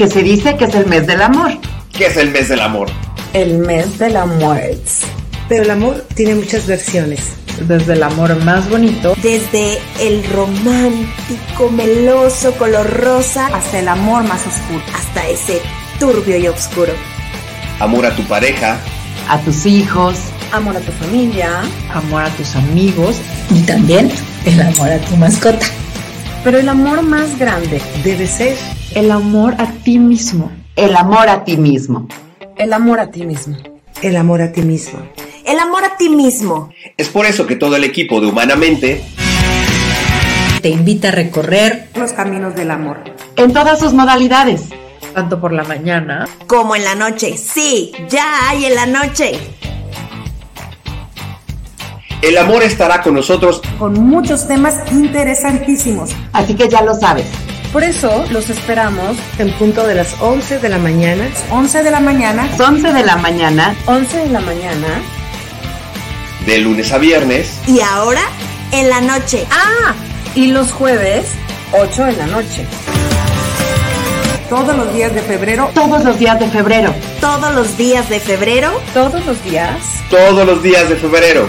que se dice que es el mes del amor. ¿Qué es el mes del amor? El mes del amor. Pero el amor tiene muchas versiones. Desde el amor más bonito. Desde el romántico, meloso, color rosa. Hasta el amor más oscuro. Hasta ese turbio y oscuro. Amor a tu pareja. A tus hijos. Amor a tu familia. Amor a tus amigos. Y también el amor a tu mascota. Pero el amor más grande debe ser el amor a ti mismo. El amor a ti mismo. El amor a ti mismo. El amor a ti mismo. El amor a ti mismo. Es por eso que todo el equipo de Humanamente te invita a recorrer los caminos del amor. En todas sus modalidades. Tanto por la mañana como en la noche. Sí, ya hay en la noche. El amor estará con nosotros con muchos temas interesantísimos. Así que ya lo sabes. Por eso los esperamos en punto de las 11 de la mañana. 11 de la mañana. 11 de la mañana. 11 de la mañana. De lunes a viernes. Y ahora en la noche. Ah, y los jueves 8 de la noche. Todos los días de febrero. Todos los días de febrero. Todos los días de febrero. Todos los días. Todos los días de febrero.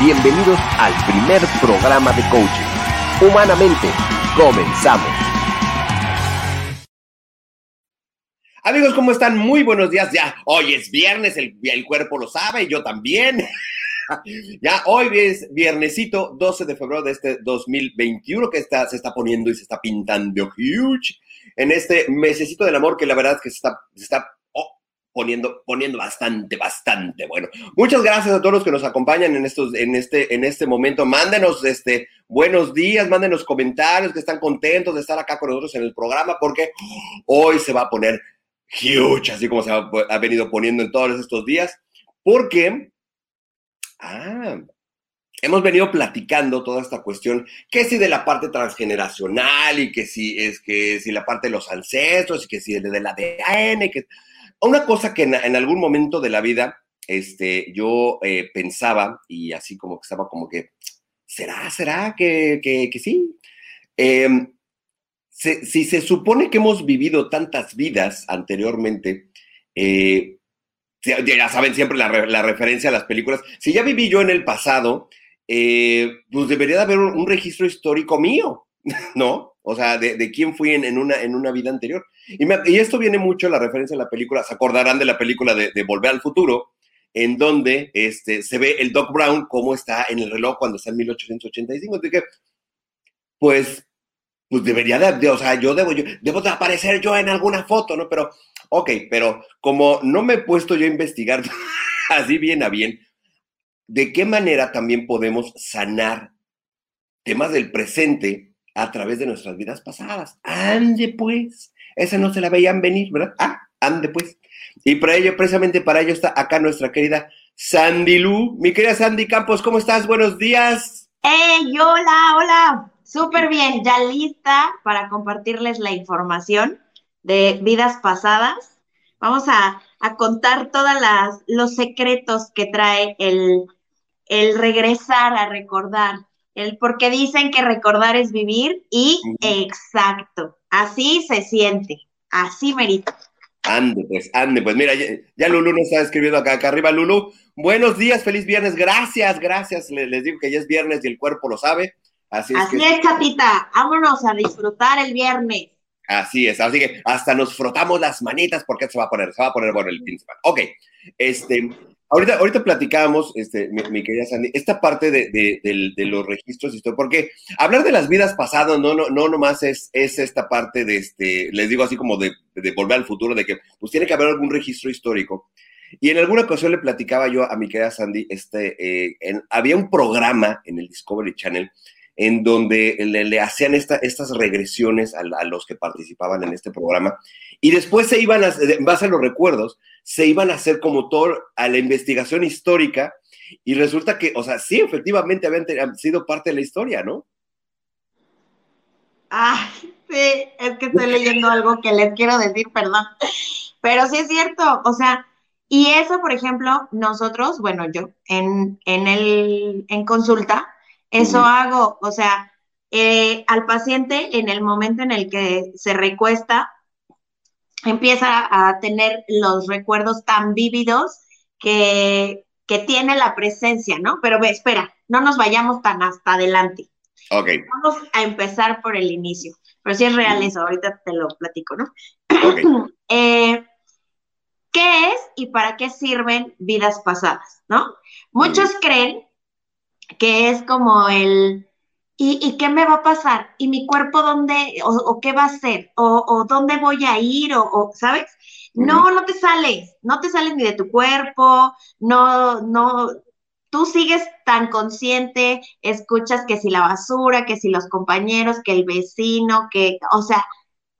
Bienvenidos al primer programa de coaching. Humanamente, comenzamos. Amigos, ¿cómo están? Muy buenos días. Ya, hoy es viernes, el, cuerpo lo sabe, yo también. ya, hoy es viernesito 12 de febrero de este 2021 que está, se está poniendo y se está pintando huge en este mesecito del amor que la verdad es que se está, se está poniendo, poniendo bastante, bastante bueno. Muchas gracias a todos los que nos acompañan en, estos, en, este, en este momento. Mándenos este, buenos días, mándenos comentarios que están contentos de estar acá con nosotros en el programa porque hoy se va a poner huge, así como se ha, ha venido poniendo en todos estos días, porque ah, hemos venido platicando toda esta cuestión, que si de la parte transgeneracional y que si es que si la parte de los ancestros y que si de, la ADN, que una cosa que en, algún momento de la vida este, yo eh, pensaba y así como que estaba como que, ¿será, será que, que, que sí? Se, si se supone que hemos vivido tantas vidas anteriormente, eh, ya saben siempre la, referencia a las películas, si ya viví yo en el pasado, eh, pues debería de haber un, registro histórico mío, ¿no? O sea, de, de quién fui en, una, en una vida anterior. Y, esto viene mucho la referencia de la película, se acordarán de la película de, de, Volver al Futuro, en donde este, se ve el Doc Brown cómo está en el reloj cuando está en 1885. Así que, pues, pues debería de, de, o sea, yo debo, yo debo de aparecer yo en alguna foto, ¿no? Pero, ok, pero como no me he puesto yo a investigar así bien a bien, ¿de qué manera también podemos sanar temas del presente a través de nuestras vidas pasadas? Ande pues, esa no se la veían venir, ¿verdad? Ah, ande pues. Y para ello, precisamente para ello está acá nuestra querida Sandy Lu. Mi querida Sandy Campos, ¿cómo estás? Buenos días. ¡Hey, hola, hola! Súper bien, ya lista para compartirles la información de vidas pasadas. Vamos a, a contar todos los secretos que trae el, el regresar a recordar, el porque dicen que recordar es vivir y uh -huh. exacto, así se siente, así merita. Ande, pues, ande, pues mira, ya, ya Lulu nos está escribiendo acá, acá arriba, Lulu. Buenos días, feliz viernes, gracias, gracias. Les, les, digo que ya es viernes y el cuerpo lo sabe. Así es, que, es, chatita. Vámonos a disfrutar el viernes. así es, así que hasta nos frotamos las manitas porque se va a poner, se va a poner bueno el fin de semana. Ok, este, ahorita, ahorita platicábamos, este, mi, mi querida Sandy, esta parte de, de- del- de los registros porque hablar de las vidas pasadas no, no, no nomás es, es esta parte de, este, les digo así como de, de volver al futuro, de que pues tiene que haber algún registro histórico. Y en alguna ocasión le platicaba yo a mi querida Sandy, este, eh, había un programa en el Discovery Channel en donde le, hacían esta- estas regresiones a, los que participaban en este programa y después se iban, a, en base a los recuerdos, se iban a hacer como todo a la investigación histórica y resulta que, o sea, sí, efectivamente habían sido parte de la historia, ¿no? Ay, sí, es que estoy leyendo algo que les quiero decir, perdón. Pero sí es cierto, o sea, y eso, por ejemplo, nosotros, bueno, yo en, en el, en consulta, eso hago, o sea, eh, al paciente en el momento en el que se recuesta, empieza a tener los recuerdos tan vívidos que, que tiene la presencia, ¿no? Pero ve, espera, no nos vayamos tan hasta adelante. Ok, Vamos a empezar por el inicio, pero sí es real eso, ahorita te lo platico, ¿no? ok. Eh, ¿Qué es y para qué sirven vidas pasadas, no? Muchos creen que es como el, ¿y, y qué me va a pasar? ¿Y mi cuerpo dónde, o, o qué va a ser? ¿O, o dónde voy a ir? ¿O, o, sabes? No, no te sales, no te sales ni de tu cuerpo, no, no, tú sigues tan consciente, escuchas que si la basura, que si los compañeros, que el vecino, que, o sea,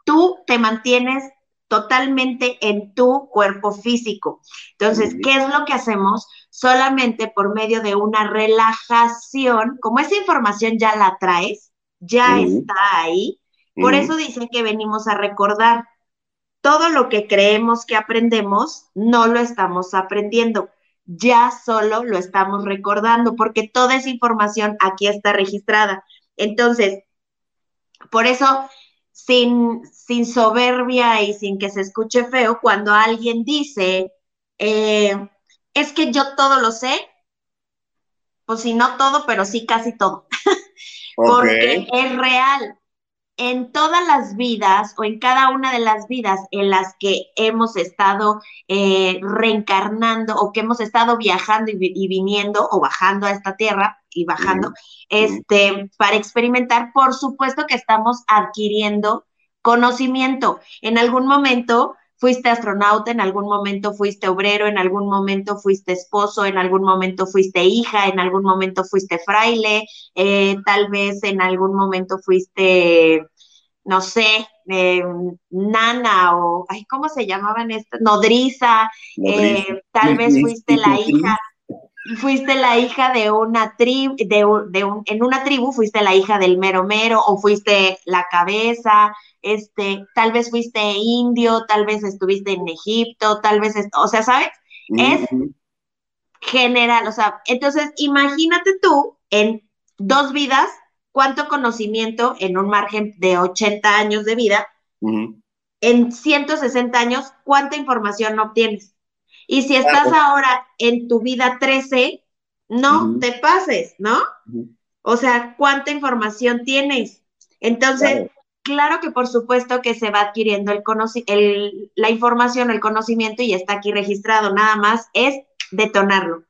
tú te mantienes totalmente en tu cuerpo físico. Entonces, ¿qué es lo que hacemos? Solamente por medio de una relajación, como esa información ya la traes, ya está ahí, por eso dicen que venimos a recordar. Todo lo que creemos que aprendemos, no lo estamos aprendiendo, ya solo lo estamos recordando, porque toda esa información aquí está registrada. Entonces, por eso, sin, sin soberbia y sin que se escuche feo, cuando alguien dice, eh, es que yo todo lo sé, pues si no todo, pero sí casi todo, porque es real. En todas las vidas o en cada una de las vidas en las que hemos estado eh, reencarnando o que hemos estado viajando y, vi- y viniendo o bajando a esta tierra y bajando, este, para experimentar, por supuesto que estamos adquiriendo conocimiento. En algún momento fuiste astronauta, en algún momento fuiste obrero, en algún momento fuiste esposo, en algún momento fuiste hija, en algún momento fuiste fraile, eh, tal vez en algún momento fuiste, no sé, eh, nana o, ay, ¿cómo se llamaban estas? Nodriza, eh, Nodriza. tal vez fuiste la hija fuiste la hija de una tribu, de, un- de un, en una tribu fuiste la hija del mero mero, o fuiste la cabeza, este, tal vez fuiste indio, tal vez estuviste en Egipto, tal vez, o sea, ¿sabes? Es general, o sea, entonces imagínate tú en dos vidas, cuánto conocimiento en un margen de 80 años de vida, en 160 años, cuánta información obtienes. Y si estás Claro. ahora en tu vida 13, no te pases, ¿no? O sea, ¿cuánta información tienes? Entonces, Claro. claro, que por supuesto que se va adquiriendo el el- la información, el conocimiento y está aquí registrado, nada más es detonarlo.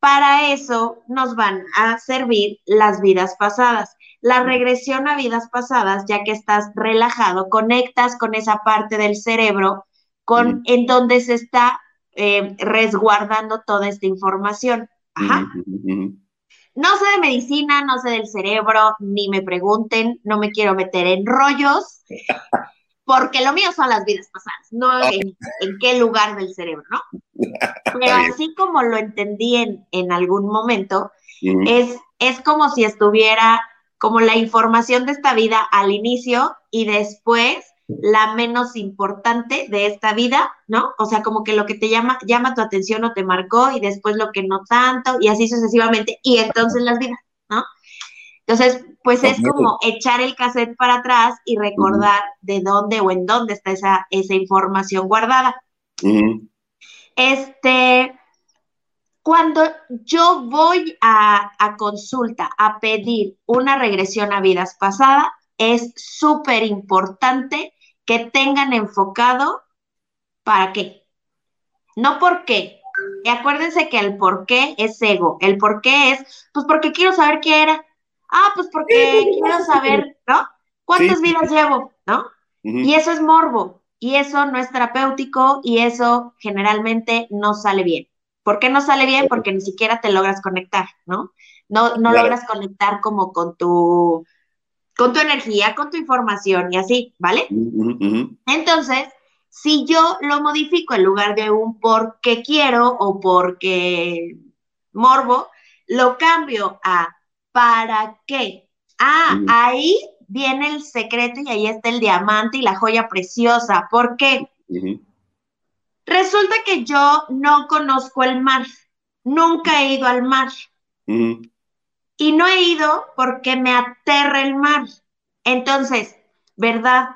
Para eso nos van a servir las vidas pasadas. La regresión a vidas pasadas, ya que estás relajado, conectas con esa parte del cerebro con, en donde se está eh, resguardando toda esta información. Ajá. No sé de medicina, no sé del cerebro, ni me pregunten, no me quiero meter en rollos, porque lo mío son las vidas pasadas, no en, en qué lugar del cerebro, ¿no? Pero así como lo entendí en, en algún momento, es, es como si estuviera como la información de esta vida al inicio y después la menos importante de esta vida, ¿no? O sea, como que lo que te llama, llama tu atención o te marcó y después lo que no tanto y así sucesivamente y entonces las vidas, ¿no? Entonces, pues es como echar el cassette para atrás y recordar de dónde o en dónde está esa, esa información guardada. Este, cuando yo voy a, a consulta a pedir una regresión a vidas pasadas, es súper importante que tengan enfocado para qué. No por qué. Y acuérdense que el por qué es ego. El por qué es, pues porque quiero saber qué era. Ah, pues porque quiero saber, ¿no? ¿Cuántas Sí. vidas llevo? ¿No? Y eso es morbo. Y eso no es terapéutico y eso generalmente no sale bien. ¿Por qué no sale bien? Porque ni siquiera te logras conectar, ¿no? No, no Claro. logras conectar como con tu, con tu energía, con tu información y así, ¿vale? Entonces, si yo lo modifico en lugar de un porque quiero o porque morbo, lo cambio a para qué. Ah, ahí viene el secreto y ahí está el diamante y la joya preciosa. ¿Por qué? Resulta que yo no conozco el mar. Nunca he ido al mar. Y no he ido porque me aterra el mar. Entonces, ¿verdad?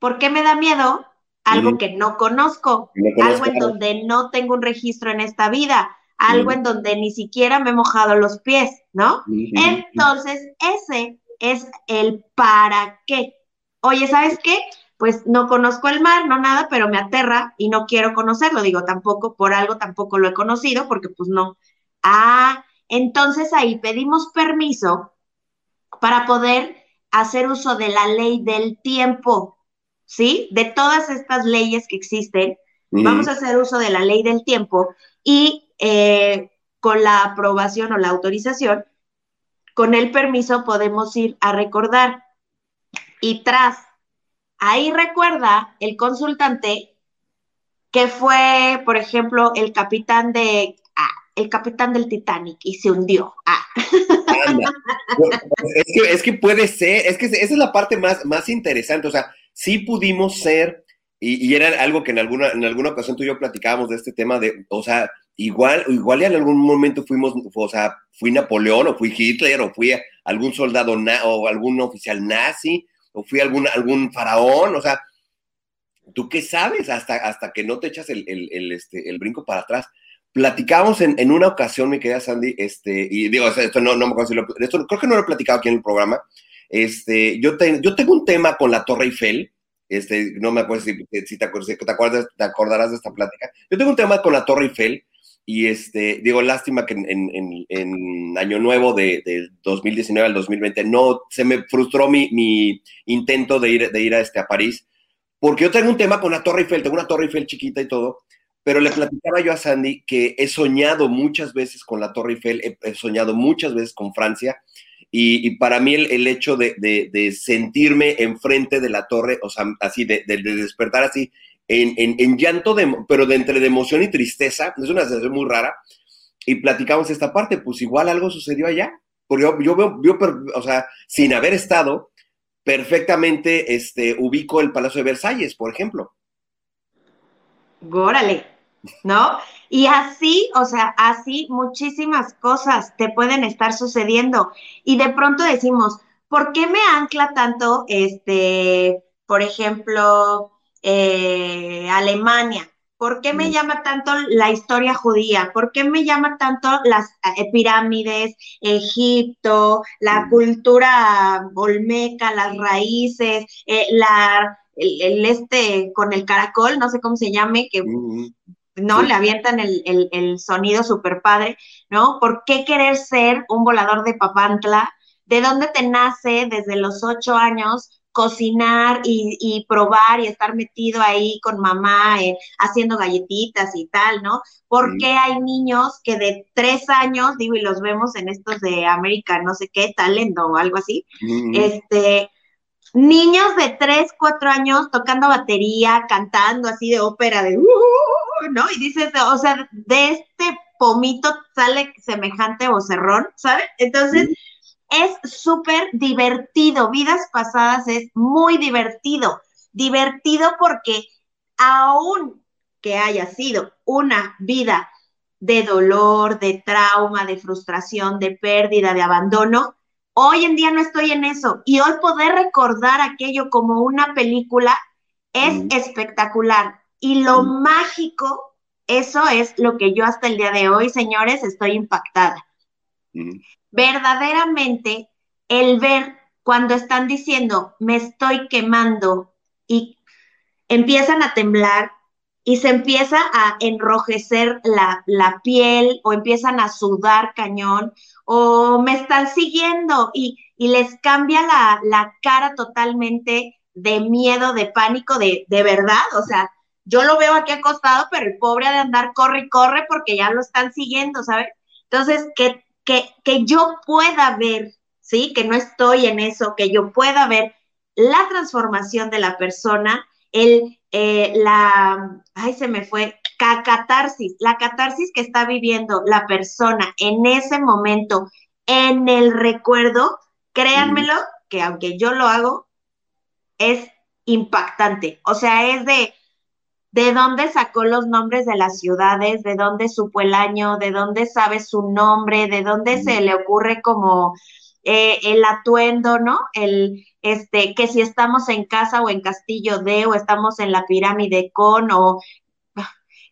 ¿Por qué me da miedo? Algo que no conozco, No conozco algo en donde no tengo un registro en esta vida, algo en donde ni siquiera me he mojado los pies, ¿no? Entonces, ese es el para qué. Oye, ¿sabes qué? Pues no conozco el mar, no nada, pero me aterra y no quiero conocerlo. Digo, tampoco, por algo tampoco lo he conocido, porque pues no. Ah, entonces ahí pedimos permiso para poder hacer uso de la ley del tiempo, ¿sí? De todas estas leyes que existen, vamos a hacer uso de la ley del tiempo y eh, con la aprobación o la autorización, con el permiso podemos ir a recordar. Y tras, ahí recuerda el consultante que fue, por ejemplo, el capitán de, el capitán del Titanic y se hundió. Ah. Es que, es que puede ser, es que esa es la parte más, más interesante. O sea, sí pudimos ser, y, era algo que en alguna, en alguna ocasión tú y yo platicábamos de este tema de, o sea, igual, igual en algún momento fuimos, o sea, fui Napoleón, o fui Hitler, o fui algún soldado na- o algún oficial nazi, o fui algún, algún faraón, o sea, ¿tú qué sabes hasta, hasta que no te echas el, el, este, el brinco para atrás? Platicamos en, en, una ocasión, mi querida Sandy, este, y digo, esto no, no me acuerdo si lo, esto creo que no lo he platicado aquí en el programa. Este, yo, te, yo tengo un tema con la Torre Eiffel, este, no me acuerdo si, si, te, si te, acuerdas, te acordarás de esta plática. Yo tengo un tema con la Torre Eiffel, y este, digo, lástima que en, en, en Año Nuevo de, de, 2019 al 2020 no se me frustró mi, mi intento de ir, de ir a, este, a París, porque yo tengo un tema con la Torre Eiffel, tengo una Torre Eiffel chiquita y todo, pero le platicaba yo a Sandy que he soñado muchas veces con la Torre Eiffel, he, soñado muchas veces con Francia, y, para mí el, hecho de, de, de, sentirme enfrente de la torre, o sea, así, de, de despertar así, en, en, en, llanto, pero de entre de emoción y tristeza, es una sensación muy rara, y platicamos esta parte, pues igual algo sucedió allá, porque yo, yo veo, o sea, sin haber estado, perfectamente este, ubico el Palacio de Versalles, por ejemplo. Górale, ¿no? Y así, o sea, así muchísimas cosas te pueden estar sucediendo. Y de pronto decimos, ¿por qué me ancla tanto, este, por ejemplo, eh, Alemania? ¿Por qué me llama tanto la historia judía? ¿Por qué me llama tanto las eh, pirámides, Egipto, la cultura olmeca, las raíces, eh, la, el, el, este con el caracol, no sé cómo se llame, que ¿no? Sí. Le avientan el, el, el sonido súper padre, ¿no? ¿Por qué querer ser un volador de papantla? ¿De dónde te nace desde los ocho años cocinar y, y probar y estar metido ahí con mamá eh, haciendo galletitas y tal, ¿no? ¿Por Sí. qué hay niños que de tres años, digo, y los vemos en estos de América, no sé qué, talento o algo así, este, niños de 3, 4 años tocando batería, cantando así de ópera, de, "Uh", ¿no? Y dices, o sea, de este pomito sale semejante vocerrón, ¿sabes? Entonces, es súper divertido. Vidas pasadas es muy divertido. Divertido porque aún que haya sido una vida de dolor, de trauma, de frustración, de pérdida, de abandono, hoy en día no estoy en eso. Y hoy poder recordar aquello como una película es Mm. espectacular. Y lo Mm. mágico eso es lo que yo hasta el día de hoy, señores, estoy impactada. Verdaderamente, el ver cuando están diciendo, me estoy quemando y empiezan a temblar y se empieza a enrojecer la, la, piel o empiezan a sudar cañón o me están siguiendo y, y les cambia la, la, cara totalmente de miedo, de pánico, de, de verdad. O sea, yo lo veo aquí acostado, pero el pobre ha de andar corre y corre porque ya lo están siguiendo, ¿sabes? Entonces, que, que, que yo pueda ver, ¿sí? Que no estoy en eso, que yo pueda ver la transformación de la persona, el, eh, la, ay, se me fue, catarsis, la catarsis que está viviendo la persona en ese momento, en el recuerdo, créanmelo, que aunque yo lo hago, es impactante. O sea, es de, de dónde sacó los nombres de las ciudades, de dónde supo el año, de dónde sabe su nombre, de dónde se le ocurre como eh, el atuendo, ¿no? El, este, que si estamos en casa o en Castillo de, o estamos en la pirámide con, o...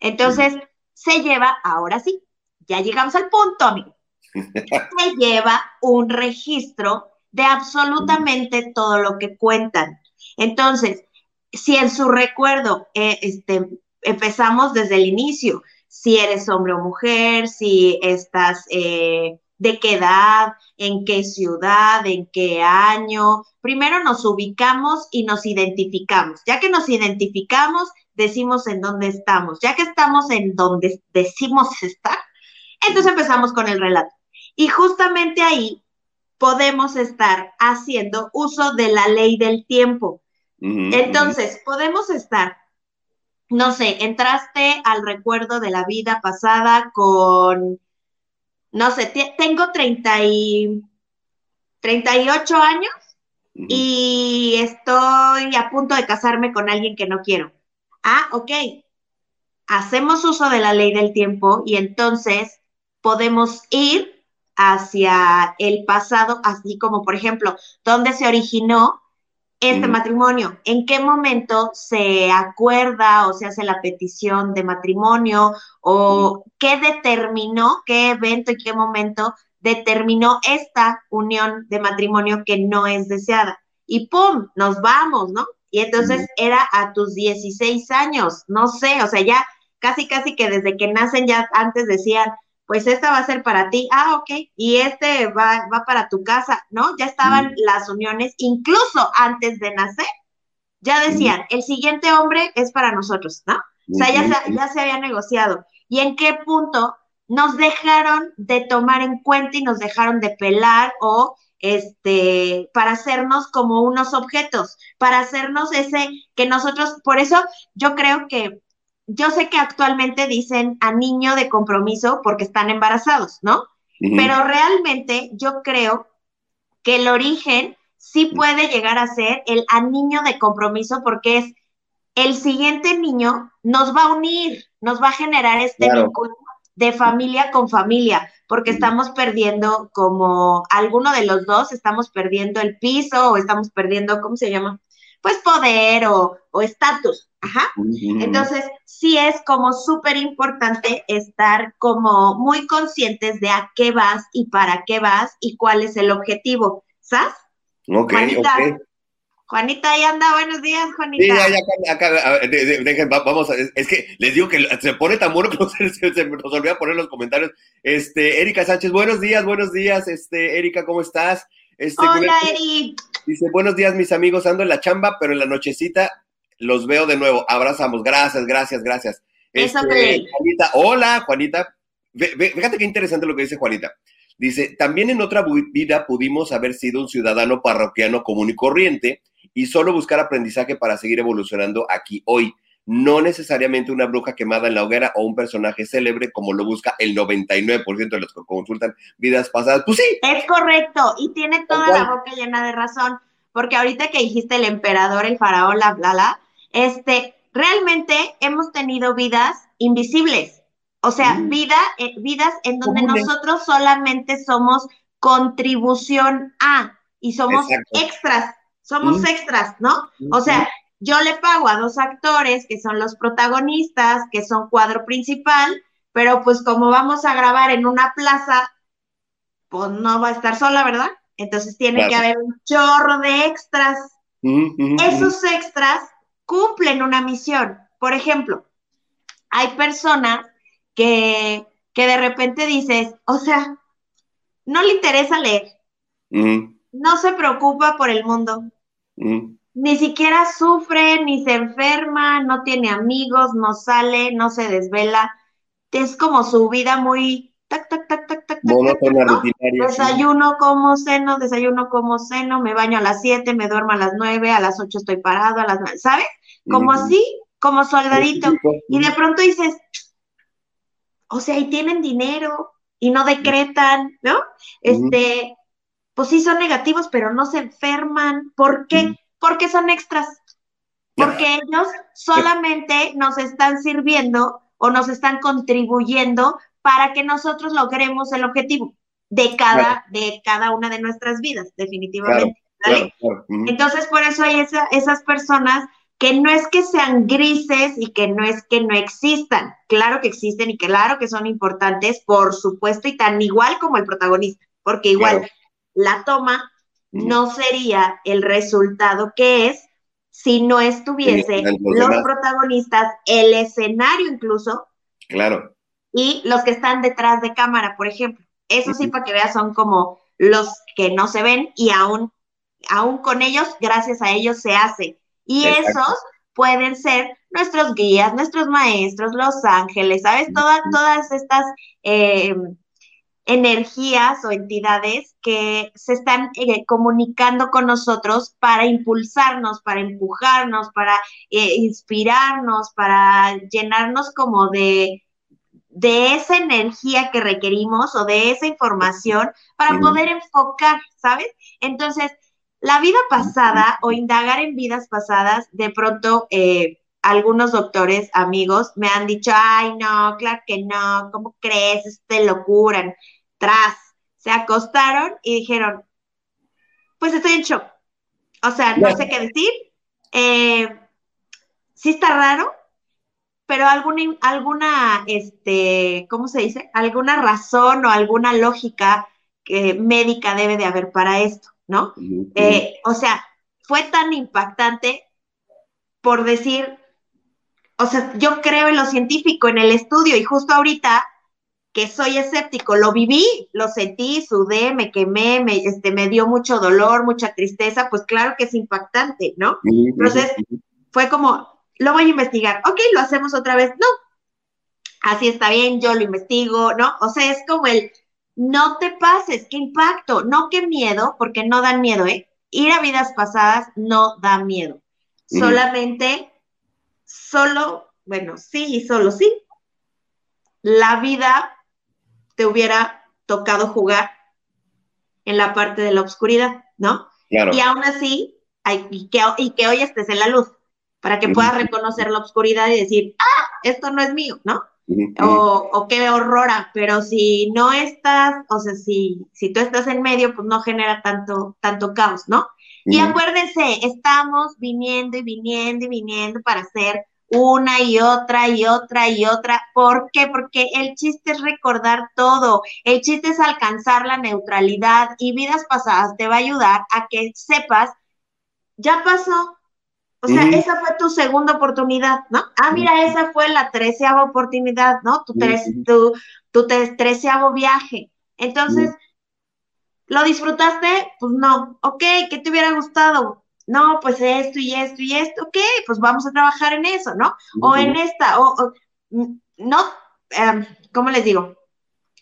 Entonces, se lleva, ahora sí, ya llegamos al punto, amigo. se lleva un registro de absolutamente todo lo que cuentan. Entonces, si en su recuerdo eh, este, empezamos desde el inicio, si eres hombre o mujer, si estás, eh, de qué edad, en qué ciudad, en qué año. Primero nos ubicamos y nos identificamos. Ya que nos identificamos, decimos en dónde estamos. Ya que estamos en donde decimos estar, entonces empezamos con el relato. Y justamente ahí podemos estar haciendo uso de la ley del tiempo. Entonces, podemos estar, no sé, entraste al recuerdo de la vida pasada con, no sé, tengo 30 y, 38 años y estoy a punto de casarme con alguien que no quiero. Ah, ok. Hacemos uso de la ley del tiempo y entonces podemos ir hacia el pasado, así como, por ejemplo, dónde se originó este matrimonio, en qué momento se acuerda o se hace la petición de matrimonio o qué determinó, qué evento y qué momento determinó esta unión de matrimonio que no es deseada. Y ¡pum! Nos vamos, ¿no? Y entonces era a tus 16 años, no sé, o sea, ya casi, casi que desde que nacen ya antes decían, pues esta va a ser para ti, ah, ok, y este va, va para tu casa, ¿no? Ya estaban las uniones, incluso antes de nacer, ya decían, el siguiente hombre es para nosotros, ¿no? O sea, ya se, ya se había negociado. ¿Y en qué punto nos dejaron de tomar en cuenta y nos dejaron de pelar o este, para hacernos como unos objetos, para hacernos ese que nosotros, por eso yo creo que yo sé que actualmente dicen a niño de compromiso porque están embarazados, ¿no? Pero realmente yo creo que el origen sí puede llegar a ser el a niño de compromiso porque es el siguiente niño nos va a unir, nos va a generar este vínculo de familia con familia, porque estamos perdiendo como alguno de los dos, estamos perdiendo el piso o estamos perdiendo, ¿cómo se llama? Pues poder o estatus. Ajá. Entonces, sí es como súper importante estar como muy conscientes de a qué vas y para qué vas y cuál es el objetivo. ¿Sabes? Ok, ok. Juanita, ahí anda, buenos días, Juanita. Sí, ya, ya, acá, acá, a ver, de- de- dejen, va- vamos, a- es que les digo que se pone tan bueno que no se, se- se nos olvida poner los comentarios. Este, Erika Sánchez, buenos días, buenos días, este, Erika, ¿cómo estás? Este, Hola, Eri. Dice, buenos días, mis amigos, ando en la chamba, pero en la nochecita los veo de nuevo. Abrazamos, gracias, gracias, gracias. Eso Este. Juanita, hola, Juanita. Fíjate qué interesante lo que dice Juanita. Dice, también en otra vida pudimos haber sido un ciudadano parroquiano común y corriente y solo buscar aprendizaje para seguir evolucionando aquí hoy. No necesariamente una bruja quemada en la hoguera o un personaje célebre como lo busca el 99% de los que consultan vidas pasadas. Pues sí, Es correcto, y tiene toda la boca llena de razón, porque ahorita que dijiste el emperador, el faraón, la bla, bla, este, realmente hemos tenido vidas invisibles, o sea, Mm. vida, eh, vidas en donde Comunes. nosotros solamente somos contribución a, y somos Exacto. extras, somos Mm. extras, ¿no? O sea, yo le pago a dos actores que son los protagonistas, que son cuadro principal, pero pues como vamos a grabar en una plaza, pues no va a estar sola, ¿verdad? Entonces tiene que haber un chorro de extras. Esos extras cumplen una misión. Por ejemplo, hay personas que, que de repente dices, o sea, no le interesa leer, no se preocupa por el mundo, ni siquiera sufre, ni se enferma, no tiene amigos, no sale, no se desvela. Es como su vida muy tac, tac, tac, tac, tac. Desayuno como seno, desayuno como seno, me baño a las 7, me duermo a las 9, a las 8 estoy parado, a las 9, ¿sabes? Como así, como soldadito. Y de pronto dices, o sea, y tienen dinero y no decretan, ¿no? Este, pues sí son negativos, pero no se enferman. ¿Por qué? Porque son extras. Porque ellos solamente nos están sirviendo o nos están contribuyendo para que nosotros logremos el objetivo de cada, de cada una de nuestras vidas, definitivamente. Entonces, por eso hay esas personas que no es que sean grises y que no es que no existan. Claro que existen y claro que son importantes, por supuesto, y tan igual como el protagonista, porque igual la toma no sería el resultado que es si no estuviese los, protagonistas, el escenario incluso. Claro. Y los que están detrás de cámara, por ejemplo. Eso sí, para que veas, son como los que no se ven y aún, aún con ellos, gracias a ellos se hace. Y esos pueden ser nuestros guías, nuestros maestros, los ángeles, ¿sabes? Todas, todas estas eh, energías o entidades que se están eh, comunicando con nosotros para impulsarnos, para empujarnos, para eh, inspirarnos, para llenarnos como de, de esa energía que requerimos o de esa información para poder enfocar, ¿sabes? Entonces, la vida pasada o indagar en vidas pasadas, de pronto eh, algunos doctores, amigos, me han dicho, ay, no, claro que no, ¿cómo crees? Este locura. Tras, se acostaron y dijeron, pues estoy en shock. O sea, no sé qué decir. Eh, sí está raro, pero alguna, alguna, este, ¿cómo se dice? Alguna razón o alguna lógica que médica debe de haber para esto. ¿no? Eh, o sea, fue tan impactante por decir, o sea, yo creo en lo científico, en el estudio, y justo ahorita que soy escéptico, lo viví, lo sentí, sudé, me quemé, me, este, me dio mucho dolor, mucha tristeza, pues claro que es impactante, ¿no? Entonces, fue como, lo voy a investigar, ok, lo hacemos otra vez, no, así está bien, yo lo investigo, ¿no? O sea, es como el, no te pases, qué impacto, no qué miedo, porque no dan miedo, ¿eh? Ir a vidas pasadas no da miedo. Solamente, solo, bueno, sí y solo sí, la vida te hubiera tocado jugar en la parte de la oscuridad, ¿no? Y aún así, hay, y, que, y que hoy estés en la luz, para que puedas reconocer la oscuridad y decir, ah, esto no es mío, ¿no? o, o, qué horrora, pero si no estás, o sea, si, si tú estás en medio, pues no genera tanto, tanto caos, ¿no? Y acuérdense, estamos viniendo y viniendo y viniendo para hacer una y otra y otra y otra. ¿Por qué? Porque el chiste es recordar todo, el chiste es alcanzar la neutralidad y vidas pasadas te va a ayudar a que sepas, ya pasó, o sea, esa fue tu segunda oportunidad, ¿no? Ah, mira, esa fue la treceava oportunidad, ¿no? Tu, tu, tu treceavo viaje. Entonces, ¿lo disfrutaste? Pues no. Ok, ¿qué te hubiera gustado? No, pues esto y esto y esto. Ok, pues vamos a trabajar en eso, ¿no? O en esta, o, no, em, ¿cómo les digo?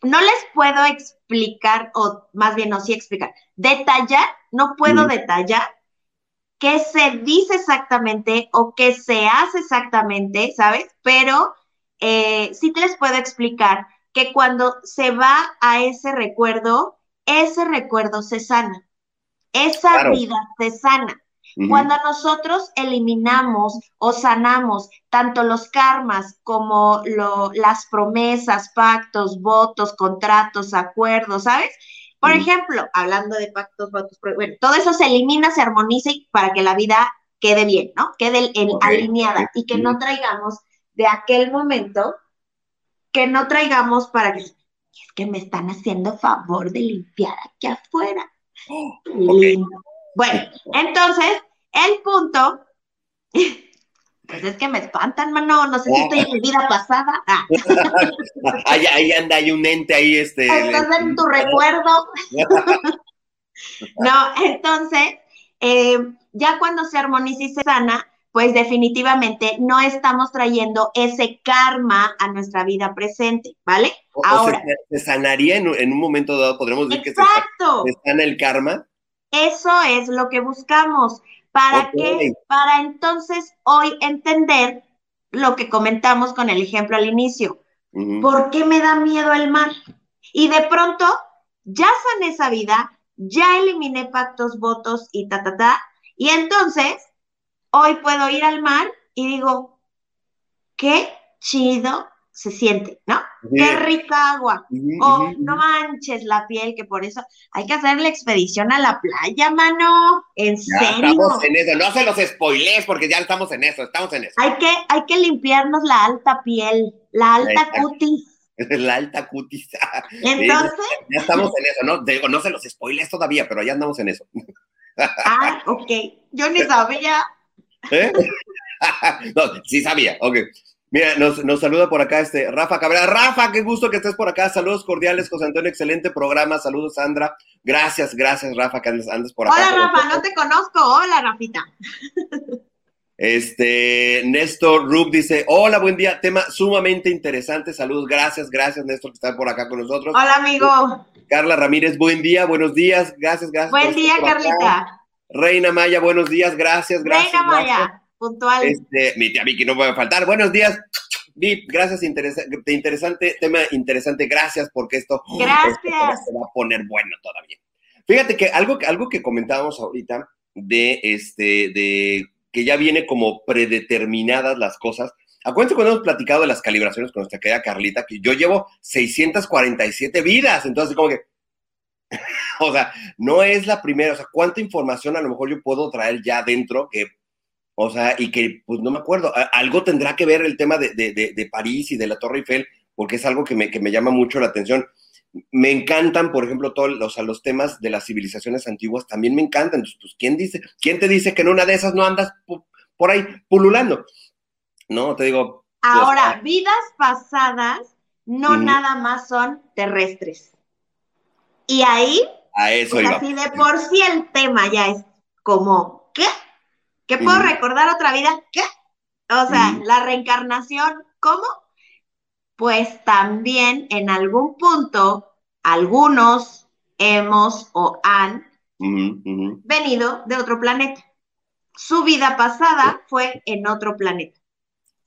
No les puedo explicar, o más bien no sí explicar, detallar, no puedo detallar qué se dice exactamente o qué se hace exactamente, ¿sabes? Pero eh, sí te les puedo explicar que cuando se va a ese recuerdo, ese recuerdo se sana, esa vida se sana. Cuando nosotros eliminamos o sanamos tanto los karmas como las promesas, pactos, votos, contratos, acuerdos, ¿sabes? Por ejemplo, hablando de pactos, votos, bueno, todo eso se elimina, se armoniza para que la vida quede bien, ¿no? Quede Okay. alineada y que no traigamos de aquel momento, que no traigamos para que es que me están haciendo favor de limpiar aquí afuera. Bueno, entonces, el punto, pues es que me espantan, mano, no sé si estoy en mi vida pasada. Ah, ahí, ahí anda, hay un ente ahí, este. estás en tu recuerdo. No, entonces, eh, ya cuando se armoniza y se sana, pues definitivamente no estamos trayendo ese karma a nuestra vida presente, ¿vale? O- o Ahora, se, se sanaría en, un- en un momento dado, podremos decir que se sana el karma. Eso es lo que buscamos. ¿Para qué? Para entonces hoy entender lo que comentamos con el ejemplo al inicio. ¿Por qué me da miedo el mar? Y de pronto ya sané esa vida, ya eliminé pactos, votos y ta, ta, ta. Y entonces hoy puedo ir al mar y digo, qué chido se siente, ¿no? Qué rica agua. Oh, no manches la piel, que por eso hay que hacer la expedición a la playa, mano. En Ya serio. estamos en eso. No se los spoilees porque ya estamos en eso, estamos en eso. Hay que, hay que limpiarnos la alta piel, la alta cutis. La alta cutis. Entonces, ya estamos en eso, ¿no? Digo, no se los spoilees todavía, pero ya andamos en eso. ah, ok, yo ni sabía. ¿Eh? no, sí sabía, ok. Mira, nos, nos saluda por acá este Rafa Cabrera. Rafa, qué gusto que estés por acá. Saludos cordiales, José Antonio, excelente programa. Saludos, Sandra. Gracias, gracias, Rafa, que andes, andes por acá. Hola, Rafa, no te conozco. Hola, Rafita. Este, Néstor Rub dice, hola, buen día, tema sumamente interesante, saludos, gracias, gracias Néstor que está por acá con nosotros. Hola, amigo. Carla Ramírez, buen día, buenos días, gracias, gracias. Buen día, acá. Carlita. Reina Maya, buenos días, gracias, gracias. Reina gracias. Maya, puntual. Este, mi tía Vicky no puede faltar, buenos días. Vip, gracias, interesa- te interesante, tema interesante, gracias porque esto, Gracias. esto se va a poner bueno todavía. Fíjate que algo, que- algo que comentábamos ahorita de este, de que ya viene como predeterminadas las cosas. Acuérdense cuando hemos platicado de las calibraciones con nuestra querida Carlita, que yo llevo 647 vidas, entonces como que, o sea, no es la primera, o sea, cuánta información a lo mejor yo puedo traer ya dentro que, o sea, y que, pues no me acuerdo, algo tendrá que ver el tema de, de- de- de París y de la Torre Eiffel, porque es algo que me, que me llama mucho la atención. Me encantan, por ejemplo, todos los, a los temas de las civilizaciones antiguas, también me encantan. Entonces, pues, ¿quién dice, quién te dice que en una de esas no andas por ahí pululando? No, te digo, Ahora, vidas pasadas no nada más son terrestres. Y ahí, a eso pues iba. así de por sí el tema ya es como, ¿qué? ¿Que puedo recordar otra vida? ¿Qué? O sea, la reencarnación, ¿cómo? Pues también en algún punto, algunos hemos o han venido de otro planeta. Su vida pasada fue en otro planeta.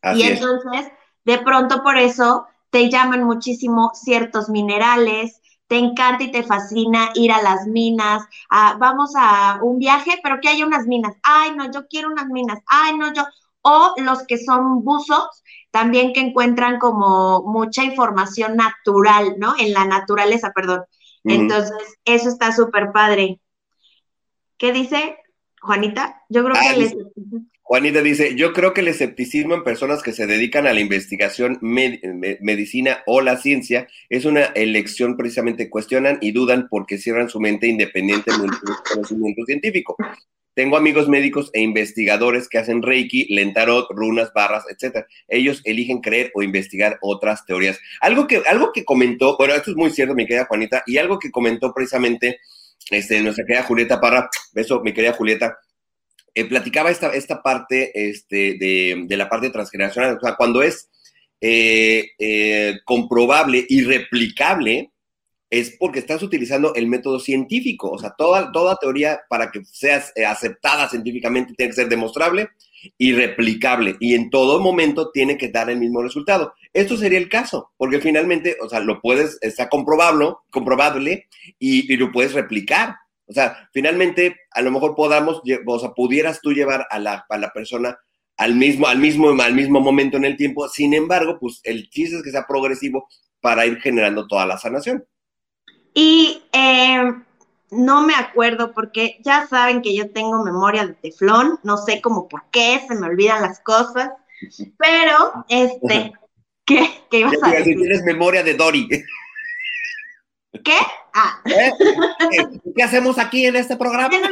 Así y es. entonces, de pronto por eso te llaman muchísimo ciertos minerales, te encanta y te fascina ir a las minas, a- vamos a un viaje, pero que haya unas minas. Ay, no, yo quiero unas minas. Ay, no, yo. O los que son buzos, también que encuentran como mucha información natural, ¿no? En la naturaleza, perdón. Entonces, eso está súper padre. ¿Qué dice Juanita? Yo creo que les... Juanita dice, yo creo que el escepticismo en personas que se dedican a la investigación, med- me- medicina o la ciencia es una elección precisamente cuestionan y dudan porque cierran su mente independientemente del conocimiento científico. Tengo amigos médicos e investigadores que hacen reiki, lentarot, runas, barras, etcétera. Ellos eligen creer o investigar otras teorías. Algo que, algo que comentó, bueno, esto es muy cierto, mi querida Juanita, y algo que comentó precisamente este, nuestra querida Julieta Parra, beso, mi querida Julieta, eh, platicaba esta, esta parte este, de, de la parte transgeneracional, o sea, cuando es eh, eh, comprobable y replicable, es porque estás utilizando el método científico, o sea, toda, toda teoría para que seas aceptada científicamente tiene que ser demostrable y replicable, y en todo momento tiene que dar el mismo resultado. Esto sería el caso, porque finalmente, o sea, lo puedes, está comprobable, comprobable y, y lo puedes replicar. O sea, finalmente, a lo mejor podamos, o sea, pudieras tú llevar a la, a la persona al mismo, al mismo, al mismo momento en el tiempo. Sin embargo, pues el chiste es que sea progresivo para ir generando toda la sanación. Y eh, no me acuerdo porque ya saben que yo tengo memoria de teflón, no sé cómo por qué se me olvidan las cosas, pero este, ¿qué, qué ibas a decir? tienes memoria de Dory. ¿Qué? Ah. ¿Eh? ¿Qué hacemos aquí en este programa? ¿Quién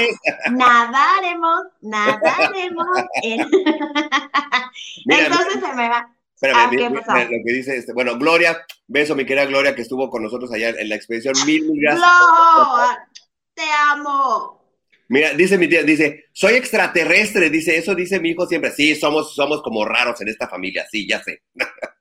es ¿No? Nadaremos, nadaremos. en- Mira, Entonces se me va. Espérame, Ah, mi- ¿qué mi- pasó? lo que dice este, bueno, Gloria, beso mi querida Gloria que estuvo con nosotros allá en la expedición, mil, gracias. ¡Lo! ¡Te amo! Mira, dice mi tía, dice, soy extraterrestre, dice, eso dice mi hijo siempre, sí, somos, somos como raros en esta familia, sí, ya sé.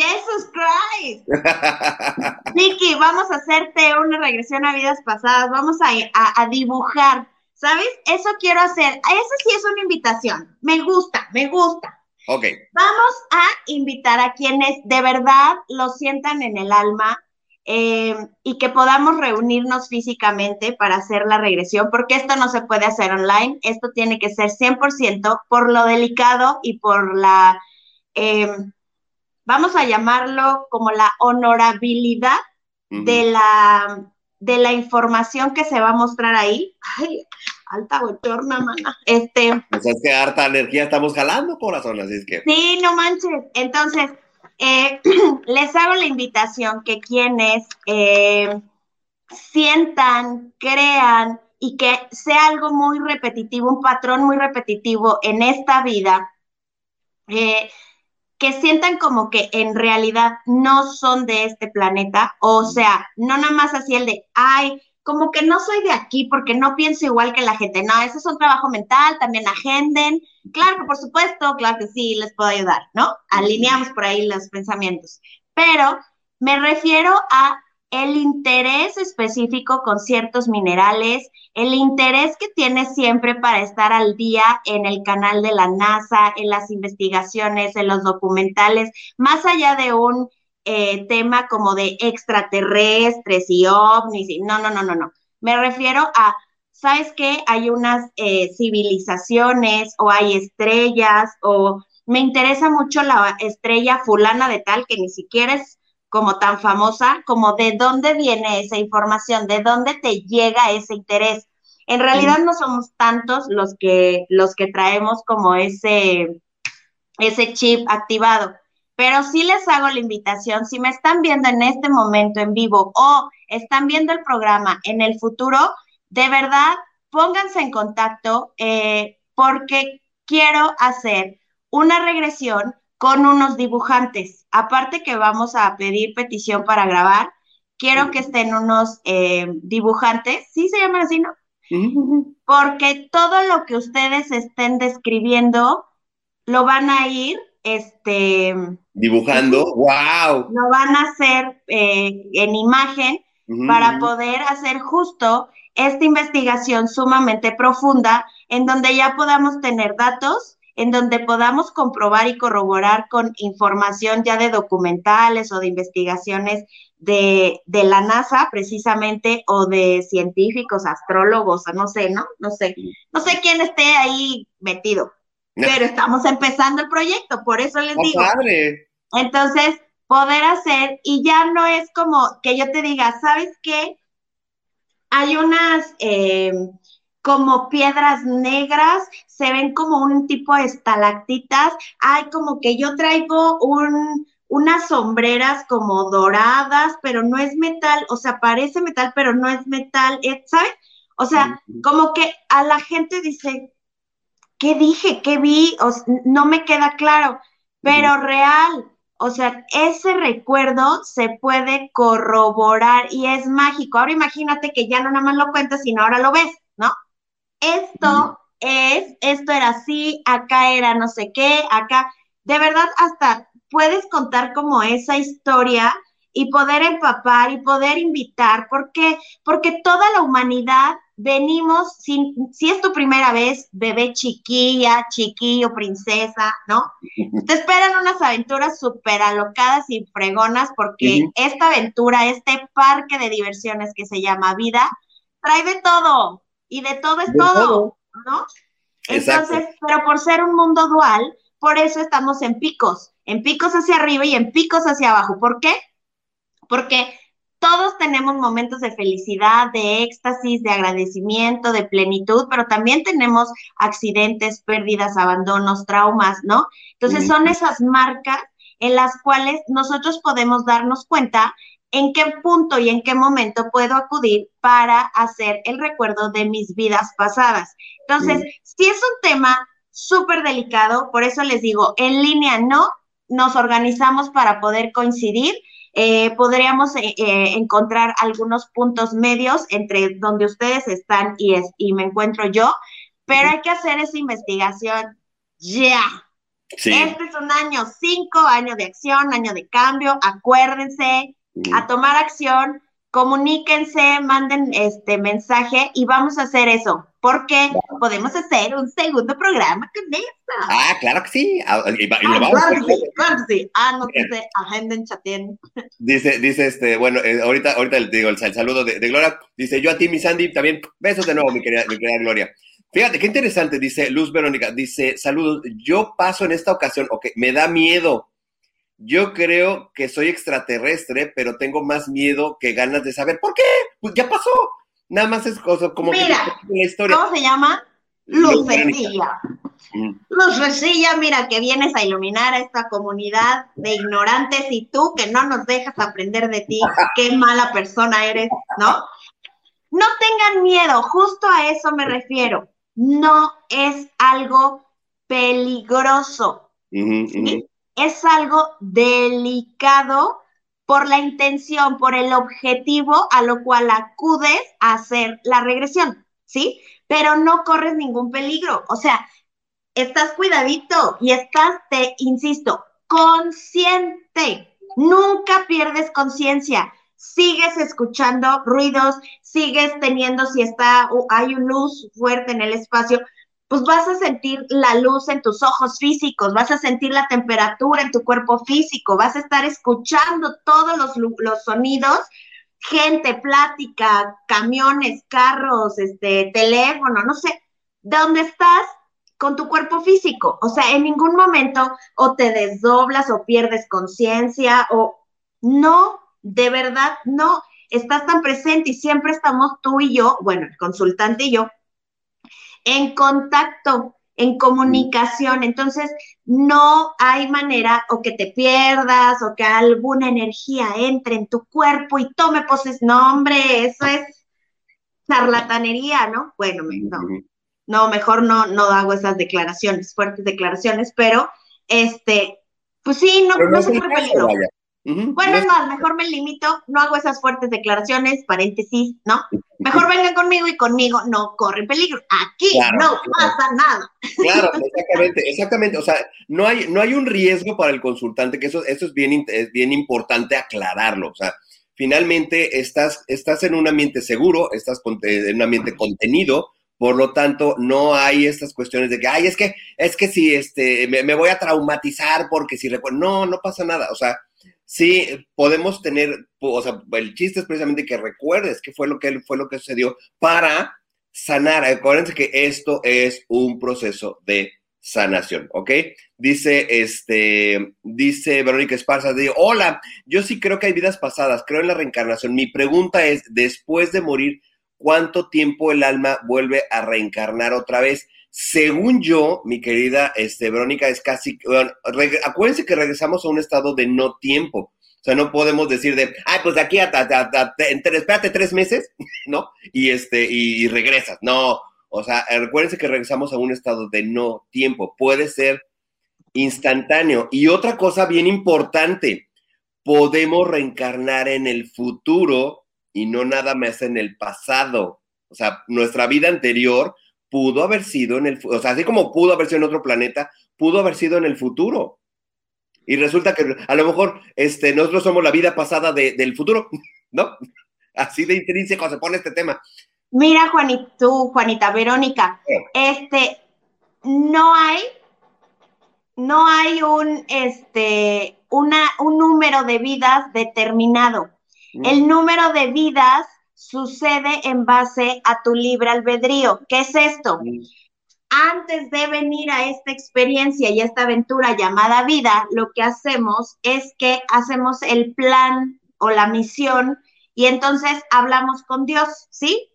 ¡Jesus Christ! Vicky, vamos a hacerte una regresión a vidas pasadas, vamos a, a- a dibujar, ¿sabes? Eso quiero hacer, eso sí es una invitación, me gusta, me gusta. ok, Vamos a invitar a quienes de verdad lo sientan en el alma eh, y que podamos reunirnos físicamente para hacer la regresión, porque esto no se puede hacer online, esto tiene que ser 100% por lo delicado y por la, eh, vamos a llamarlo como la honorabilidad de la, de la información que se va a mostrar ahí. Ay, alta bochorna, mana. Este, Pues es que harta energía estamos jalando, corazón, así es que, Sí, no manches. Entonces, eh, les hago la invitación que quienes eh, sientan, crean y que sea algo muy repetitivo, un patrón muy repetitivo en esta vida, eh, que sientan como que en realidad no son de este planeta, o sea, no nada más así el de, ay, como que no soy de aquí porque no pienso igual que la gente, no, ese es un trabajo mental, también agenden, claro que por supuesto, claro que sí, les puedo ayudar, ¿no? Alineamos por ahí los pensamientos, pero me refiero a el interés específico con ciertos minerales, el interés que tienes siempre para estar al día en el canal de la NASA, en las investigaciones, en los documentales, más allá de un eh, tema como de extraterrestres y ovnis, y no, no, no, no, no. Me refiero a, ¿sabes qué? Hay unas eh, civilizaciones o hay estrellas o me interesa mucho la estrella fulana de tal que ni siquiera es como tan famosa, como de dónde viene esa información, de dónde te llega ese interés. En realidad no somos tantos los que, los que traemos como ese, ese chip activado, pero sí les hago la invitación, si me están viendo en este momento en vivo o están viendo el programa en el futuro, de verdad, pónganse en contacto eh, porque quiero hacer una regresión con unos dibujantes. Aparte que vamos a pedir petición para grabar, quiero que estén unos eh, dibujantes, sí se llaman así, ¿no? Porque todo lo que ustedes estén describiendo lo van a ir, este, dibujando, wow. lo van a hacer eh, en imagen para poder hacer justo esta investigación sumamente profunda en donde ya podamos tener datos, en donde podamos comprobar y corroborar con información ya de documentales o de investigaciones de, de la NASA precisamente o de científicos, astrólogos, o no sé, ¿no? No sé, no sé quién esté ahí metido, pero estamos empezando el proyecto, por eso les Está digo. padre. Entonces, poder hacer, y ya no es como que yo te diga, ¿sabes qué? Hay unas eh, como piedras negras, se ven como un tipo de estalactitas, hay como que yo traigo un, unas sombreras como doradas, pero no es metal, o sea, parece metal, pero no es metal, eh, ¿sabes? O sea, como que a la gente dice, ¿qué dije? ¿Qué vi? O no me queda claro, pero real. O sea, ese recuerdo se puede corroborar y es mágico. Ahora imagínate que ya no nada más lo cuentas, sino ahora lo ves, ¿no? Esto es, esto era así, acá era no sé qué, acá. De verdad, hasta puedes contar como esa historia y poder empapar y poder invitar. ¿Por qué? Porque toda la humanidad venimos, si, si es tu primera vez, bebé chiquilla, chiquillo, princesa, ¿no? Te esperan unas aventuras súper alocadas y fregonas porque esta aventura, este parque de diversiones que se llama vida, trae de todo y de todo es De todo, todo. ¿no? Exacto. Entonces, pero por ser un mundo dual, por eso estamos en picos, en picos hacia arriba y en picos hacia abajo. ¿Por qué? Porque todos tenemos momentos de felicidad, de éxtasis, de agradecimiento, de plenitud, pero también tenemos accidentes, pérdidas, abandonos, traumas, ¿no? Entonces son esas marcas en las cuales nosotros podemos darnos cuenta en qué punto y en qué momento puedo acudir para hacer el recuerdo de mis vidas pasadas. Entonces, si es un tema súper delicado, por eso les digo, en línea no, nos organizamos para poder coincidir. Eh, podríamos eh, eh, encontrar algunos puntos medios entre donde ustedes están y, es, y me encuentro yo, pero hay que hacer esa investigación ya. Este es un año cinco, año de acción, año de cambio. Acuérdense a tomar acción, comuníquense, manden este mensaje y vamos a hacer eso, porque podemos hacer un segundo programa con esto. Ah, claro que sí. Ah, y, ah, claro, que sí claro que sí. Ah, no sé, agenden, chateen. Dice, dice este, bueno, eh, ahorita, ahorita le digo el, saludo de, Gloria. Dice, yo a ti, mi Sandy, también besos de nuevo, mi querida, mi querida Gloria. Fíjate, qué interesante, dice Luz Verónica, dice, saludos, yo paso en esta ocasión, ok, me da miedo. Yo creo que soy extraterrestre, pero tengo más miedo que ganas de saber por qué. Pues ya pasó. Nada más es cosa como mira, la historia. ¿Cómo se llama? Lucecilla. Mm. Lucecilla, mira que vienes a iluminar a esta comunidad de ignorantes y tú que no nos dejas aprender de ti, qué mala persona eres, ¿no? No tengan miedo, justo a eso me refiero no es algo peligroso. Es algo delicado por la intención, por el objetivo a lo cual acudes a hacer la regresión, ¿sí? Pero no corres ningún peligro. O sea, estás cuidadito y estás, te insisto, consciente. Nunca pierdes conciencia sigues escuchando ruidos, sigues teniendo, si está, hay una luz fuerte en el espacio, pues vas a sentir la luz en tus ojos físicos, vas a sentir la temperatura en tu cuerpo físico, vas a estar escuchando todos los, los sonidos, gente, plática, camiones, carros, este, teléfono, no sé, ¿dónde estás? con tu cuerpo físico. O sea, en ningún momento o te desdoblas o pierdes conciencia o no de verdad no estás tan presente y siempre estamos tú y yo, bueno, el consultante y yo, en contacto, en comunicación. Entonces, no hay manera o que te pierdas o que alguna energía entre en tu cuerpo y tome poses. No, hombre, eso es charlatanería, ¿no? Bueno, no, no mejor no, no hago esas declaraciones, fuertes declaraciones, pero este, pues sí, no, no, se peligro. Bueno, es más, mejor me limito, no hago esas fuertes declaraciones, paréntesis, ¿no? Mejor vengan conmigo y conmigo no corren peligro. Aquí no pasa nada. Claro, exactamente, exactamente. O sea, no hay, no hay un riesgo para el consultante, que eso, eso es, bien, es bien importante aclararlo. O sea, finalmente estás, estás en un ambiente seguro, estás en un ambiente contenido, por lo tanto, no hay estas cuestiones de que, ay, es que, es que si este, me, me voy a traumatizar porque si recuerdo, no, no pasa nada. O sea, sí podemos tener, o sea, el chiste es precisamente que recuerdes qué fue lo que fue lo que sucedió para sanar. Acuérdense que esto es un proceso de sanación, ¿ok? Dice, este, dice Verónica Esparza, dice, hola, yo sí creo que hay vidas pasadas, creo en la reencarnación. Mi pregunta es, después de morir, ¿cuánto tiempo el alma vuelve a reencarnar otra vez? Según yo, mi querida este, Verónica, es casi, bueno, acuérdense que regresamos a un estado de no tiempo. O sea, no podemos decir de, ay, pues de aquí a, espérate tres meses, ¿no? Y este, y, regresas. No, o sea, recuérdense que regresamos a un estado de no tiempo. Puede ser instantáneo. Y otra cosa bien importante, podemos reencarnar en el futuro y no nada más en el pasado. O sea, nuestra vida anterior pudo haber sido en el, o sea, así como pudo haber sido en otro planeta, pudo haber sido en el futuro. Y resulta que a lo mejor este, nosotros somos la vida pasada del futuro, ¿no? Así de intrínseco se pone este tema. Mira, Juanita, tú, Juanita, Verónica, este, no hay, no hay un, este, una, un número de vidas determinado. Mm. El número de vidas sucede en base a tu libre albedrío. ¿Qué es esto? Antes de venir a esta experiencia y esta aventura llamada vida, lo que hacemos es que hacemos el plan o la misión y entonces hablamos con Dios, ¿sí?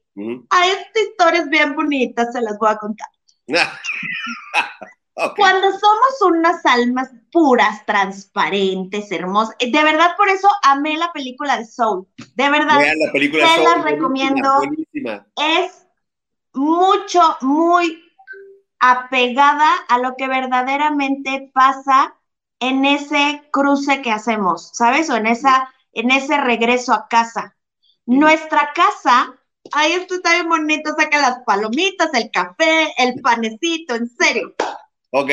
A esta historia es bien bonita, se las voy a contar. Cuando somos unas almas puras, transparentes, hermosas, eh, de verdad por eso amé la película de Soul, de verdad, Vean la película. te Soul, las recomiendo. Buenísima. es mucho, muy apegada a lo que verdaderamente pasa en ese cruce que hacemos, ¿sabes? O en esa, en ese regreso a casa. Nuestra casa, ay, esto está bien bonito, saca las palomitas, el café, el panecito, en serio. Ok.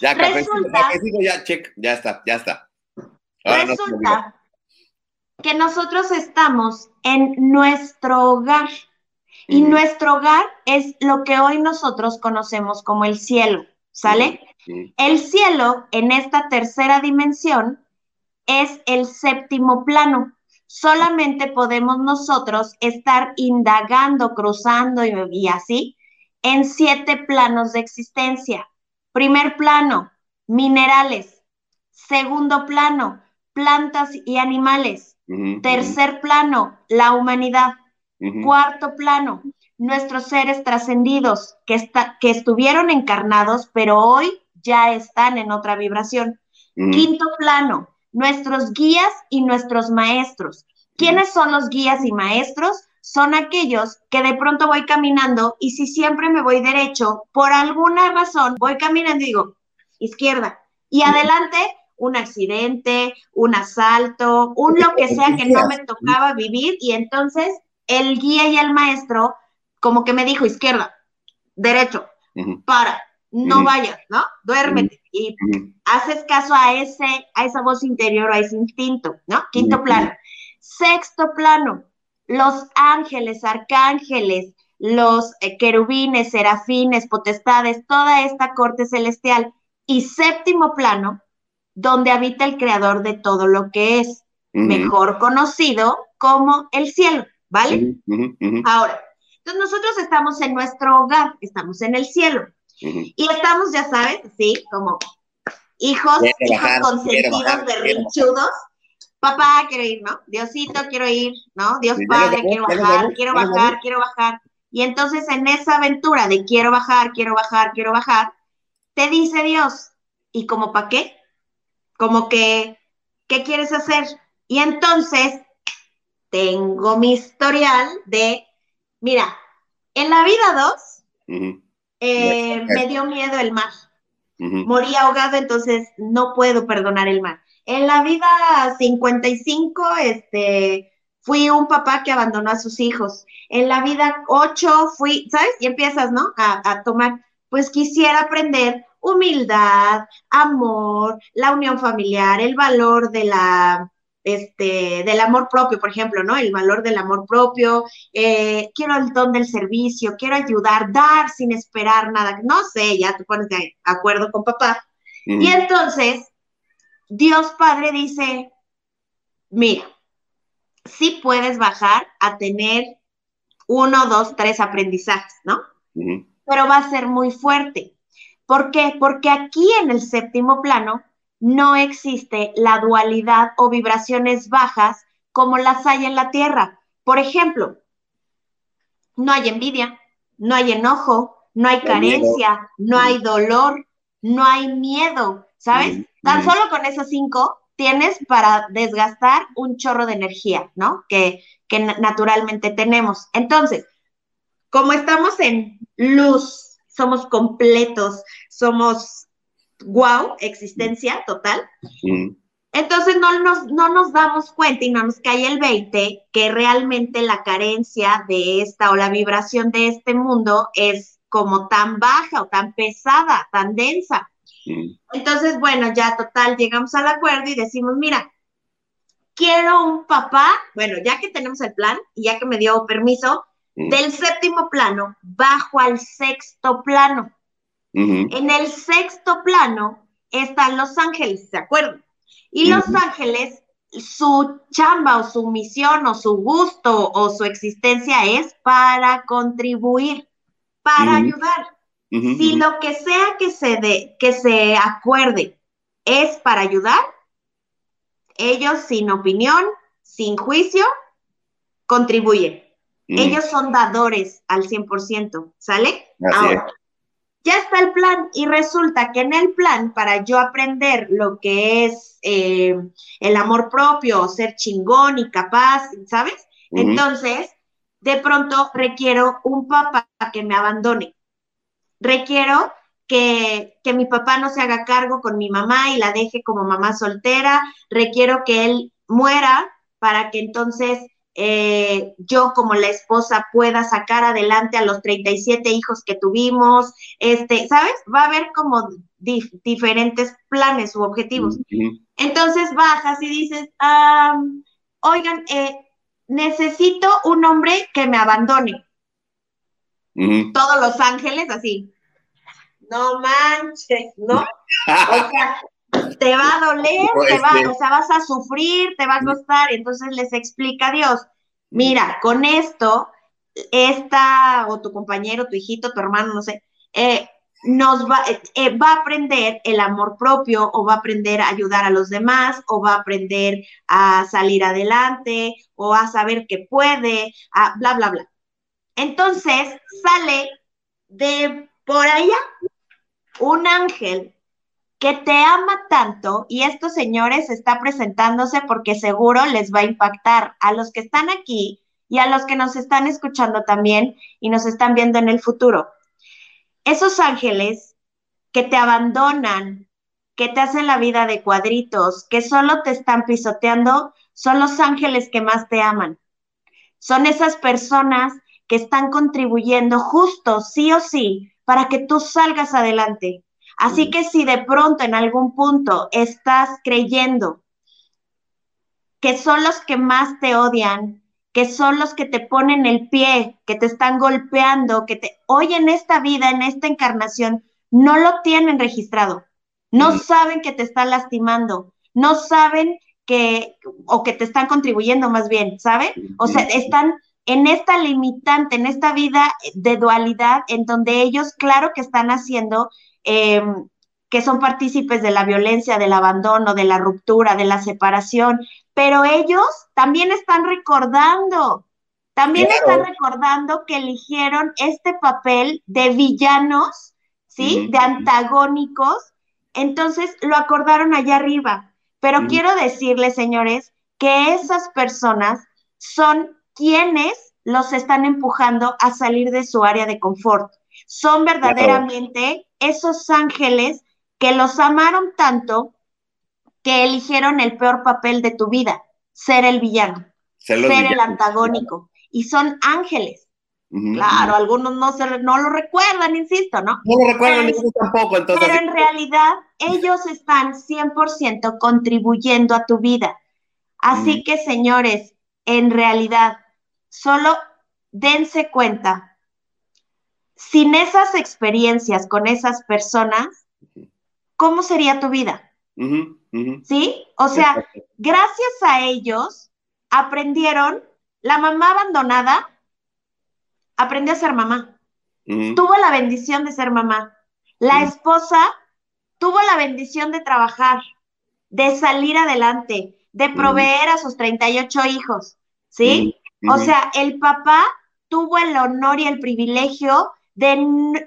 Ya, cafecito, Resulta- cafecito, ya, check. Ya está, ya está. Ahora no. Resulta que nosotros estamos en nuestro hogar y nuestro hogar es lo que hoy nosotros conocemos como el cielo, ¿sale? El cielo en esta tercera dimensión es el séptimo plano. Solamente podemos nosotros estar indagando, cruzando y, y así en siete planos de existencia. Primer plano, minerales. Segundo plano, plantas y animales. Tercer plano, la humanidad. Cuarto plano, nuestros seres trascendidos que, está- que estuvieron encarnados, pero hoy ya están en otra vibración. Quinto plano, nuestros guías y nuestros maestros. ¿Quiénes son los guías y maestros? Son aquellos que de pronto voy caminando y si siempre me voy derecho, por alguna razón voy caminando y digo, izquierda. Y adelante, un accidente, un asalto, un lo que sea que no me tocaba vivir y entonces el guía y el maestro como que me dijo, izquierda, derecho, para, no vayas, ¿no? Duérmete. Y haces caso a ese, a esa voz interior, a ese instinto, ¿no? Quinto plano. Sexto plano, los ángeles, arcángeles, los eh, querubines, serafines, potestades, toda esta corte celestial. Y séptimo plano, donde habita el creador de todo lo que es, mejor conocido como el cielo, ¿vale? Ahora, entonces nosotros estamos en nuestro hogar, estamos en el cielo. Y estamos, ya sabes, sí, como hijos, hijos bajar, consentidos, bajar, berrinchudos. Papá, quiero ir, ¿no? Diosito, quiero ir, ¿no? Dios Padre, quiero bajar, quiero bajar, quiero bajar. Y entonces en esa aventura de quiero bajar, quiero bajar, quiero bajar, te dice Dios, ¿y como para qué? Como que, ¿qué quieres hacer? Y entonces tengo mi historial de, mira, en la vida 2 Ujú, eh, me dio miedo el mar. Morí ahogado, entonces no puedo perdonar el mar. En la vida 55, este, fui un papá que abandonó a sus hijos. En la vida 8 fui, ¿sabes? Y empiezas, ¿no? A, a tomar, pues quisiera aprender humildad, amor, la unión familiar, el valor de la, este, del amor propio, por ejemplo, ¿no? El valor del amor propio, eh, quiero el don del servicio, quiero ayudar, dar sin esperar nada, no sé, ya te pones de acuerdo con papá. Y entonces, Dios Padre dice, mira, sí puedes bajar a tener uno, dos, tres aprendizajes, ¿no? Pero va a ser muy fuerte. ¿Por qué? Porque aquí en el séptimo plano no existe la dualidad o vibraciones bajas como las hay en la Tierra. Por ejemplo, no hay envidia, no hay enojo, no hay carencia, no hay dolor, no hay miedo, ¿sabes? Tan solo con esos cinco tienes para desgastar un chorro de energía, ¿no? Que, que na- naturalmente tenemos. Entonces, como estamos en luz, somos completos, somos wow, existencia total, entonces no nos, no nos damos cuenta y no nos cae el 20 que realmente la carencia de esta o la vibración de este mundo es como tan baja o tan pesada, tan densa. Entonces, bueno, ya total, llegamos al acuerdo y decimos, mira, quiero un papá, bueno, ya que tenemos el plan y ya que me dio permiso, del séptimo plano bajo al sexto plano. En el sexto plano están los ángeles, ¿de acuerdo? Y los ángeles, su chamba o su misión o su gusto o su existencia es para contribuir, para ayudar. Si lo que sea que se, de, que se acuerde es para ayudar, ellos sin opinión, sin juicio, contribuyen. Mm, Ellos son dadores al 100%, ¿sale? así Ahora, ya está el plan y resulta que en el plan, para yo aprender lo que es eh, el amor propio, ser chingón y capaz, ¿sabes? Entonces, de pronto requiero un papá que me abandone. Requiero que, que mi papá no se haga cargo con mi mamá y la deje como mamá soltera. Requiero que él muera para que entonces eh, yo como la esposa pueda sacar adelante a los 37 hijos que tuvimos, este, ¿sabes? Va a haber como dif- diferentes planes u objetivos. Entonces bajas y dices, "Ah, oigan, eh, necesito un hombre que me abandone. Todos los ángeles así. No manches, ¿no? O sea, te va a doler, No, te va, o sea, vas a sufrir, te va a costar. Entonces les explica Dios, mira, con esto, esta, o tu compañero, tu hijito, tu hermano, no sé, eh, nos va, eh, eh, va a aprender el amor propio, o va a aprender a ayudar a los demás, o va a aprender a salir adelante, o a saber que puede, a bla, bla, bla. Entonces sale de por allá un ángel que te ama tanto y estos señores está presentándose porque seguro les va a impactar a los que están aquí y a los que nos están escuchando también y nos están viendo en el futuro. Esos ángeles que te abandonan, que te hacen la vida de cuadritos, que solo te están pisoteando, son los ángeles que más te aman. Son esas personas que están contribuyendo justo, sí o sí, para que tú salgas adelante. Así que si de pronto en algún punto estás creyendo que son los que más te odian, que son los que te ponen el pie, que te están golpeando, que te hoy en esta vida, en esta encarnación, no lo tienen registrado. No Ujú. saben que te están lastimando, no saben que, o que te están contribuyendo más bien, ¿saben? O sea, están en esta limitante, en esta vida de dualidad, en donde ellos, claro que están haciendo, eh, que son partícipes de la violencia, del abandono, de la ruptura, de la separación, pero ellos también están recordando, también Claro. están recordando que eligieron este papel de villanos, ¿sí? De antagónicos, entonces lo acordaron allá arriba. Pero quiero decirles, señores, que esas personas son quienes los están empujando a salir de su área de confort. Son verdaderamente esos ángeles que los amaron tanto que eligieron el peor papel de tu vida, ser el villano, Ser el antagónico. Y son ángeles. Claro, algunos no, se, no lo recuerdan, insisto, ¿no? No lo recuerdo Pero- tampoco, entonces. Pero en realidad ellos están 100% contribuyendo a tu vida. Así que, señores, en realidad, solo dense cuenta, sin esas experiencias con esas personas, ¿cómo sería tu vida? ¿Sí? O sea, Exacto. gracias a ellos aprendieron, la mamá abandonada aprendió a ser mamá tuvo la bendición de ser mamá. La esposa tuvo la bendición de trabajar, de salir adelante, de proveer a sus 38 hijos, ¿sí? O sea, el papá tuvo el honor y el privilegio de,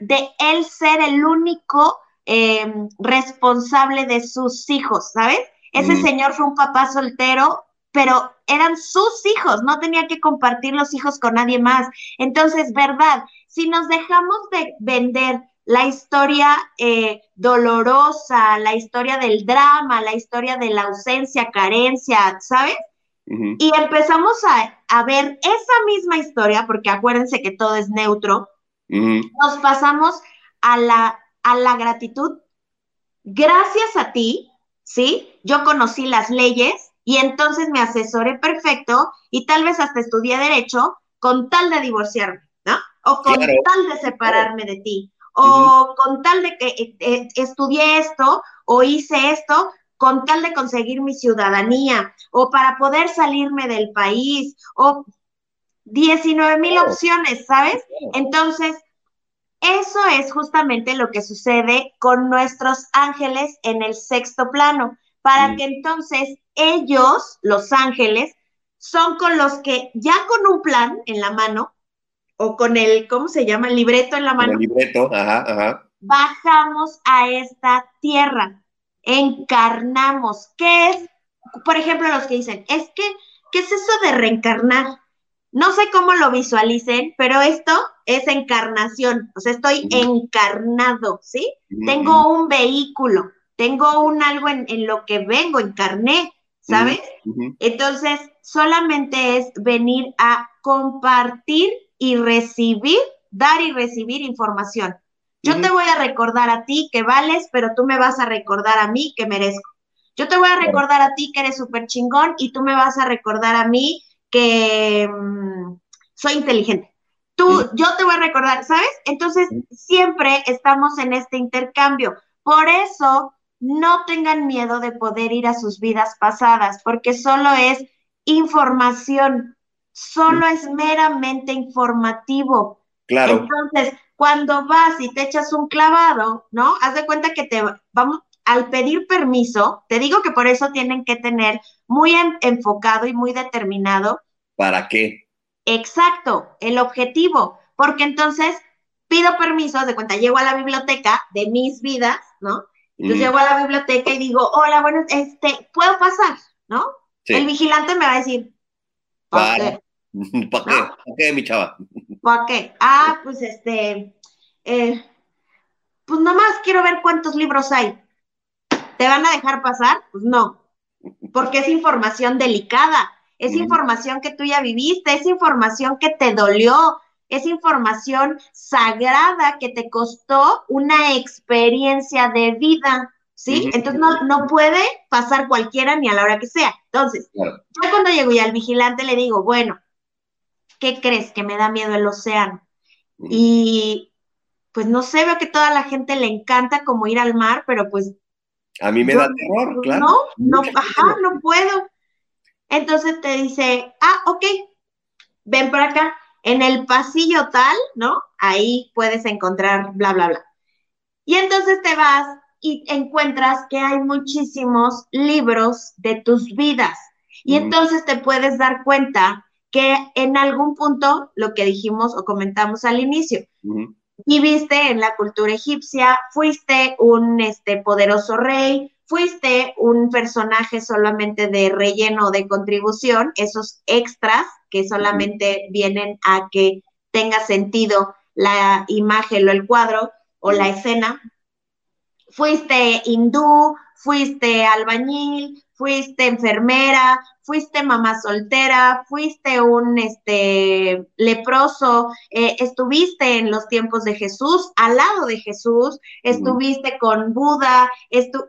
de él ser el único eh, responsable de sus hijos, ¿sabes? Ese señor fue un papá soltero, pero eran sus hijos, no tenía que compartir los hijos con nadie más. Entonces, verdad, si nos dejamos de vender la historia eh, dolorosa, la historia del drama, la historia de la ausencia, carencia, ¿sabes? Y empezamos a, a ver esa misma historia, porque acuérdense que todo es neutro, nos pasamos a la, a la gratitud. Gracias a ti, ¿sí? Yo conocí las leyes y entonces me asesoré perfecto y tal vez hasta estudié derecho con tal de divorciarme, ¿no? O con Claro. tal de separarme de ti, o con tal de que eh, eh, estudié esto o hice esto con tal de conseguir mi ciudadanía o para poder salirme del país o 19 mil Claro. opciones, ¿sabes? Entonces, eso es justamente lo que sucede con nuestros ángeles en el sexto plano, para que entonces ellos, los ángeles, son con los que ya con un plan en la mano o con el, ¿cómo se llama? El libreto en la mano. El libreto, ajá, ajá. Bajamos a esta tierra, encarnamos. ¿Qué es? Por ejemplo, los que dicen, es que, ¿qué es eso de reencarnar? No sé cómo lo visualicen, pero esto es encarnación, o sea, estoy encarnado, ¿sí? Tengo un vehículo, tengo un algo en, en lo que vengo, encarné, ¿sabes? Entonces, solamente es venir a compartir y recibir, dar y recibir información. Yo te voy a recordar a ti que vales, pero tú me vas a recordar a mí que merezco. Yo te voy a recordar a ti que eres súper chingón y tú me vas a recordar a mí que mm, soy inteligente. Tú, yo te voy a recordar, ¿sabes? Entonces, siempre estamos en este intercambio. Por eso, no tengan miedo de poder ir a sus vidas pasadas, porque solo es información, solo es meramente informativo. Claro. Entonces, cuando vas y te echas un clavado, ¿no? Haz de cuenta que te vamos al pedir permiso, te digo que por eso tienen que tener muy en, enfocado y muy determinado. ¿Para qué? Exacto, el objetivo, porque entonces pido permiso, haz de cuenta, llego a la biblioteca de mis vidas, ¿no? Entonces llego a la biblioteca y digo, hola, bueno, este, ¿puedo pasar? ¿No? Sí. El vigilante me va a decir, ¿para? ¿Para qué? ¿Para qué, mi chava? ¿Para qué? Ah, pues este, eh, pues nomás quiero ver cuántos libros hay. ¿Te van a dejar pasar? Pues no, porque es información delicada, es mm. información que tú ya viviste, es información que te dolió, es información sagrada que te costó una experiencia de vida, ¿sí? Entonces no, no, puede pasar cualquiera ni a la hora que sea. Entonces, claro. yo cuando llego y al vigilante le digo, bueno, ¿qué crees? Que me da miedo el océano. Y pues no sé, veo que toda la gente le encanta como ir al mar, pero pues... A mí me yo, da terror, claro. No, no, ajá, no puedo. Entonces te dice, ah, ok, ven para acá en el pasillo tal, ¿no? Ahí puedes encontrar bla, bla, bla. Y entonces te vas y encuentras que hay muchísimos libros de tus vidas. Y entonces te puedes dar cuenta que en algún punto, lo que dijimos o comentamos al inicio, viviste en la cultura egipcia, fuiste un este, poderoso rey, fuiste un personaje solamente de relleno de contribución, esos extras que solamente vienen a que tenga sentido la imagen o el cuadro o la escena. Fuiste hindú, fuiste albañil, fuiste enfermera, fuiste mamá soltera, fuiste un este, leproso, eh, estuviste en los tiempos de Jesús, al lado de Jesús, estuviste con Buda, estu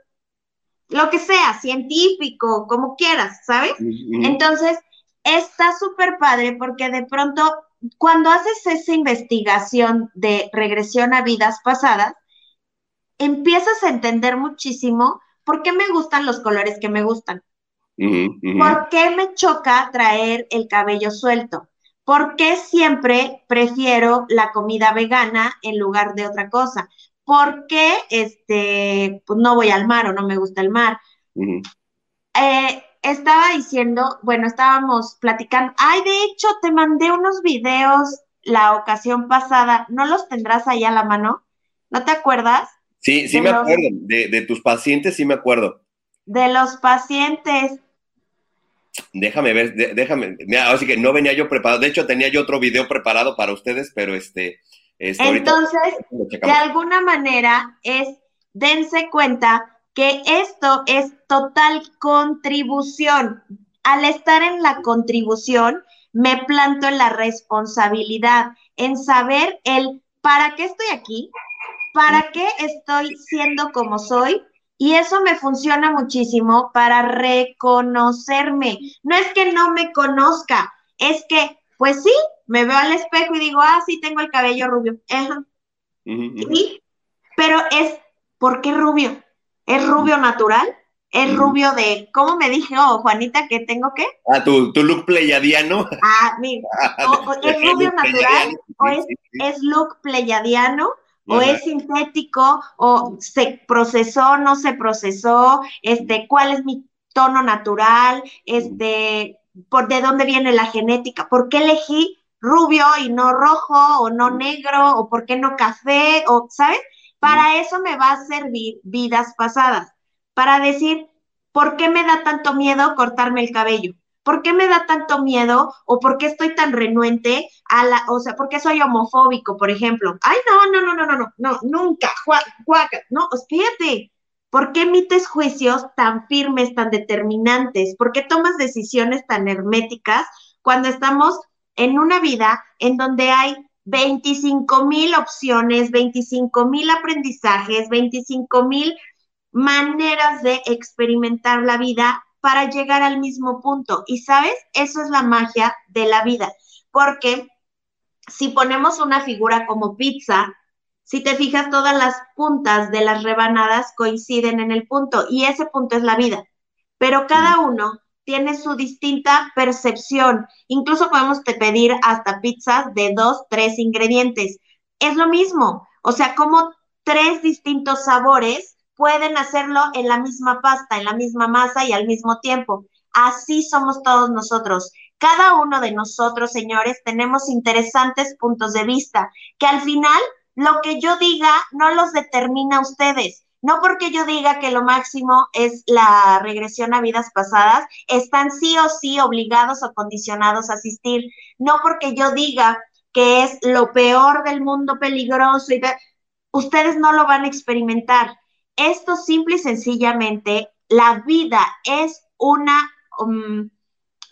lo que sea, científico, como quieras, ¿sabes? Entonces, está súper padre porque de pronto, cuando haces esa investigación de regresión a vidas pasadas, empiezas a entender muchísimo por qué me gustan los colores que me gustan. ¿Por qué me choca traer el cabello suelto? ¿Por qué siempre prefiero la comida vegana en lugar de otra cosa? ¿Por qué este, pues no voy al mar o no me gusta el mar? eh, estaba diciendo, bueno, estábamos platicando, ay, de hecho, te mandé unos videos la ocasión pasada, ¿no los tendrás ahí a la mano? ¿No te acuerdas? Sí, sí De me los- acuerdo. De, de tus pacientes sí me acuerdo. De los pacientes. Déjame ver, de- déjame. Mira, así que no venía yo preparado. De hecho, tenía yo otro video preparado para ustedes, pero este. este, Entonces, de alguna manera es, dense cuenta que esto es total contribución. Al estar en la contribución, me planto en la responsabilidad, en saber el para qué estoy aquí, para qué estoy siendo como soy. Y eso me funciona muchísimo para reconocerme. No es que no me conozca, es que, pues sí, me veo al espejo y digo, ah, sí, tengo el cabello rubio. Ajá. Sí, pero es, ¿por qué rubio? ¿Es rubio natural? ¿Es rubio de, cómo me dije, oh, Juanita, que tengo qué? Ah, tu, tu look pleyadiano. Ah, mira, o- o ¿es rubio natural? ¿O es, es look pleyadiano? ¿O es sintético? ¿O se procesó, no se procesó? Este, ¿cuál es mi tono natural? Este, por de dónde viene la genética, por qué elegí rubio y no rojo o no negro o por qué no café o, ¿sabes? Para eso me va a servir vidas pasadas, para decir, ¿por qué me da tanto miedo cortarme el cabello? ¿Por qué me da tanto miedo o por qué estoy tan renuente a la, o sea, por qué soy homofóbico, por ejemplo? Ay, no, no, no, no, no, no, no, nunca, guaca, no, espérate. ¿Por qué emites juicios tan firmes, tan determinantes? ¿Por qué tomas decisiones tan herméticas cuando estamos en una vida en donde hay 25 mil opciones, 25 mil aprendizajes, 25 mil maneras de experimentar la vida para llegar al mismo punto. Y sabes, eso es la magia de la vida, porque si ponemos una figura como pizza, si te fijas, todas las puntas de las rebanadas coinciden en el punto y ese punto es la vida. Pero cada uno tiene su distinta percepción. Incluso podemos pedir hasta pizzas de dos, tres ingredientes. Es lo mismo. O sea, como tres distintos sabores pueden hacerlo en la misma pasta, en la misma masa y al mismo tiempo. Así somos todos nosotros. Cada uno de nosotros, señores, tenemos interesantes puntos de vista que al final lo que yo diga no los determina a ustedes. No porque yo diga que lo máximo es la regresión a vidas pasadas, están sí o sí obligados o condicionados a asistir. No porque yo diga que es lo peor del mundo peligroso y ustedes no lo van a experimentar. Esto simple y sencillamente, la vida es una um,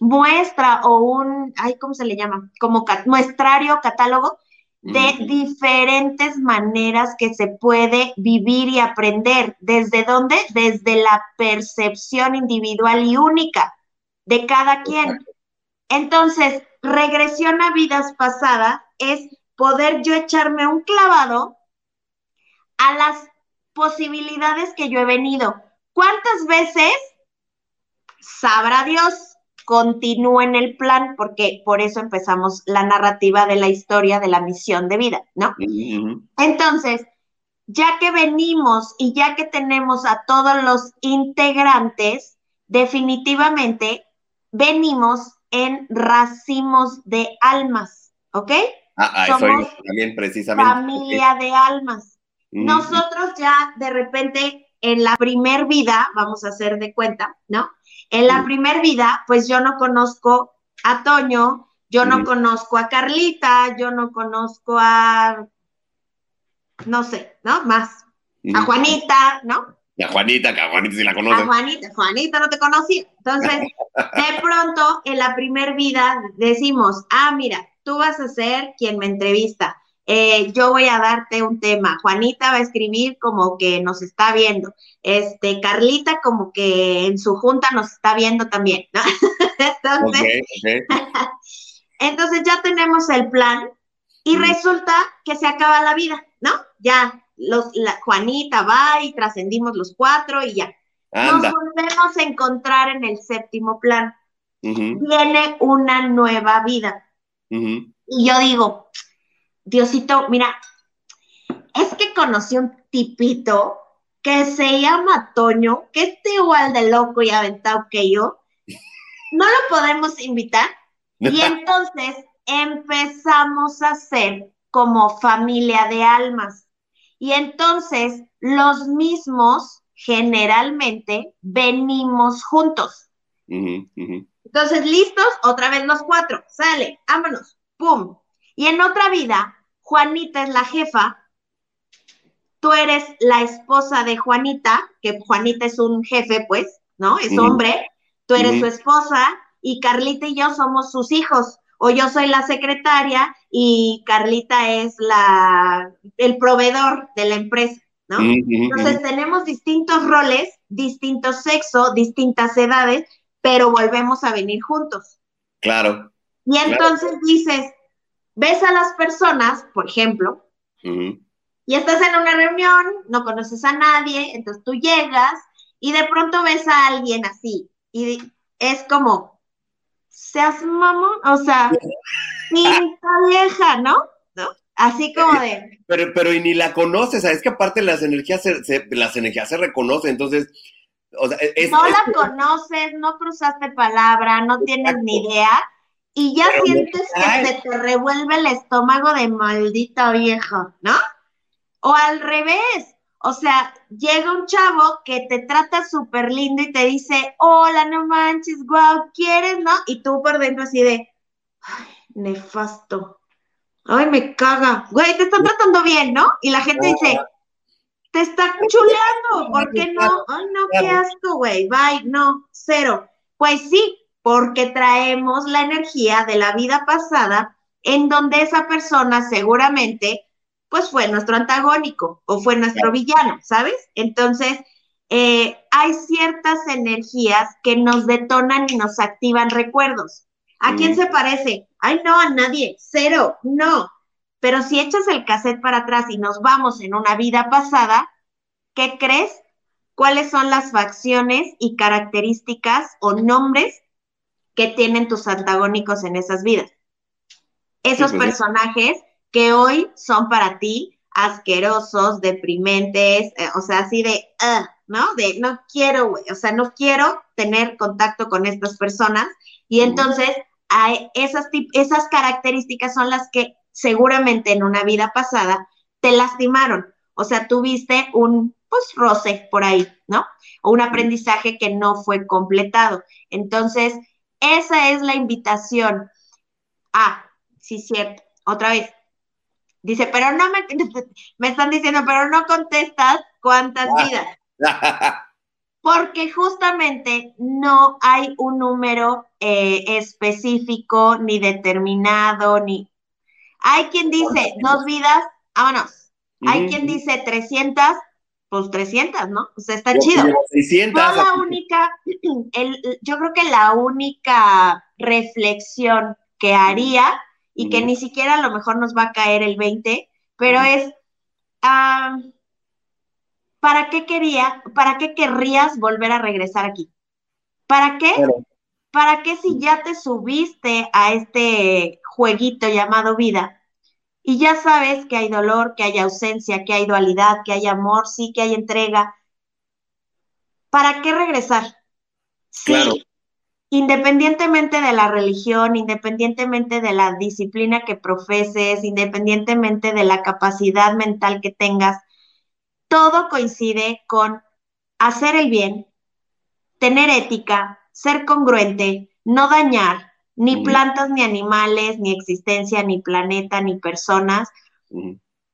muestra o un, ay, ¿cómo se le llama? Como muestrario, catálogo de diferentes maneras que se puede vivir y aprender. ¿Desde dónde? Desde la percepción individual y única de cada quien. Entonces, regresión a vidas pasadas es poder yo echarme un clavado a las posibilidades que yo he venido. ¿Cuántas veces sabrá Dios? continúen el plan, porque por eso empezamos la narrativa de la historia de la misión de vida, ¿no? Entonces, ya que venimos y ya que tenemos a todos los integrantes, definitivamente venimos en racimos de almas, ¿ok? Ah, ah Somos también precisamente. Familia de almas. Nosotros ya de repente en la primer vida, vamos a hacer de cuenta, ¿no? En la primer vida, pues yo no conozco a Toño, yo no conozco a Carlita, yo no conozco a, no sé, ¿no? Más. A Juanita, ¿no? Y a Juanita, que a Juanita sí la conoce. A Juanita, Juanita no te conocía. Entonces, de pronto, en la primer vida decimos, ah, mira, tú vas a ser quien me entrevista. Eh, yo voy a darte un tema. Juanita va a escribir como que nos está viendo. Este, Carlita como que en su junta nos está viendo también, ¿no? entonces, entonces ya tenemos el plan y mm. resulta que se acaba la vida, ¿no? Ya los, la, Juanita va y trascendimos los cuatro y ya. Nos volvemos a encontrar en el séptimo plan. Viene una nueva vida. Y yo digo, Diosito, mira, es que conocí un tipito que se llama Toño, que está igual de loco y aventado que yo. No lo podemos invitar. Y entonces empezamos a ser como familia de almas. Y entonces los mismos generalmente venimos juntos. Entonces, listos, otra vez los cuatro, sale, vámonos, pum, y en otra vida, Juanita es la jefa, tú eres la esposa de Juanita, que Juanita es un jefe, pues, ¿no? Es hombre, tú eres su esposa y Carlita y yo somos sus hijos. O yo soy la secretaria y Carlita es la el proveedor de la empresa, ¿no? Entonces tenemos distintos roles, distintos sexos, distintas edades, pero volvemos a venir juntos. Claro. Y entonces dices, ves a las personas, por ejemplo, y estás en una reunión, no conoces a nadie, entonces tú llegas y de pronto ves a alguien así y es como, seas mamón, o sea, pinta vieja, ¿no? ¿no? Así como de... Pero, pero y ni la conoces, ¿sabes? que aparte las energías se, las energías se reconocen, entonces O sea, es, no es- la conoces, no cruzaste palabra, no tienes ni idea, y ya Pero sientes que se te revuelve el estómago de maldita vieja, ¿no? O al revés, o sea, llega un chavo que te trata súper lindo y te dice, hola, no manches, guau, ¿quieres, no? Y tú por dentro así de, ay, nefasto, ay, me caga, güey, te están tratando bien, ¿no? Y la gente dice, te está chuleando, ¿por qué no? Ay, no, qué asco, güey, bye, no, cero. Pues sí, porque traemos la energía de la vida pasada en donde esa persona seguramente, pues fue nuestro antagónico o fue nuestro villano, ¿sabes? Entonces, eh, hay ciertas energías que nos detonan y nos activan recuerdos. ¿A quién se parece? Ay, no, a nadie, cero, no. Pero si echas el cassette para atrás y nos vamos en una vida pasada, ¿qué crees? ¿Cuáles son las facciones y características o nombres que tienen tus antagónicos en esas vidas? Esos pues personajes que hoy son para ti asquerosos, deprimentes, eh, o sea, así de, "Ugh", ¿no? De no quiero, güey, o sea, no quiero tener contacto con estas personas. Y entonces, esas, esas características son las que seguramente en una vida pasada te lastimaron. O sea, tuviste un, pues, roce por ahí, ¿no? O un aprendizaje que no fue completado. Entonces, esa es la invitación. Ah, sí, cierto. Otra vez. Dice, pero no me, me están diciendo, pero no contestas cuántas vidas. Porque justamente no hay un número eh, específico, ni determinado, ni... Hay quien dice dos vidas, vámonos. Hay quien dice 300, pues 300, ¿no? O sea, está Yo chido. llevo 600, Yo la única, el- yo creo que la única reflexión que haría, y que ni siquiera a lo mejor nos va a caer el 20, pero es, ¿para qué quería, para qué querrías volver a regresar aquí? ¿Para qué? ¿Para qué si ya te subiste a este jueguito llamado vida y ya sabes que hay dolor, que hay ausencia, que hay dualidad, que hay amor, sí, que hay entrega? ¿Para qué regresar? Sí, Claro. independientemente de la religión, independientemente de la disciplina que profeses, independientemente de la capacidad mental que tengas, todo coincide con hacer el bien, tener ética, ser congruente, no dañar ni plantas, ni animales, ni existencia, ni planeta, ni personas.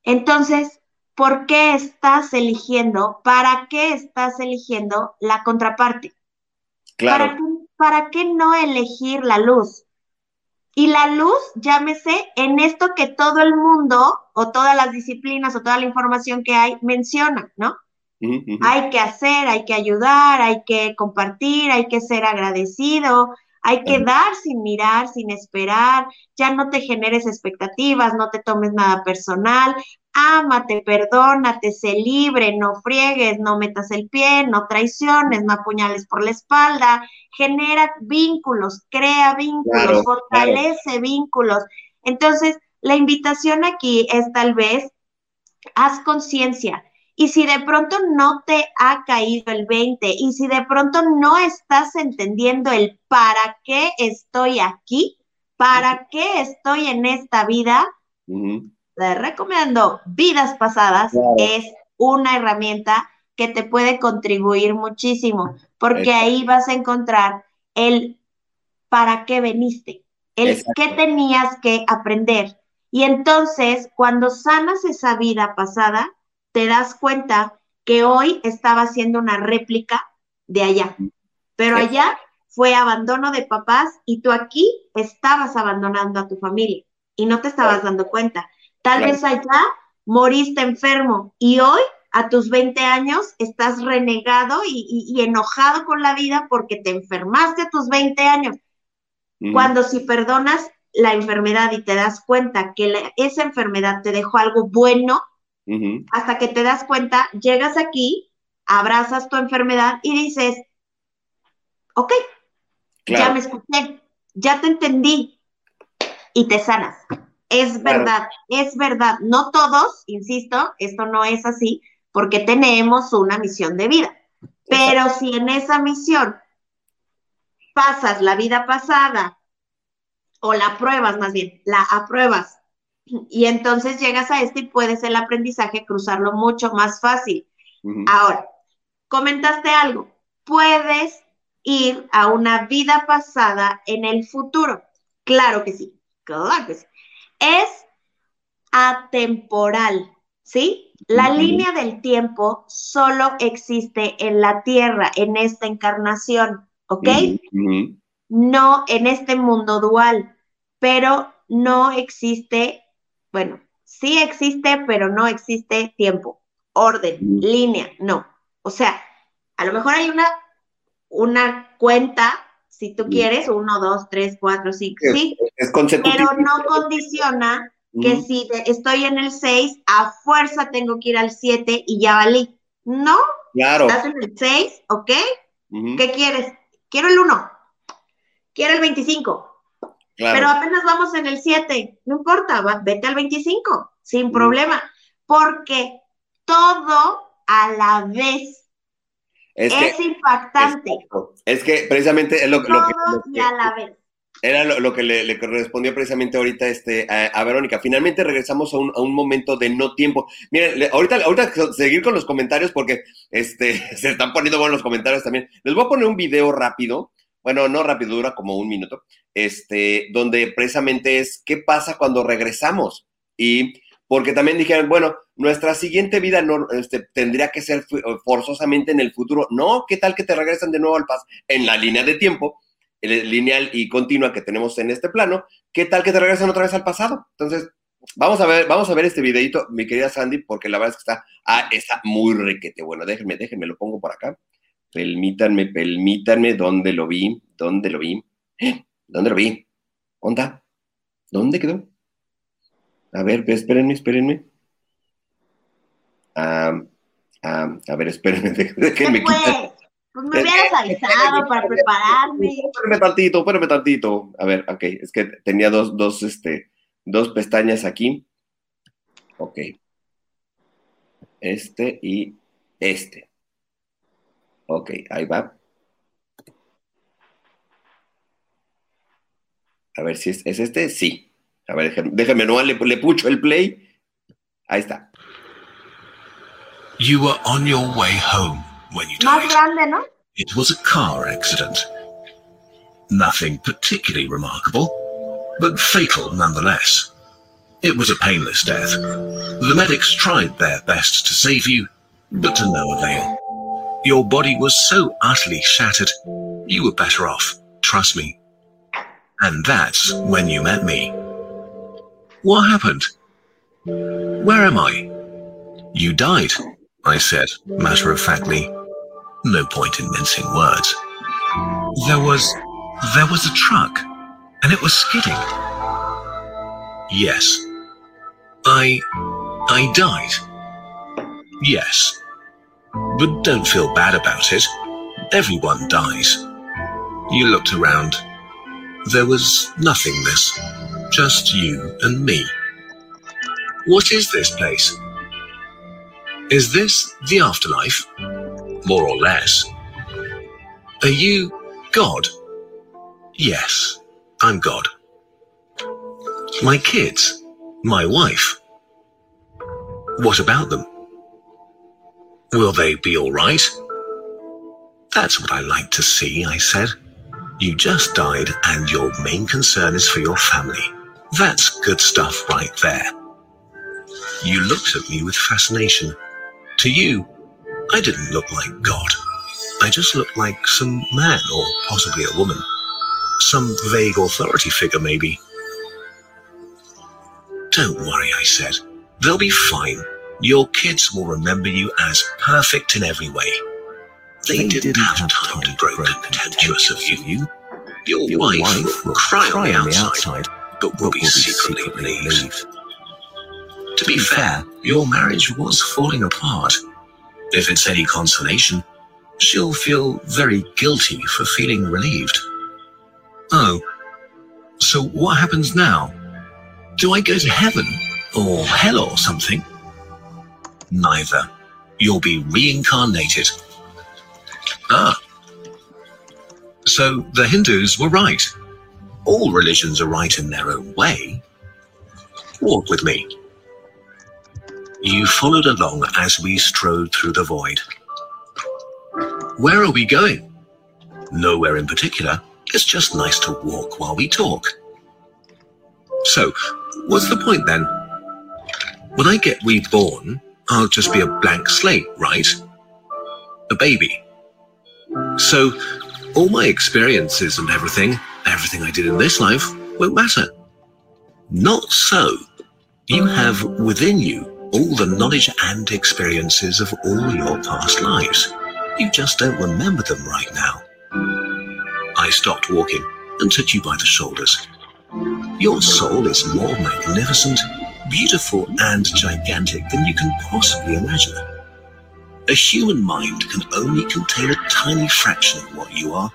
Entonces, ¿por qué estás eligiendo? ¿Para qué estás eligiendo la contraparte? ¿Para Claro. qué, para qué no elegir la luz? Y la luz, llámese, en esto que todo el mundo o todas las disciplinas o toda la información que hay menciona, ¿no? Hay que hacer, hay que ayudar, hay que compartir, hay que ser agradecido, hay que dar sin mirar, sin esperar, ya no te generes expectativas, no te tomes nada personal, ámate, perdónate, sé libre, no friegues, no metas el pie, no traiciones, no apuñales por la espalda, genera vínculos, crea vínculos, Claro, fortalece vínculos. Entonces, la invitación aquí es tal vez, haz conciencia. Y si de pronto no te ha caído el 20 y si de pronto no estás entendiendo el para qué estoy aquí, para qué estoy en esta vida, te recomiendo Vidas Pasadas, Claro. es una herramienta que te puede contribuir muchísimo, porque Exacto. ahí vas a encontrar el para qué veniste, el Exacto. qué tenías que aprender. Y entonces, cuando sanas esa vida pasada, te das cuenta que hoy estaba haciendo una réplica de allá, pero Sí. allá fue abandono de papás y tú aquí estabas abandonando a tu familia y no te estabas dando cuenta. Tal vez allá moriste enfermo y hoy a tus 20 años estás renegado y, y- y enojado con la vida porque te enfermaste a tus 20 años. Cuando si perdonas la enfermedad y te das cuenta que la- esa enfermedad te dejó algo bueno, Hasta que te das cuenta, llegas aquí, abrazas tu enfermedad y dices, ok, ya me escuché, ya te entendí y te sanas. Es Claro. verdad, es verdad. No todos, insisto, esto no es así porque tenemos una misión de vida. Pero si en esa misión pasas la vida pasada, o la pruebas más bien, la apruebas, y entonces llegas a este y puedes el aprendizaje cruzarlo mucho más fácil. Ahora, comentaste algo, puedes ir a una vida pasada en el futuro. Claro que sí, claro que sí. Es atemporal, ¿sí? La línea del tiempo solo existe en la Tierra, en esta encarnación, ¿ok? No en este mundo dual, pero no existe, bueno, sí existe, pero no existe tiempo, orden, línea, no. O sea, a lo mejor hay una, una cuenta, si tú quieres, uno, dos, tres, cuatro, cinco, Es- sí, Es pero no condiciona que si estoy en el 6, a fuerza tengo que ir al 7 y ya valí. No, Claro. estás en el 6, ¿ok? ¿Qué quieres? Quiero el 1, quiero el 25, Claro. pero apenas vamos en el 7, no importa, va- vete al 25, sin problema, porque todo a la vez es es, que, impactante, es que precisamente es lo, lo que, y a la vez. Era lo, lo que le, le respondió precisamente ahorita este, a, a Verónica. Finalmente regresamos a un, a un momento de no tiempo. Miren, le- ahorita, ahorita seguir con los comentarios porque este, se están poniendo buenos los comentarios también. Les voy a poner un video rápido. Bueno, no rápido, dura como un minuto. Este, donde precisamente es qué pasa cuando regresamos. Y porque también dijeron, bueno, nuestra siguiente vida no, este, tendría que ser forzosamente en el futuro. No, ¿qué tal que te regresan de nuevo al pasado? En la línea de tiempo lineal y continua que tenemos en este plano, ¿qué tal que te regresan otra vez al pasado? Entonces, vamos a ver, vamos a ver este videito, mi querida Sandy, porque la verdad es que está, ah, está muy requete. Bueno, déjenme, déjenme, lo pongo por acá. Permítanme, permítanme, ¿dónde lo vi? ¿Dónde lo vi? ¡Eh! ¿Dónde lo vi? ¿Onda? ¿Dónde quedó? A ver, espérenme, espérenme. Ah, ah, a ver, espérenme, déjenme ¿Qué quitar- fue? Pues me hubieras avisado para prepararme. Espérame tantito, espérame tantito. A ver, ok, es que tenía dos, dos, este, dos pestañas aquí. Ok. Este y este. Ok, ahí va. A ver si es, ¿es este. Sí. A ver, déjame, déjame no, le, le pucho el play. Ahí está. You were on your way home when you Más died. grande, ¿no? It was a car accident. Nothing particularly remarkable, but fatal nonetheless. It was a painless death. The medics tried their best to save you, but to no avail. Your body was so utterly shattered, you were better off, trust me. And that's when you met me. What happened? Where am I? You died, I said, matter of factly. No point in mincing words. There was. there was a truck, and it was skidding. Yes. I. I died. Yes. But don't feel bad about it. Everyone dies. You looked around. There was nothingness. Just you and me. What is this place? Is this the afterlife? More or less. Are you God? Yes, I'm God. My kids? My wife? What about them? Will they be all right? That's what I like to see, I said. You just died, and your main concern is for your family. That's good stuff right there. You looked at me with fascination. To you, I didn't look like God. I just looked like some man, or possibly a woman. Some vague authority figure, maybe. Don't worry, I said. They'll be fine. Your kids will remember you as perfect in every way. They, didn't, have, time, to grow contemptuous of you. Your, wife, will cry, on the outside, but will be secretly relieved. To be fair, your marriage was falling apart. If it's any consolation, she'll feel very guilty for feeling relieved. Oh, so what happens now? Do I go to heaven or hell or something? Neither. You'll be reincarnated. Ah. So the Hindus were right. All religions are right in their own way. Walk with me. You followed along as we strode through the void. Where are we going? Nowhere in particular. It's just nice to walk while we talk. So, what's the point then? When I get reborn, I'll just be a blank slate, right? A baby. So, all my experiences and everything, everything I did in this life, won't matter. Not so. You have within you all the knowledge and experiences of all your past lives. You just don't remember them right now. I stopped walking and took you by the shoulders. Your soul is more magnificent, beautiful, and gigantic than you can possibly imagine. A human mind can only contain a tiny fraction of what you are.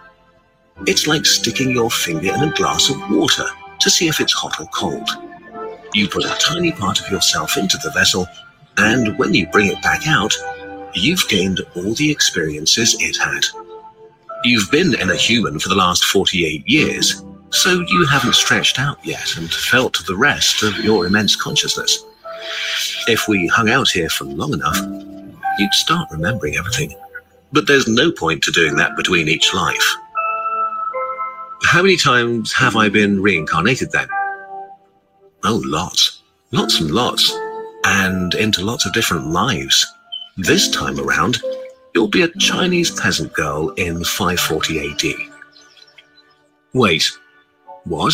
It's like sticking your finger in a glass of water to see if it's hot or cold. You put a tiny part of yourself into the vessel, and when you bring it back out, you've gained all the experiences it had. You've been in a human for the last 48 years, so you haven't stretched out yet and felt the rest of your immense consciousness. If we hung out here for long enough, you'd start remembering everything. But there's no point to doing that between each life. How many times have I been reincarnated then? Oh, lots. Lots and lots. And into lots of different lives. This time around, you'll be a Chinese peasant girl in 540 AD. Wait, what?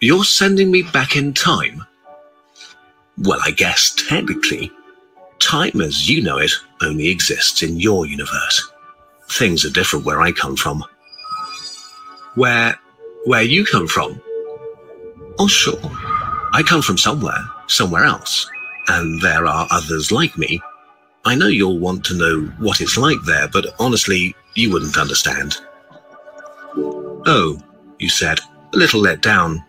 You're sending me back in time? Well, I guess technically, time as you know it only exists in your universe. Things are different where I come from. Where, where you come from? Oh, sure. I come from somewhere, somewhere else, and there are others like me. I know you'll want to know what it's like there, but honestly, you wouldn't understand. Oh, you said, a little let down.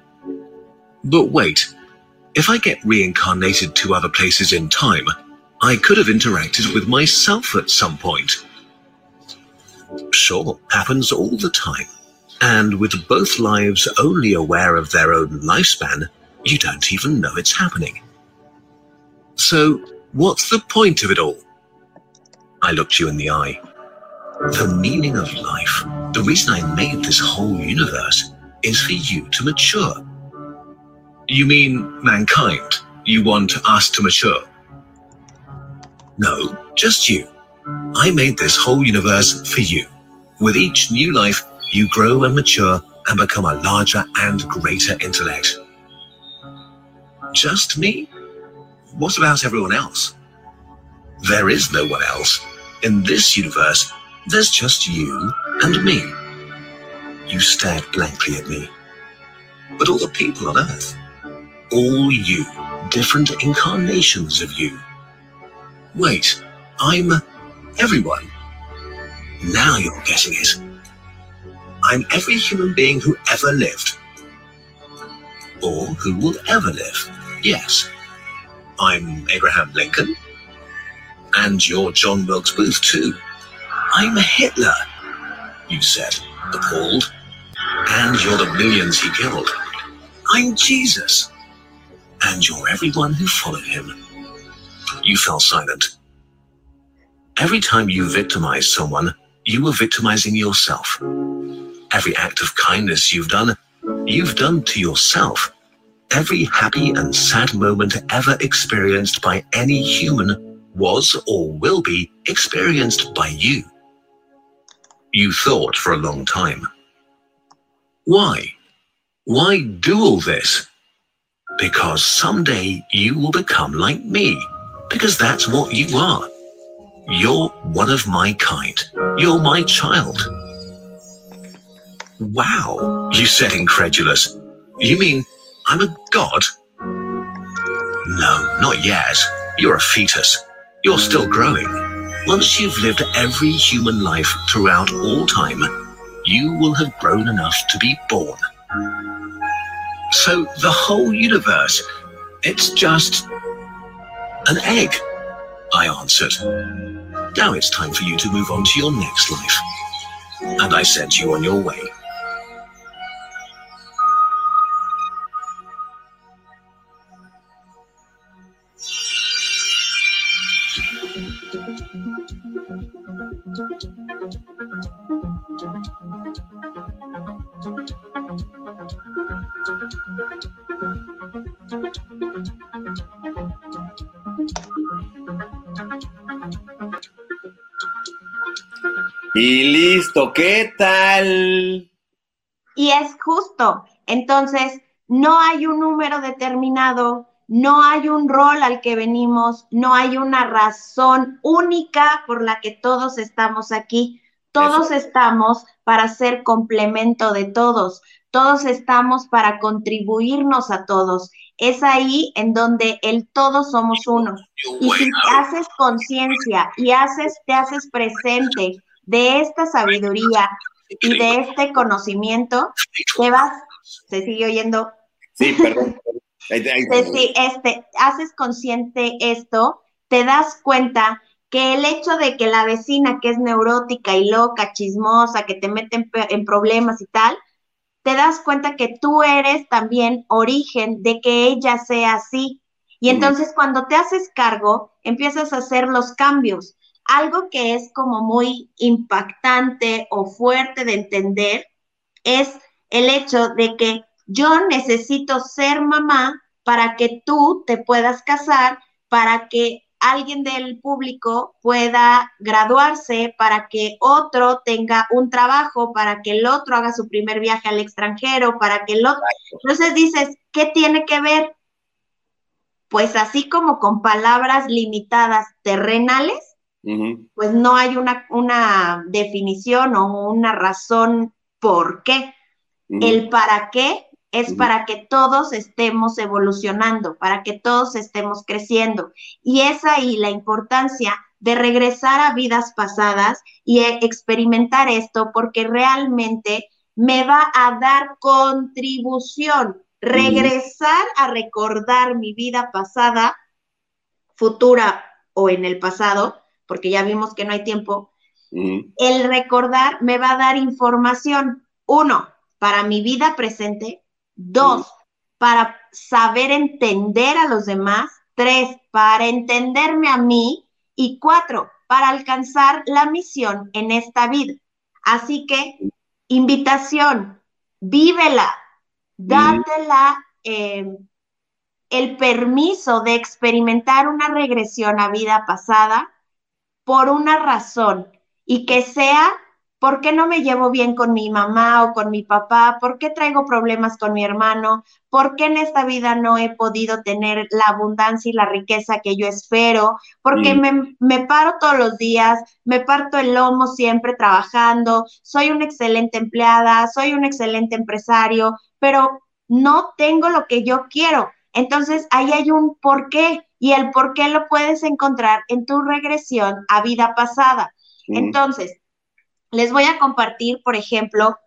But wait, if I get reincarnated to other places in time, I could have interacted with myself at some point. Sure, happens all the time. And with both lives only aware of their own lifespan, you don't even know it's happening. So, what's the point of it all? I looked you in the eye. The meaning of life, the reason I made this whole universe, is for you to mature. You mean mankind? You want us to mature? No, just you. I made this whole universe for you. With each new life, you grow and mature and become a larger and greater intellect. Just me? What about everyone else? There is no one else. In this universe, there's just you and me. You stared blankly at me. But all the people on Earth, all you, different incarnations of you. Wait, I'm everyone. Now you're getting it. I'm every human being who ever lived. Or who will ever live. Yes. I'm Abraham Lincoln. And you're John Wilkes Booth, too. I'm Hitler, you said, appalled. And you're the millions he killed. I'm Jesus. And you're everyone who followed him. You fell silent. Every time you victimized someone, you were victimizing yourself. Every act of kindness you've done, you've done to yourself. Every happy and sad moment ever experienced by any human was or will be experienced by you. You thought for a long time. Why? Why do all this? Because someday you will become like me. Because that's what you are. You're one of my kind. You're my child. Wow, you said incredulous. You mean I'm a god? No, not yet. You're a fetus. You're still growing. Once you've lived every human life throughout all time, you will have grown enough to be born. So the whole universe, it's just an egg, I answered. Now it's time for you to move on to your next life. and I sent you on your way. Y listo, ¿qué tal? Y es justo. Entonces, no hay un número determinado, no hay un rol al que venimos, no hay una razón única por la que todos estamos aquí. Todos estamos para ser complemento de todos, todos estamos para contribuirnos a todos. Es ahí en donde el todos somos uno. Y si haces conciencia y haces, te haces presente de esta sabiduría y de este conocimiento, te vas, se sigue oyendo. Sí, perdón. Sí, este, haces consciente esto, te das cuenta que el hecho de que la vecina que es neurótica y loca, chismosa, que te mete en, en problemas y tal, te das cuenta que tú eres también origen de que ella sea así. Y entonces cuando te haces cargo, empiezas a hacer los cambios. Algo que es como muy impactante o fuerte de entender es el hecho de que yo necesito ser mamá para que tú te puedas casar, para que alguien del público pueda graduarse, para que otro tenga un trabajo, para que el otro haga su primer viaje al extranjero, para que el otro... Entonces dices, ¿qué tiene que ver? Pues así como con palabras limitadas terrenales, uh -huh. pues no hay una, una, definición o una razón por qué. Uh -huh. El para qué es para que todos estemos evolucionando, para que todos estemos creciendo. Y es ahí la importancia de regresar a vidas pasadas y e, experimentar esto porque realmente me va a dar contribución. Regresar a recordar mi vida pasada, futura o en el pasado, porque ya vimos que no hay tiempo. El recordar me va a dar información. Uno, para mi vida presente, Dos, para saber entender a los demás. Tres, para entenderme a mí. Y cuatro, para alcanzar la misión en esta vida. Así que, invitación, vívela, dátela eh, el permiso de experimentar una regresión a vida pasada por una razón y que sea ¿Por qué no me llevo bien con mi mamá o con mi papá? ¿Por qué traigo problemas con mi hermano? ¿Por qué en esta vida no he podido tener la abundancia y la riqueza que yo espero? Porque mm. me, me, paro todos los días, me parto el lomo siempre trabajando, soy una excelente empleada, soy un excelente empresario, pero no tengo lo que yo quiero. Entonces, ahí hay un por qué y el por qué lo puedes encontrar en tu regresión a vida pasada. Mm. Entonces, les voy a compartir, por ejemplo,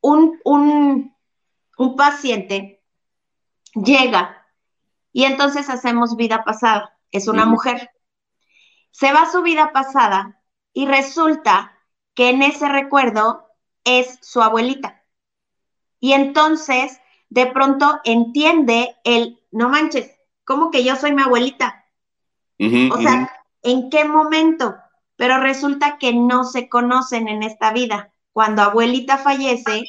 un, un, un paciente llega y entonces hacemos vida pasada. Es una mujer. Se va a su vida pasada y resulta que en ese recuerdo es su abuelita. Y entonces, de pronto entiende el, no manches, ¿cómo que yo soy mi abuelita? Uh -huh, o sea, uh -huh. ¿en qué momento? Pero resulta que no se conocen en esta vida. Cuando abuelita fallece,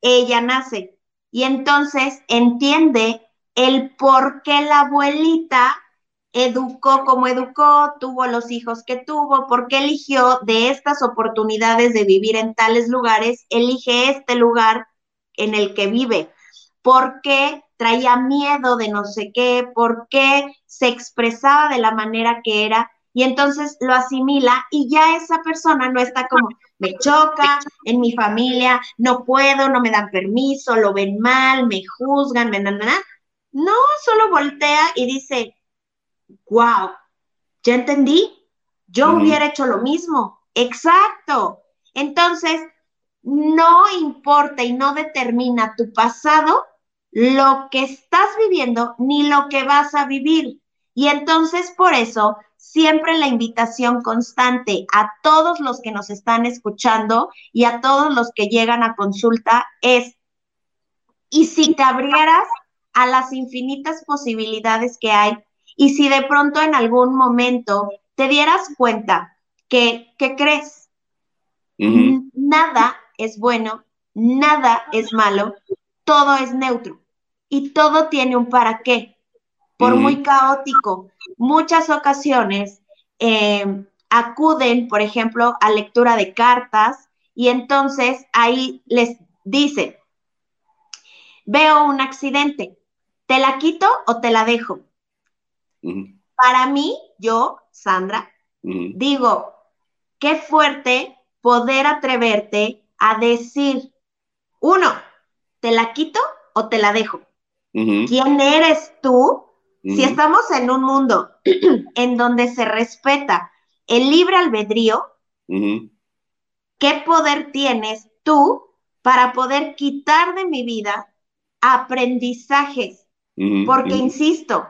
ella nace. Y entonces entiende el por qué la abuelita educó como educó, tuvo los hijos que tuvo, por qué eligió de estas oportunidades de vivir en tales lugares, elige este lugar en el que vive, por qué traía miedo de no sé qué, por qué se expresaba de la manera que era y entonces lo asimila y ya esa persona no está como, me choca, en mi familia no puedo, no me dan permiso, lo ven mal, me juzgan, me dan, no, solo voltea y dice, wow, ya entendí, yo uh -huh. hubiera hecho lo mismo, exacto. Entonces, no importa y no determina tu pasado lo que estás viviendo ni lo que vas a vivir. Y entonces por eso siempre la invitación constante a todos los que nos están escuchando y a todos los que llegan a consulta es, ¿y si te abrieras a las infinitas posibilidades que hay? Y si de pronto en algún momento te dieras cuenta que, ¿qué crees? Nada es bueno, nada es malo, todo es neutro y todo tiene un para qué. Por muy caótico, muchas ocasiones eh, acuden, por ejemplo, a lectura de cartas y entonces ahí les dicen, veo un accidente, ¿te la quito o te la dejo? Para mí, yo, Sandra, digo, qué fuerte poder atreverte a decir, uno, ¿te la quito o te la dejo? ¿Quién eres tú? Si estamos en un mundo en donde se respeta el libre albedrío, ¿qué poder tienes tú para poder quitar de mi vida aprendizajes? Porque, insisto,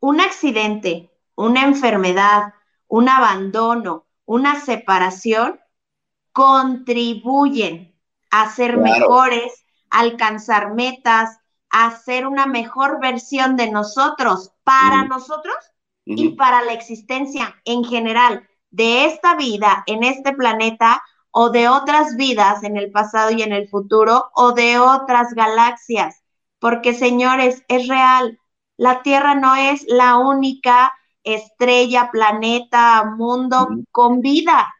un accidente, una enfermedad, un abandono, una separación, contribuyen a ser mejores, a alcanzar metas, a ser una mejor versión de nosotros, para nosotros y para la existencia en general de esta vida en este planeta o de otras vidas en el pasado y en el futuro o de otras galaxias. Porque, señores, es real. La Tierra no es la única estrella, planeta, mundo con vida.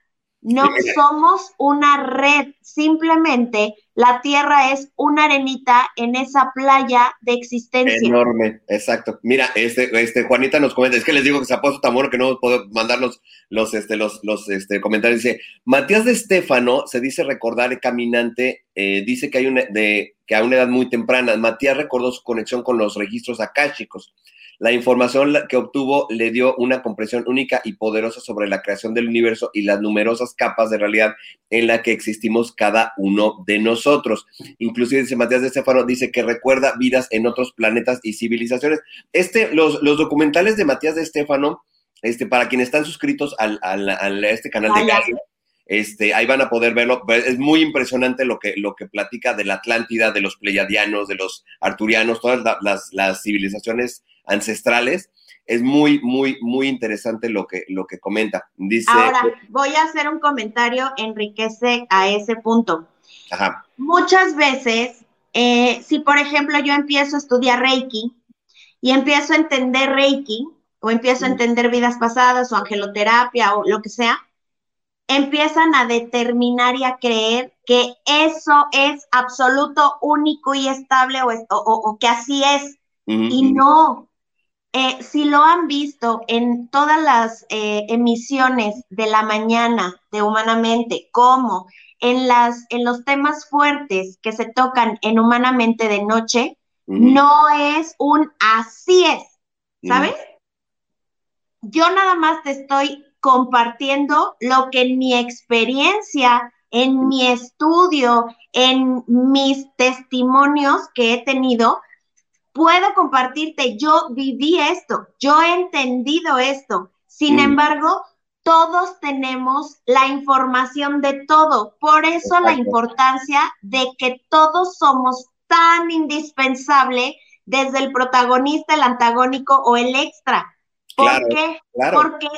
No somos una red, simplemente la Tierra es una arenita en esa playa de existencia. Enorme, exacto. Mira, este, este Juanita nos comenta, es que les digo que se ha puesto tan bueno que no puedo mandar los, los, este, los, los este, comentarios. Dice, Matías de Estéfano se dice recordar el caminante, eh, dice que hay una de que a una edad muy temprana, Matías recordó su conexión con los registros akáshicos la información que obtuvo le dio una comprensión única y poderosa sobre la creación del universo y las numerosas capas de realidad en la que existimos cada uno de nosotros. Inclusive dice Matías de Estefano, dice que recuerda vidas en otros planetas y civilizaciones. Este, los, los documentales de Matías de Estefano, este, para quienes están suscritos al, a este canal de Gaia, este, ahí van a poder verlo. Es muy impresionante lo que, lo que platica de la Atlántida, de los Pleiadianos, de los Arturianos, todas las, las civilizaciones ancestrales. Es muy, muy, muy interesante lo que, lo que comenta. Dice, Ahora, voy a hacer un comentario, enriquece a ese punto. Muchas veces, eh, si por ejemplo yo empiezo a estudiar Reiki y empiezo a entender Reiki, o empiezo a entender vidas pasadas o angeloterapia o lo que sea, empiezan a determinar y a creer que eso es absoluto, único y estable o, o que así es. Y no, eh, si lo han visto en todas las eh, emisiones de la mañana de Humanamente, como en, las, en los temas fuertes que se tocan en Humanamente de noche, no es un así es, ¿sabes? Yo nada más te estoy compartiendo lo que en mi experiencia, en mi estudio, en mis testimonios que he tenido, puedo compartirte, yo viví esto, yo he entendido esto. Sin mm. embargo, todos tenemos la información de todo. Por eso la importancia de que todos somos tan indispensable desde el protagonista, el antagónico o el extra. ¿Por qué? Porque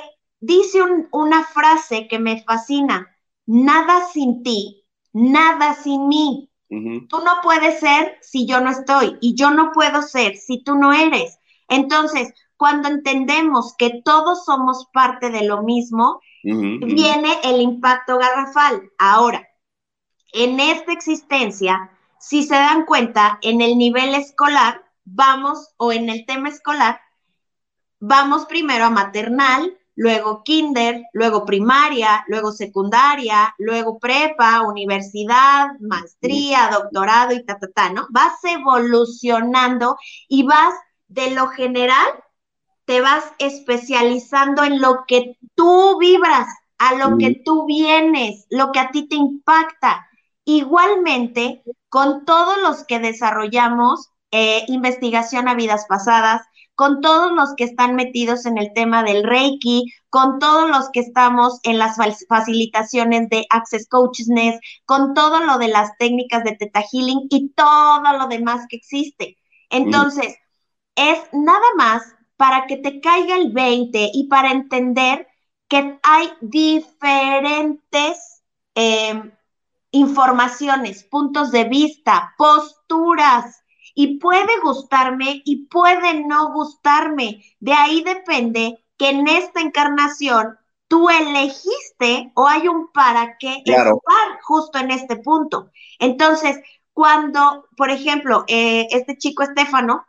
dice una frase que me fascina, nada sin ti, nada sin mí. Tú no puedes ser si yo no estoy y yo no puedo ser si tú no eres. Entonces, cuando entendemos que todos somos parte de lo mismo, viene el impacto garrafal. Ahora, en esta existencia, si se dan cuenta, en el nivel escolar, vamos, o en el tema escolar, vamos primero a maternal, luego kinder, luego primaria, luego secundaria, luego prepa, universidad, maestría, doctorado y ta, ta, ta, ¿no? Vas evolucionando y vas de lo general, te vas especializando en lo que tú vibras, a lo que tú vienes, lo que a ti te impacta. Igualmente, con todos los que desarrollamos eh, investigación a vidas pasadas, con todos los que están metidos en el tema del Reiki, con todos los que estamos en las facilitaciones de Access Coachness, con todo lo de las técnicas de Teta Healing y todo lo demás que existe. Entonces, es nada más para que te caiga el 20 y para entender que hay diferentes em, informaciones, puntos de vista, posturas, y puede gustarme y puede no gustarme. De ahí depende que en esta encarnación tú elegiste o hay un para qué estar justo en este punto. Entonces, cuando, por ejemplo, eh, este chico Estefano,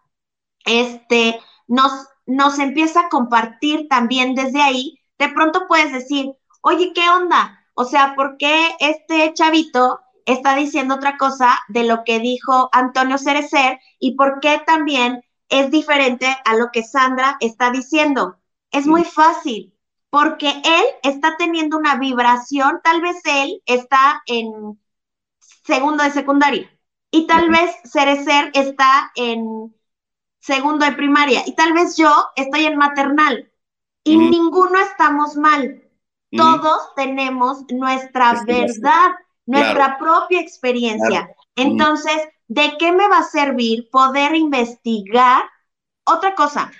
este, nos, nos empieza a compartir también desde ahí, de pronto puedes decir, oye, ¿qué onda? O sea, ¿por qué este chavito está diciendo otra cosa de lo que dijo Antonio Cerecer y por qué también es diferente a lo que Sandra está diciendo? Es muy fácil, porque él está teniendo una vibración, tal vez él está en segundo de secundaria y tal vez Cerecer está en segundo de primaria y tal vez yo estoy en maternal y ninguno estamos mal. Todos tenemos nuestra verdad, nuestra propia experiencia. Entonces, ¿de qué me va a servir poder investigar? Otra cosa,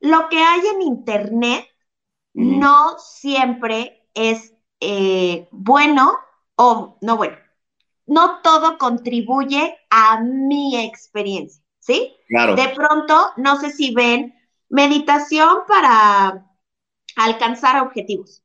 lo que hay en Internet no siempre es eh, bueno o no bueno. No todo contribuye a mi experiencia, ¿sí? Claro. De pronto, no sé si ven meditación para alcanzar objetivos.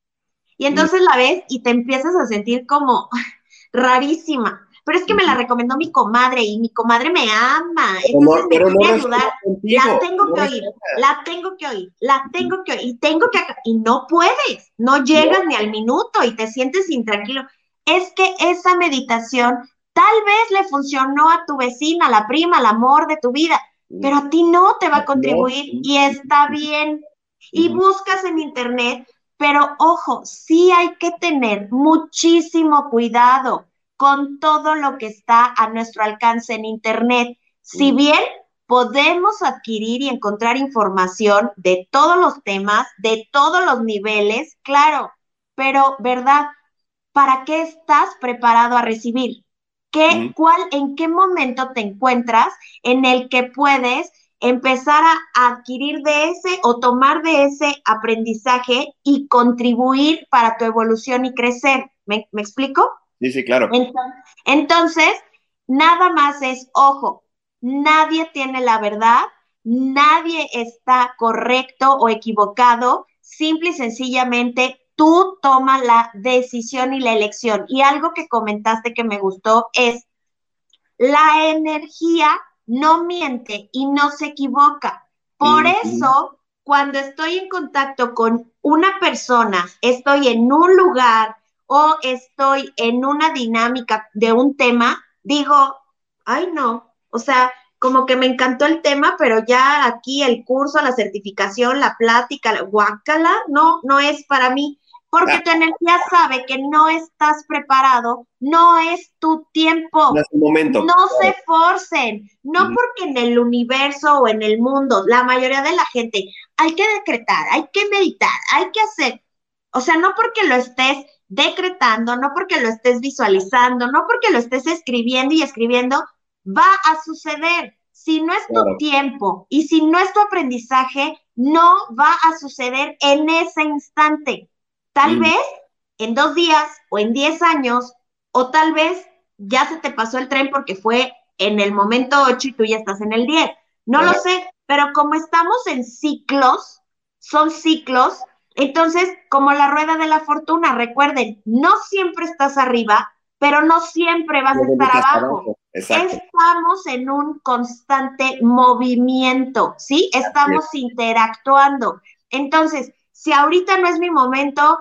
Y entonces la ves y te empiezas a sentir como rarísima. Pero es que me la recomendó mi comadre y mi comadre me ama. Entonces me quiere ayudar. La tengo que oír, la tengo que oír, la tengo que oír. Y tengo que. Y no puedes, no llegas ni al minuto y te sientes intranquilo. Es que esa meditación tal vez le funcionó a tu vecina, la prima, el amor de tu vida, pero a ti no te va a contribuir y está bien y buscas en internet, pero ojo, sí hay que tener muchísimo cuidado con todo lo que está a nuestro alcance en internet. Si bien podemos adquirir y encontrar información de todos los temas, de todos los niveles, claro, pero ¿verdad? ¿Para qué estás preparado a recibir? ¿Qué, cuál, en qué momento te encuentras en el que puedes empezar a adquirir de ese o tomar de ese aprendizaje y contribuir para tu evolución y crecer. ¿Me, explico? Sí, sí, claro. Entonces, nada más es, ojo, nadie tiene la verdad, nadie está correcto o equivocado, simple y sencillamente tú tomas la decisión y la elección. Y algo que comentaste que me gustó es la energía no miente y no se equivoca. Por eso, cuando estoy en contacto con una persona, estoy en un lugar o estoy en una dinámica de un tema, digo, ay no, o sea, como que me encantó el tema, pero ya aquí el curso, la certificación, la plática, la guácala, no, no es para mí porque tu energía sabe que no estás preparado, no es tu tiempo. No es momento. No se forcen, no porque en el universo o en el mundo, la mayoría de la gente, hay que decretar, hay que meditar, hay que hacer, o sea, no porque lo estés decretando, no porque lo estés visualizando, no porque lo estés escribiendo y escribiendo, va a suceder. Si no es tu tiempo y si no es tu aprendizaje, no va a suceder en ese instante. Tal vez en dos días o en diez años, o tal vez ya se te pasó el tren porque fue en el momento ocho y tú ya estás en el diez. No lo sé, pero como estamos en ciclos, son ciclos, entonces, como la rueda de la fortuna, recuerden, no siempre estás arriba, pero no siempre vas a estar abajo. Estamos en un constante movimiento, ¿sí? Estamos interactuando. Entonces, si ahorita no es mi momento,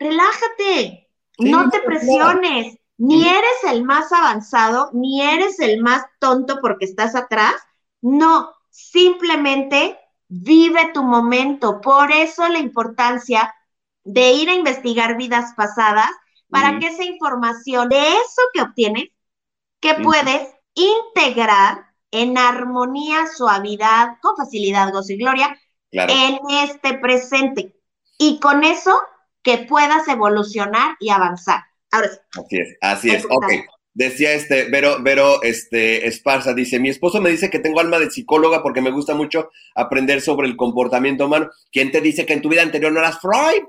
relájate, no te presiones, ni eres el más avanzado, ni eres el más tonto porque estás atrás, no, simplemente vive tu momento. Por eso la importancia de ir a investigar vidas pasadas para que esa información de eso que obtienes, que puedes integrar en armonía, suavidad, con facilidad, gozo y gloria Claro. en este presente. Y con eso que puedas evolucionar y avanzar. Ahora sí. Así es, así es. Ok. Decía este, Vero, Vero este, Esparza, dice, mi esposo me dice que tengo alma de psicóloga porque me gusta mucho aprender sobre el comportamiento humano. ¿Quién te dice que en tu vida anterior no eras Freud?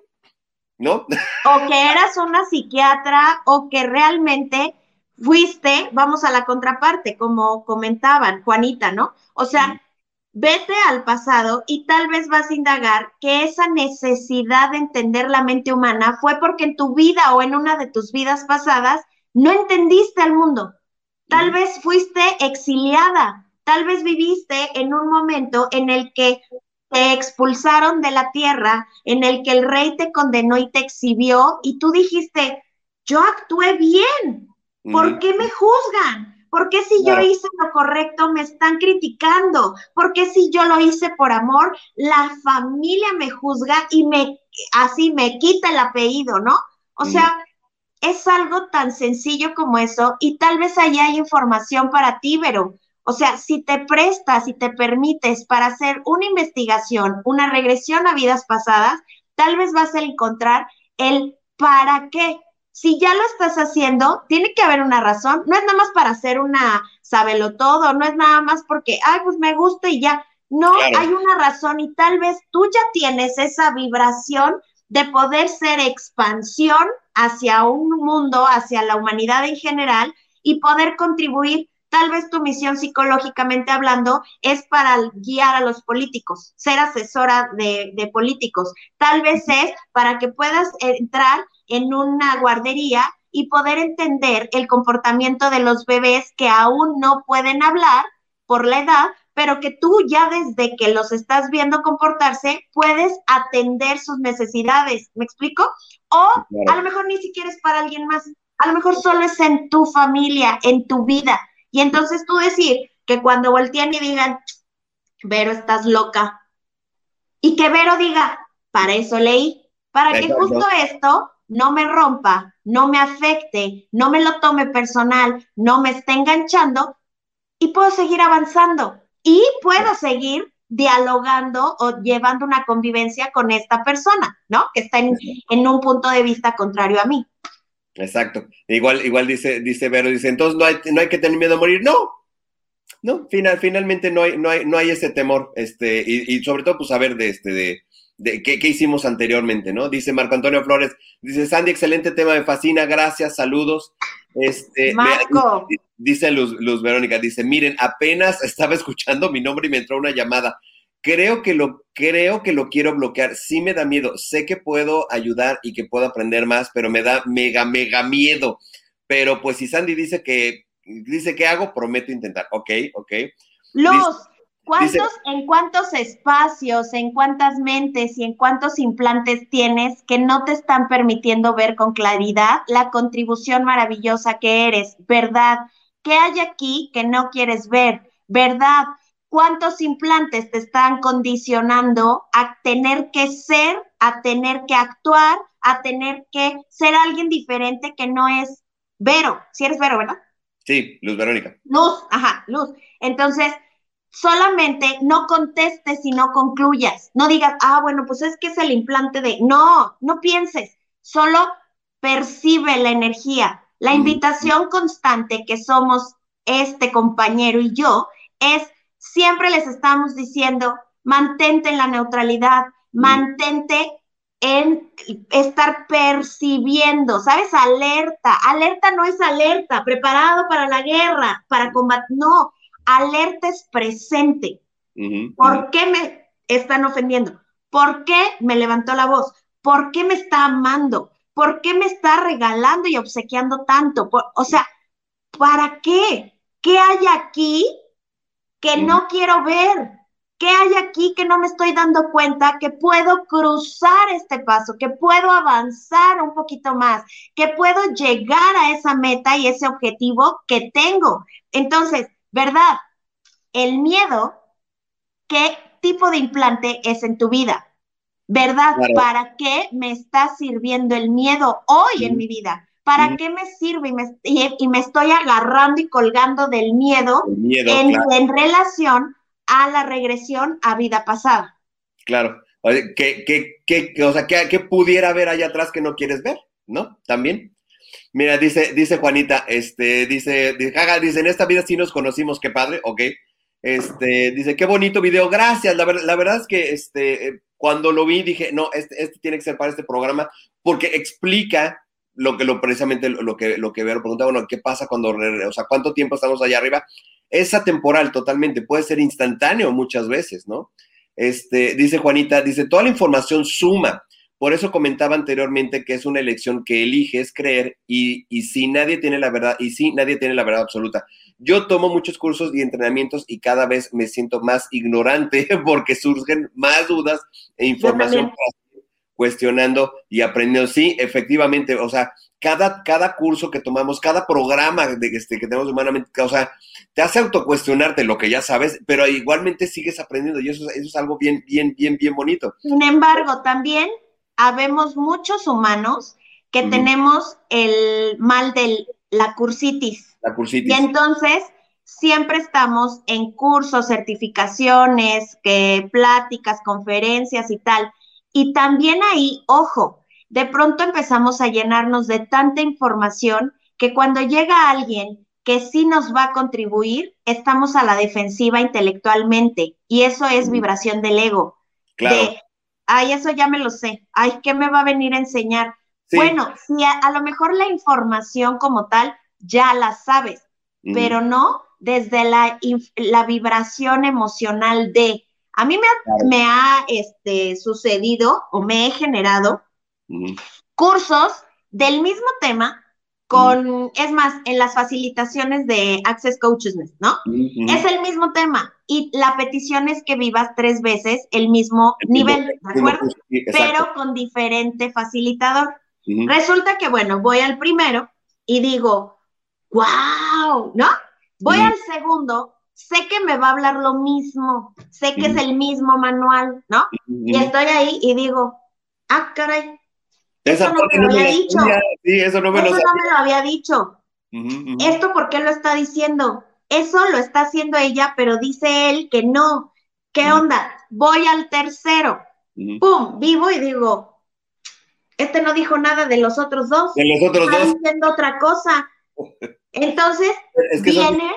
¿No? o que eras una psiquiatra o que realmente fuiste, vamos a la contraparte, como comentaban Juanita, ¿no? O sea, vete al pasado y tal vez vas a indagar que esa necesidad de entender la mente humana fue porque en tu vida o en una de tus vidas pasadas no entendiste al mundo. Tal vez fuiste exiliada, tal vez viviste en un momento en el que te expulsaron de la tierra, en el que el rey te condenó y te exhibió y tú dijiste, yo actué bien, ¿por qué me juzgan? ¿Por qué si Claro. yo hice lo correcto me están criticando? ¿Por qué si yo lo hice por amor, la familia me juzga y me así me quita el apellido, ¿no? O sea, es algo tan sencillo como eso y tal vez allá hay información para ti, pero, o sea, si te prestas y te permites para hacer una investigación, una regresión a vidas pasadas, tal vez vas a encontrar el para qué. Si ya lo estás haciendo, tiene que haber una razón. No es nada más para hacer una sabelo todo, no es nada más porque, ay, pues me gusta y ya. No, Claro. hay una razón y tal vez tú ya tienes esa vibración de poder ser expansión hacia un mundo, hacia la humanidad en general y poder contribuir. Tal vez tu misión psicológicamente hablando es para guiar a los políticos, ser asesora de, de políticos. Tal vez es para que puedas entrar en una guardería y poder entender el comportamiento de los bebés que aún no pueden hablar por la edad, pero que tú ya desde que los estás viendo comportarse, puedes atender sus necesidades. ¿Me explico? O a lo mejor ni siquiera es para alguien más, a lo mejor solo es en tu familia, en tu vida. Y entonces tú decir que cuando voltean y digan, Vero, estás loca. Y que Vero diga, para eso leí, para que justo esto no me rompa, no me afecte, no me lo tome personal, no me esté enganchando y puedo seguir avanzando y puedo seguir dialogando o llevando una convivencia con esta persona, ¿no? Que está en, en un punto de vista contrario a mí. Exacto. Igual, igual dice, dice Vero, dice, entonces no hay, no hay que tener miedo a morir. No, no, final, finalmente no hay, no hay, no hay ese temor, este, y, y sobre todo, pues saber de este, de, de qué, qué hicimos anteriormente, ¿no? Dice Marco Antonio Flores, dice Sandy, excelente tema, me fascina, gracias, saludos. Este, Marco. me- dice Luz, Luz Verónica, dice, miren, apenas estaba escuchando mi nombre y me entró una llamada. Creo que lo, creo que lo quiero bloquear. Sí me da miedo. Sé que puedo ayudar y que puedo aprender más, pero me da mega, mega miedo. Pero pues si Sandy dice que, dice que hago, prometo intentar. Ok, ok. Luz, ¿cuántos, dice- en cuántos espacios, en cuántas mentes y en cuántos implantes tienes que no te están permitiendo ver con claridad la contribución maravillosa que eres? ¿Verdad? ¿Qué hay aquí que no quieres ver? ¿Verdad? ¿Cuántos implantes te están condicionando a tener que ser, a tener que actuar, a tener que ser alguien diferente que no es Vero? Si eres Vero, ¿verdad? Sí, Luz Verónica. Luz, ajá, luz. Entonces, solamente no contestes y no concluyas. No digas, ah, bueno, pues es que es el implante de. No, no pienses. Solo percibe la energía. La invitación constante que somos este compañero y yo es siempre les estamos diciendo, mantente en la neutralidad, mantente en estar percibiendo, ¿sabes? Alerta. Alerta no es alerta, preparado para la guerra, para combatir. No, alerta es presente. ¿Por qué me están ofendiendo? ¿Por qué me levantó la voz? ¿Por qué me está amando? ¿Por qué me está regalando y obsequiando tanto? Por- o sea, ¿para qué? ¿Qué hay aquí que no quiero ver? ¿Qué hay aquí que no me estoy dando cuenta que puedo cruzar este paso, que puedo avanzar un poquito más, que puedo llegar a esa meta y ese objetivo que tengo? Entonces, ¿verdad? El miedo, ¿qué tipo de implante es en tu vida? ¿Verdad? Claro. ¿Para qué me está sirviendo el miedo hoy en mi vida? ¿Para qué me sirve? Y me, y, y me estoy agarrando y colgando del miedo, miedo, en, claro. en relación a la regresión a vida pasada. Claro. Oye, ¿Qué, qué, qué, qué- o sea, ¿qué, qué pudiera haber allá atrás que no quieres ver? ¿No? También. Mira, dice, dice Juanita, este, dice, dice, dice, en esta vida sí nos conocimos, qué padre, ok. Este, dice, qué bonito video, gracias. La, ver- la verdad es que este, cuando lo vi dije, no, este, este tiene que ser para este programa, porque explica lo que lo precisamente lo que lo que Vero pregunta, bueno, ¿qué pasa cuando, o sea, cuánto tiempo estamos allá arriba? Es atemporal totalmente, puede ser instantáneo muchas veces, ¿no? Este, dice Juanita, dice, toda la información suma. Por eso comentaba anteriormente que es una elección que eliges creer y, y si nadie tiene la verdad, y si nadie tiene la verdad absoluta. Yo tomo muchos cursos y entrenamientos y cada vez me siento más ignorante porque surgen más dudas e información para cuestionando y aprendiendo. Sí, efectivamente, o sea, cada, cada curso que tomamos, cada programa de, este, que tenemos humanamente, o sea, te hace autocuestionarte lo que ya sabes, pero igualmente sigues aprendiendo y eso, es- eso es algo bien, bien, bien, bien bonito. Sin embargo, también habemos muchos humanos que tenemos el mal de la cursitis. La cursitis. Y entonces siempre estamos en cursos, certificaciones, que, pláticas, conferencias y tal. Y también ahí, ojo, de pronto empezamos a llenarnos de tanta información que cuando llega alguien que sí nos va a contribuir, estamos a la defensiva intelectualmente. Y eso es vibración del ego. Claro. De, ay, eso ya me lo sé. Ay, ¿qué me va a venir a enseñar? Sí. Bueno, si a, a lo mejor la información como tal ya la sabes, pero no desde la, la vibración emocional de. A mí me ha, Claro. me ha este, sucedido o me he generado cursos del mismo tema con, es más, en las facilitaciones de Access Consciousness, ¿no? Es el mismo tema y la petición es que vivas tres veces el mismo El mismo- nivel, el ¿de acuerdo? sí. Pero con diferente facilitador. Resulta que, bueno, voy al primero y digo, wow, ¿no? Voy al segundo, sé que me va a hablar lo mismo, sé que es el mismo manual, ¿no? Y estoy ahí y digo, ah, caray, Esa eso no me lo había la dicho. Sí, eso no me lo eso sabía. no me lo había dicho. ¿Esto por qué lo está diciendo? Eso lo está haciendo ella, pero dice él que no. ¿Qué onda? Voy al tercero. ¡Pum! Vivo y digo, este no dijo nada de los otros dos. De los otros Está dos, diciendo otra cosa. Entonces, es que son viene,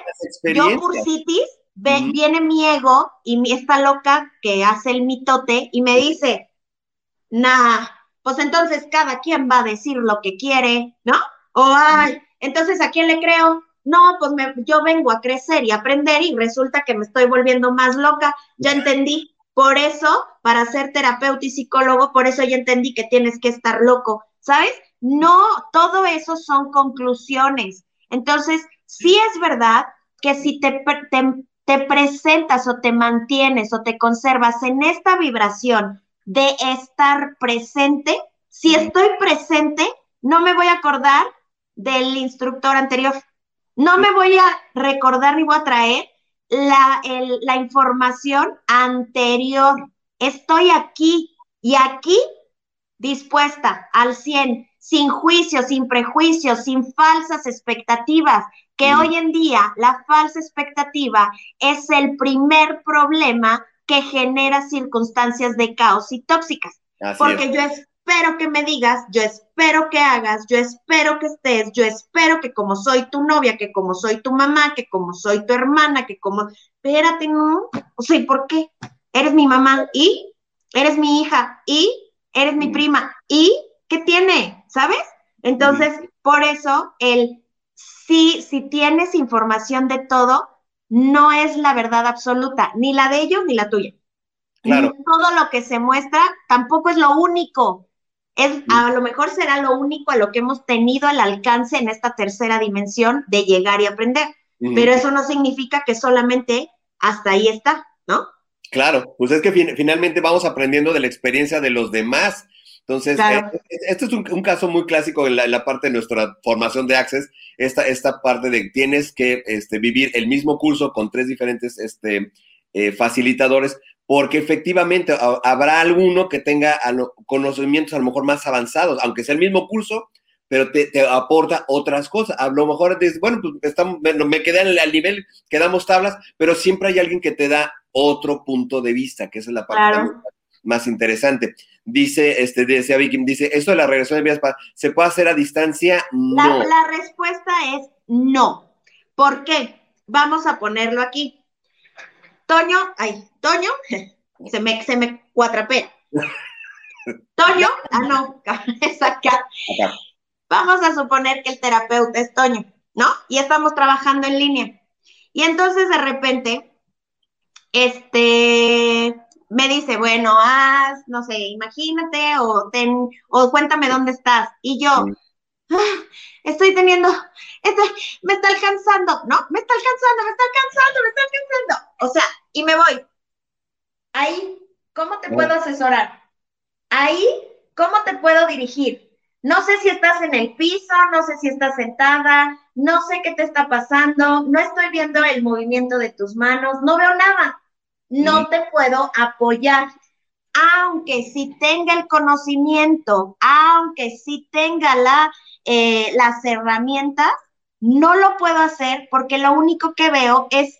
yo cursitis, ve- viene mi ego y mi, esta loca que hace el mitote y me dice, nah, pues entonces cada quien va a decir lo que quiere, ¿no? O, ay, entonces ¿a quién le creo? No, pues me- yo vengo a crecer y aprender y resulta que me estoy volviendo más loca, ya entendí. Por eso, para ser terapeuta y psicólogo, por eso ya entendí que tienes que estar loco, ¿sabes? No, todo eso son conclusiones. Entonces, sí es verdad que si te, pre- te, te presentas o te mantienes o te conservas en esta vibración de estar presente, si estoy presente, no me voy a acordar del instructor anterior. No me voy a recordar ni voy a traer la, el- la información anterior. Estoy aquí y aquí dispuesta al 100, sin juicios, sin prejuicios, sin falsas expectativas, que Mm. hoy en día la falsa expectativa es el primer problema que genera circunstancias de caos y tóxicas. Así Porque es. yo espero que me digas, yo espero que hagas, yo espero que estés, yo espero que como soy tu novia, que como soy tu mamá, que como soy tu hermana, que como, espérate, no, o sea, ¿y por qué? Eres mi mamá y eres mi hija y eres mi prima y ¿qué tiene? ¿Sabes? Entonces, por eso el sí, si tienes información de todo, no es la verdad absoluta, ni la de ellos ni la tuya. Claro. Todo lo que se muestra tampoco es lo único. Es, a lo mejor será lo único a lo que hemos tenido al alcance en esta tercera dimensión de llegar y aprender. Pero eso no significa que solamente hasta ahí está, ¿no? Claro, pues es que fin- finalmente vamos aprendiendo de la experiencia de los demás. Entonces, Claro. eh, este es un, un caso muy clásico en la, en la parte de nuestra formación de Access, esta, esta parte de tienes que este, vivir el mismo curso con tres diferentes este, eh, facilitadores, porque efectivamente ha- habrá alguno que tenga a lo- conocimientos a lo mejor más avanzados, aunque sea el mismo curso, pero te, te aporta otras cosas. A lo mejor dices, bueno, pues estamos, me, me quedé al, al nivel, quedamos tablas, pero siempre hay alguien que te da otro punto de vista, que esa es la parte Claro. Más interesante. Dice, este, decía Vicky, dice, esto de la regresión de pasadas, ¿se puede hacer a distancia? La, No. la respuesta es no. ¿Por qué? Vamos a ponerlo aquí. Toño, ay, Toño, se me, se me cuatrapea. Toño, ah, no, es acá. Acá. Vamos a suponer que el terapeuta es Toño, ¿no? Y estamos trabajando en línea. Y entonces de repente, este, me dice, bueno, haz, no sé, imagínate o ten, o cuéntame dónde estás. Y yo. "Ah, estoy teniendo, estoy, me está alcanzando, ¿no? Me está alcanzando, me está alcanzando, me está alcanzando. O sea, y me voy. Ahí, ¿cómo te Oh. puedo asesorar? Ahí, ¿cómo te puedo dirigir? No sé si estás en el piso, no sé si estás sentada, no sé qué te está pasando, no estoy viendo el movimiento de tus manos, no veo nada. No te puedo apoyar. Aunque sí tenga el conocimiento, aunque sí tenga la, eh, las herramientas, no lo puedo hacer porque lo único que veo es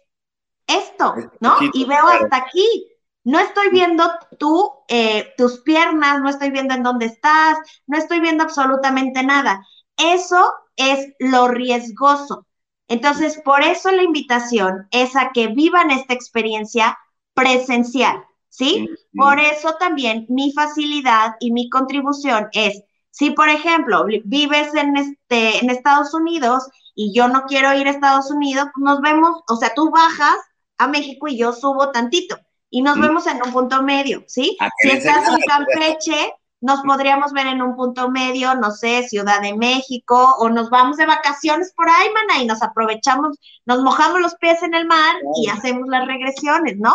esto, ¿no? Y veo hasta aquí. No estoy viendo tú, eh, tus piernas, no estoy viendo en dónde estás, no estoy viendo absolutamente nada. Eso es lo riesgoso. Entonces, por eso la invitación es a que vivan esta experiencia presencial, ¿sí? Por eso también mi facilidad y mi contribución es, si por ejemplo vi- vives en, este, en Estados Unidos y yo no quiero ir a Estados Unidos, nos vemos, o sea, tú bajas a México y yo subo tantito y nos Mm. vemos en un punto medio, ¿sí? Ah, Si estás en Campeche, nos podríamos ver en un punto medio, no sé, Ciudad de México, o nos vamos de vacaciones por ahí, mana, y nos aprovechamos, nos mojamos los pies en el mar y hacemos las regresiones, ¿no?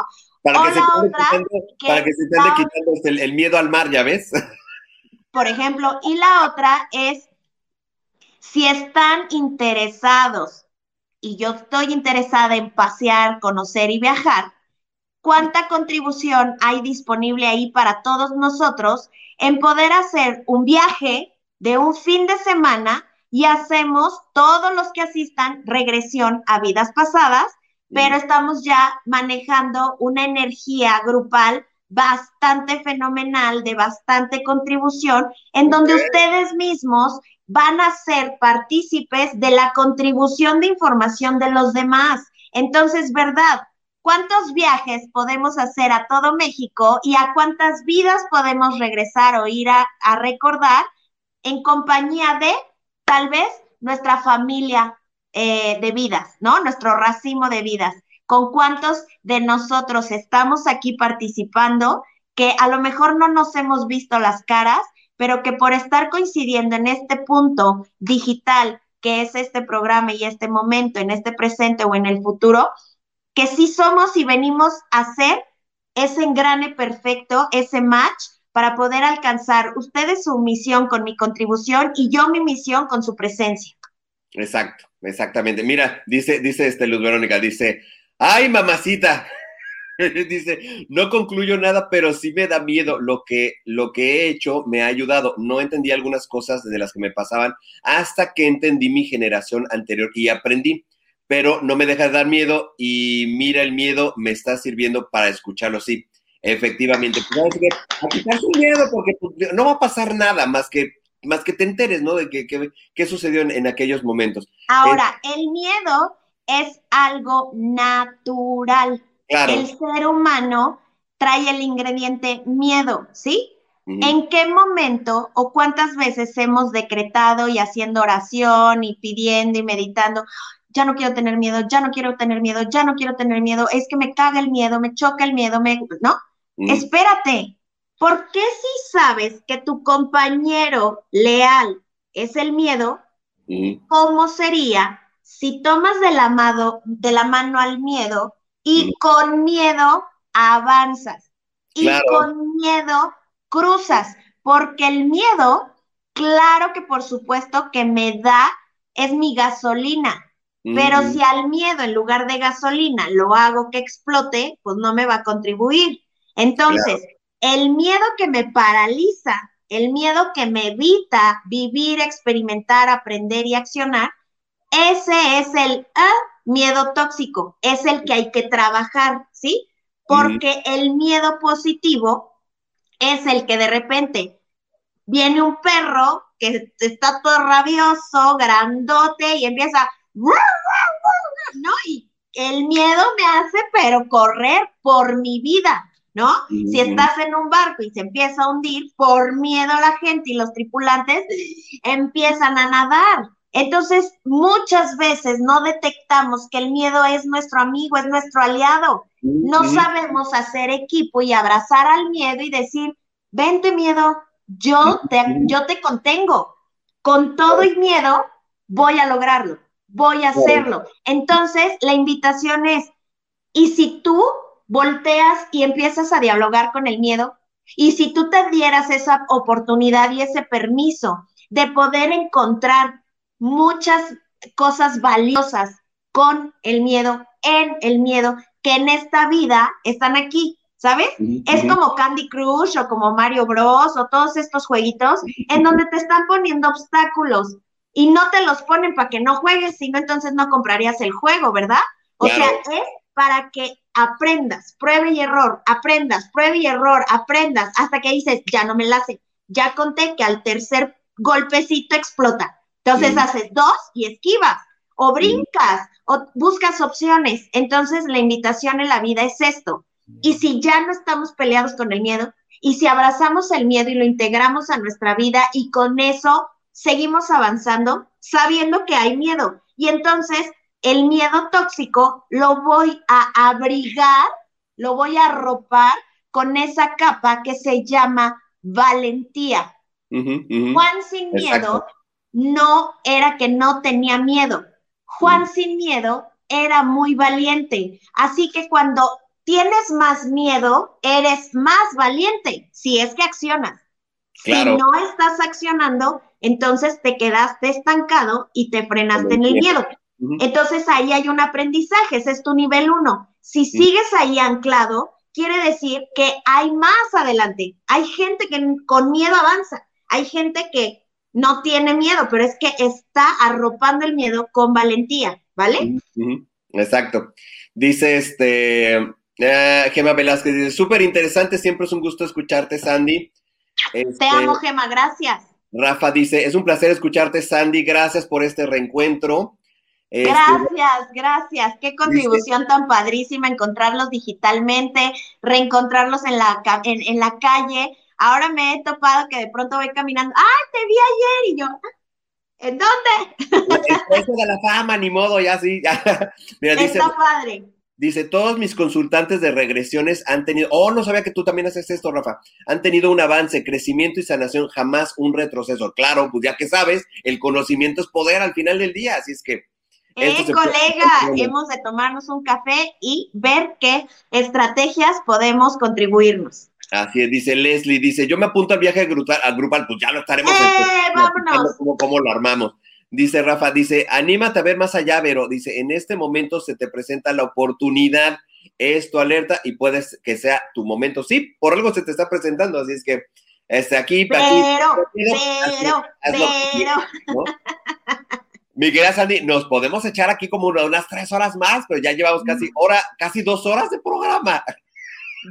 Para que, se quitando, que para que se te ande va- quitando este, el, el miedo al mar, ¿ya ves? por ejemplo, y la otra es si están interesados y yo estoy interesada en pasear, conocer y viajar, ¿cuánta contribución hay disponible ahí para todos nosotros en poder hacer un viaje de un fin de semana y hacemos todos los que asistan regresión a vidas pasadas, pero estamos ya manejando una energía grupal bastante fenomenal, de bastante contribución, en donde ustedes mismos van a ser partícipes de la contribución de información de los demás. Entonces, ¿verdad? ¿Cuántos viajes podemos hacer a todo México y a cuántas vidas podemos regresar o ir a, a recordar en compañía de tal vez nuestra familia eh, de vidas, ¿no? Nuestro racimo de vidas. ¿Con cuántos de nosotros estamos aquí participando que a lo mejor no nos hemos visto las caras, pero que por estar coincidiendo en este punto digital que es este programa y este momento, en este presente o en el futuro, que sí somos y venimos a hacer ese engrane perfecto, ese match para poder alcanzar ustedes su misión con mi contribución y yo mi misión con su presencia. Exacto, exactamente. Mira, dice, dice este Luz Verónica, dice, ay, mamacita. dice, no concluyo nada, pero sí me da miedo. Lo que, lo que he hecho me ha ayudado. No entendí algunas cosas de las que me pasaban hasta que entendí mi generación anterior y aprendí. Pero no me deja de dar miedo y mira, el miedo me está sirviendo para escucharlo, sí. Efectivamente, pues, miedo porque pues, no va a pasar nada más que más que te enteres, ¿no? De qué, sucedió en, en, aquellos momentos. Ahora, el miedo es algo natural. Claro. El ser humano trae el ingrediente miedo, ¿sí? Uh -huh. ¿En qué momento o cuántas veces hemos decretado y haciendo oración y pidiendo y meditando? Ya no quiero tener miedo, ya no quiero tener miedo, ya no quiero tener miedo, es que me caga el miedo, me choca el miedo, me, ¿no? Uh -huh. Espérate, ¿por qué si sabes que tu compañero leal es el miedo? Uh -huh. ¿Cómo sería si tomas de la, mano, de la mano al miedo y uh -huh. con miedo avanzas? Y claro. con miedo cruzas, porque el miedo, claro que por supuesto que me da, es mi gasolina. Pero si al miedo en lugar de gasolina lo hago que explote, pues no me va a contribuir. Entonces, claro el miedo que me paraliza el miedo que me evita vivir, experimentar, aprender y accionar, ese es el ah, miedo tóxico, es el que hay que trabajar, ¿sí? Porque el miedo positivo es el que de repente viene un perro que está todo rabioso, grandote y empieza, ¿no? Y el miedo me hace, pero correr por mi vida, ¿no? Si estás en un barco y se empieza a hundir, por miedo la gente y los tripulantes empiezan a nadar. Entonces, muchas veces no detectamos que el miedo es nuestro amigo, es nuestro aliado. No sabemos hacer equipo y abrazar al miedo y decir, vente miedo, yo te, yo te contengo. Con todo y miedo, voy a lograrlo, voy a hacerlo. Entonces, la invitación es, ¿y si tú volteas y empiezas a dialogar con el miedo? Y si tú te dieras esa oportunidad y ese permiso de poder encontrar muchas cosas valiosas con el miedo, en el miedo, que en esta vida están aquí, ¿sabes? Es como Candy Crush o como Mario Bros o todos estos jueguitos en donde te están poniendo obstáculos y no te los ponen para que no juegues, sino entonces no comprarías el juego, ¿verdad? O sea, es para que aprendas, pruebe y error, aprendas, pruebe y error, aprendas, hasta que dices, ya no me la sé. Ya conté que al tercer golpecito explota. Entonces haces dos y esquivas, o brincas, o buscas opciones. Entonces la invitación en la vida es esto. Y si ya no estamos peleados con el miedo, y si abrazamos el miedo y lo integramos a nuestra vida y con eso seguimos avanzando, sabiendo que hay miedo. Y entonces el miedo tóxico lo voy a abrigar, lo voy a arropar con esa capa que se llama valentía. Juan sin miedo no era que no tenía miedo. Juan sin miedo era muy valiente. Así que cuando tienes más miedo, eres más valiente, si es que accionas. Si no estás accionando, entonces te quedaste estancado y te frenaste en el miedo. Entonces ahí hay un aprendizaje, ese es tu nivel uno. Si sigues ahí anclado, quiere decir que hay más adelante. Hay gente que con miedo avanza. Hay gente que no tiene miedo, pero es que está arropando el miedo con valentía, ¿vale? Exacto. Dice este uh, Gema Velázquez, dice, súper interesante, siempre es un gusto escucharte, Sandy. Te este, amo, Gema, gracias. Rafa dice, es un placer escucharte, Sandy, gracias por este reencuentro. Este, gracias, gracias. Qué contribución tan padrísima encontrarlos digitalmente, reencontrarlos en la, en, en la calle Ahora me he topado que de pronto voy caminando, ¡ay, te vi ayer! Y yo, ¿en dónde? Eso de la fama, ni modo, ya sí, ya. Mira, dice, Está padre. Dice, todos mis consultantes de regresiones han tenido, oh, no sabía que tú también haces esto, Rafa, han tenido un avance, crecimiento y sanación, jamás un retroceso. Claro, pues ya que sabes, el conocimiento es poder al final del día, así es que... Eh, colega, hemos de tomarnos un café y ver qué estrategias podemos contribuirnos. Así es, dice Leslie, dice, yo me apunto al viaje grupal, grupal pues ya lo estaremos. ¡Eh, vámonos! Cómo, lo armamos. Dice Rafa, dice, anímate a ver más allá, pero dice, en este momento se te presenta la oportunidad, es tu alerta y puedes que sea tu momento. Sí, por algo se te está presentando, así es que este, aquí, pero, aquí, pero, pero, Mi querida Sandy, nos podemos echar aquí como unas tres horas más, pero ya llevamos casi hora, casi dos horas de programa.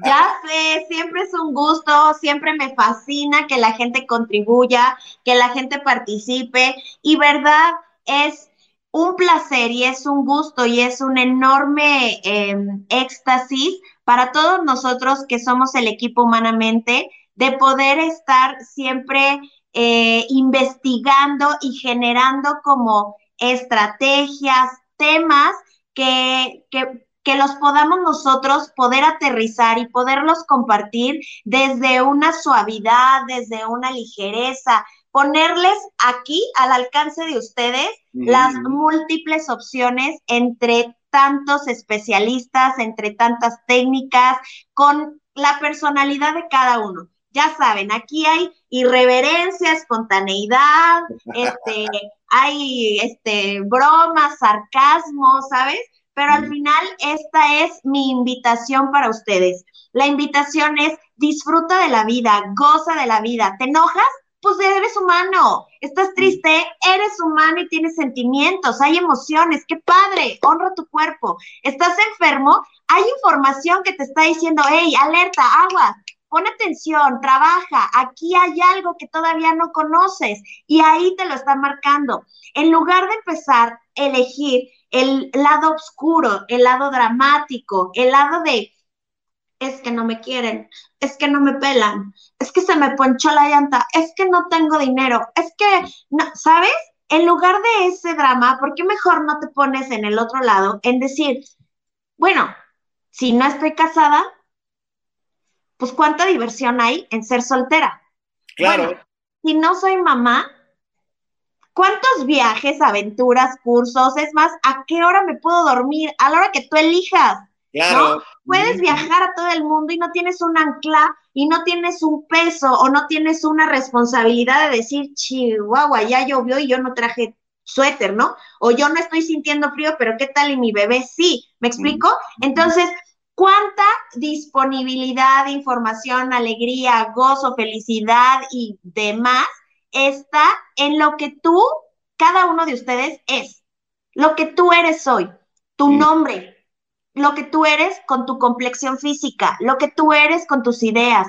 Ya sé, siempre es un gusto, siempre me fascina que la gente contribuya, que la gente participe y verdad es un placer y es un gusto y es un enorme em, éxtasis para todos nosotros que somos el equipo humanamente de poder estar siempre eh, investigando y generando como estrategias, temas que, que que los podamos nosotros poder aterrizar y poderlos compartir desde una suavidad, desde una ligereza, ponerles aquí al alcance de ustedes las múltiples opciones entre tantos especialistas, entre tantas técnicas, con la personalidad de cada uno. Ya saben, aquí hay irreverencia, espontaneidad, este, hay este, bromas, sarcasmo, ¿sabes? pero al final esta es mi invitación para ustedes. La invitación es disfruta de la vida, goza de la vida. ¿Te enojas? Pues eres humano. Estás triste, eres humano y tienes sentimientos, hay emociones. Qué padre, honra tu cuerpo. Estás enfermo, hay información que te está diciendo, hey, alerta, agua, pon atención, trabaja, aquí hay algo que todavía no conoces y ahí te lo está marcando. En lugar de empezar a elegir el lado oscuro, el lado dramático, el lado de, es que no me quieren, es que no me pelan, es que se me ponchó la llanta, es que no tengo dinero, es que, no, ¿sabes? En lugar de ese drama, ¿por qué mejor no te pones en el otro lado en decir, bueno, si no estoy casada, pues cuánta diversión hay en ser soltera. Claro. si no soy mamá, ¿cuántos viajes, aventuras, cursos? Es más, ¿a qué hora me puedo dormir? A la hora que tú elijas. Claro. Puedes viajar a todo el mundo y no tienes un ancla y no tienes un peso o no tienes una responsabilidad de decir, chihuahua, ya llovió y yo no traje suéter, ¿no? O yo no estoy sintiendo frío, pero ¿qué tal y mi bebé sí? ¿Me explico? Entonces, ¿cuánta disponibilidad de información, alegría, gozo, felicidad y demás está en lo que tú, cada uno de ustedes es? Lo que tú eres hoy, tu nombre, lo que tú eres con tu complexión física, lo que tú eres con tus ideas,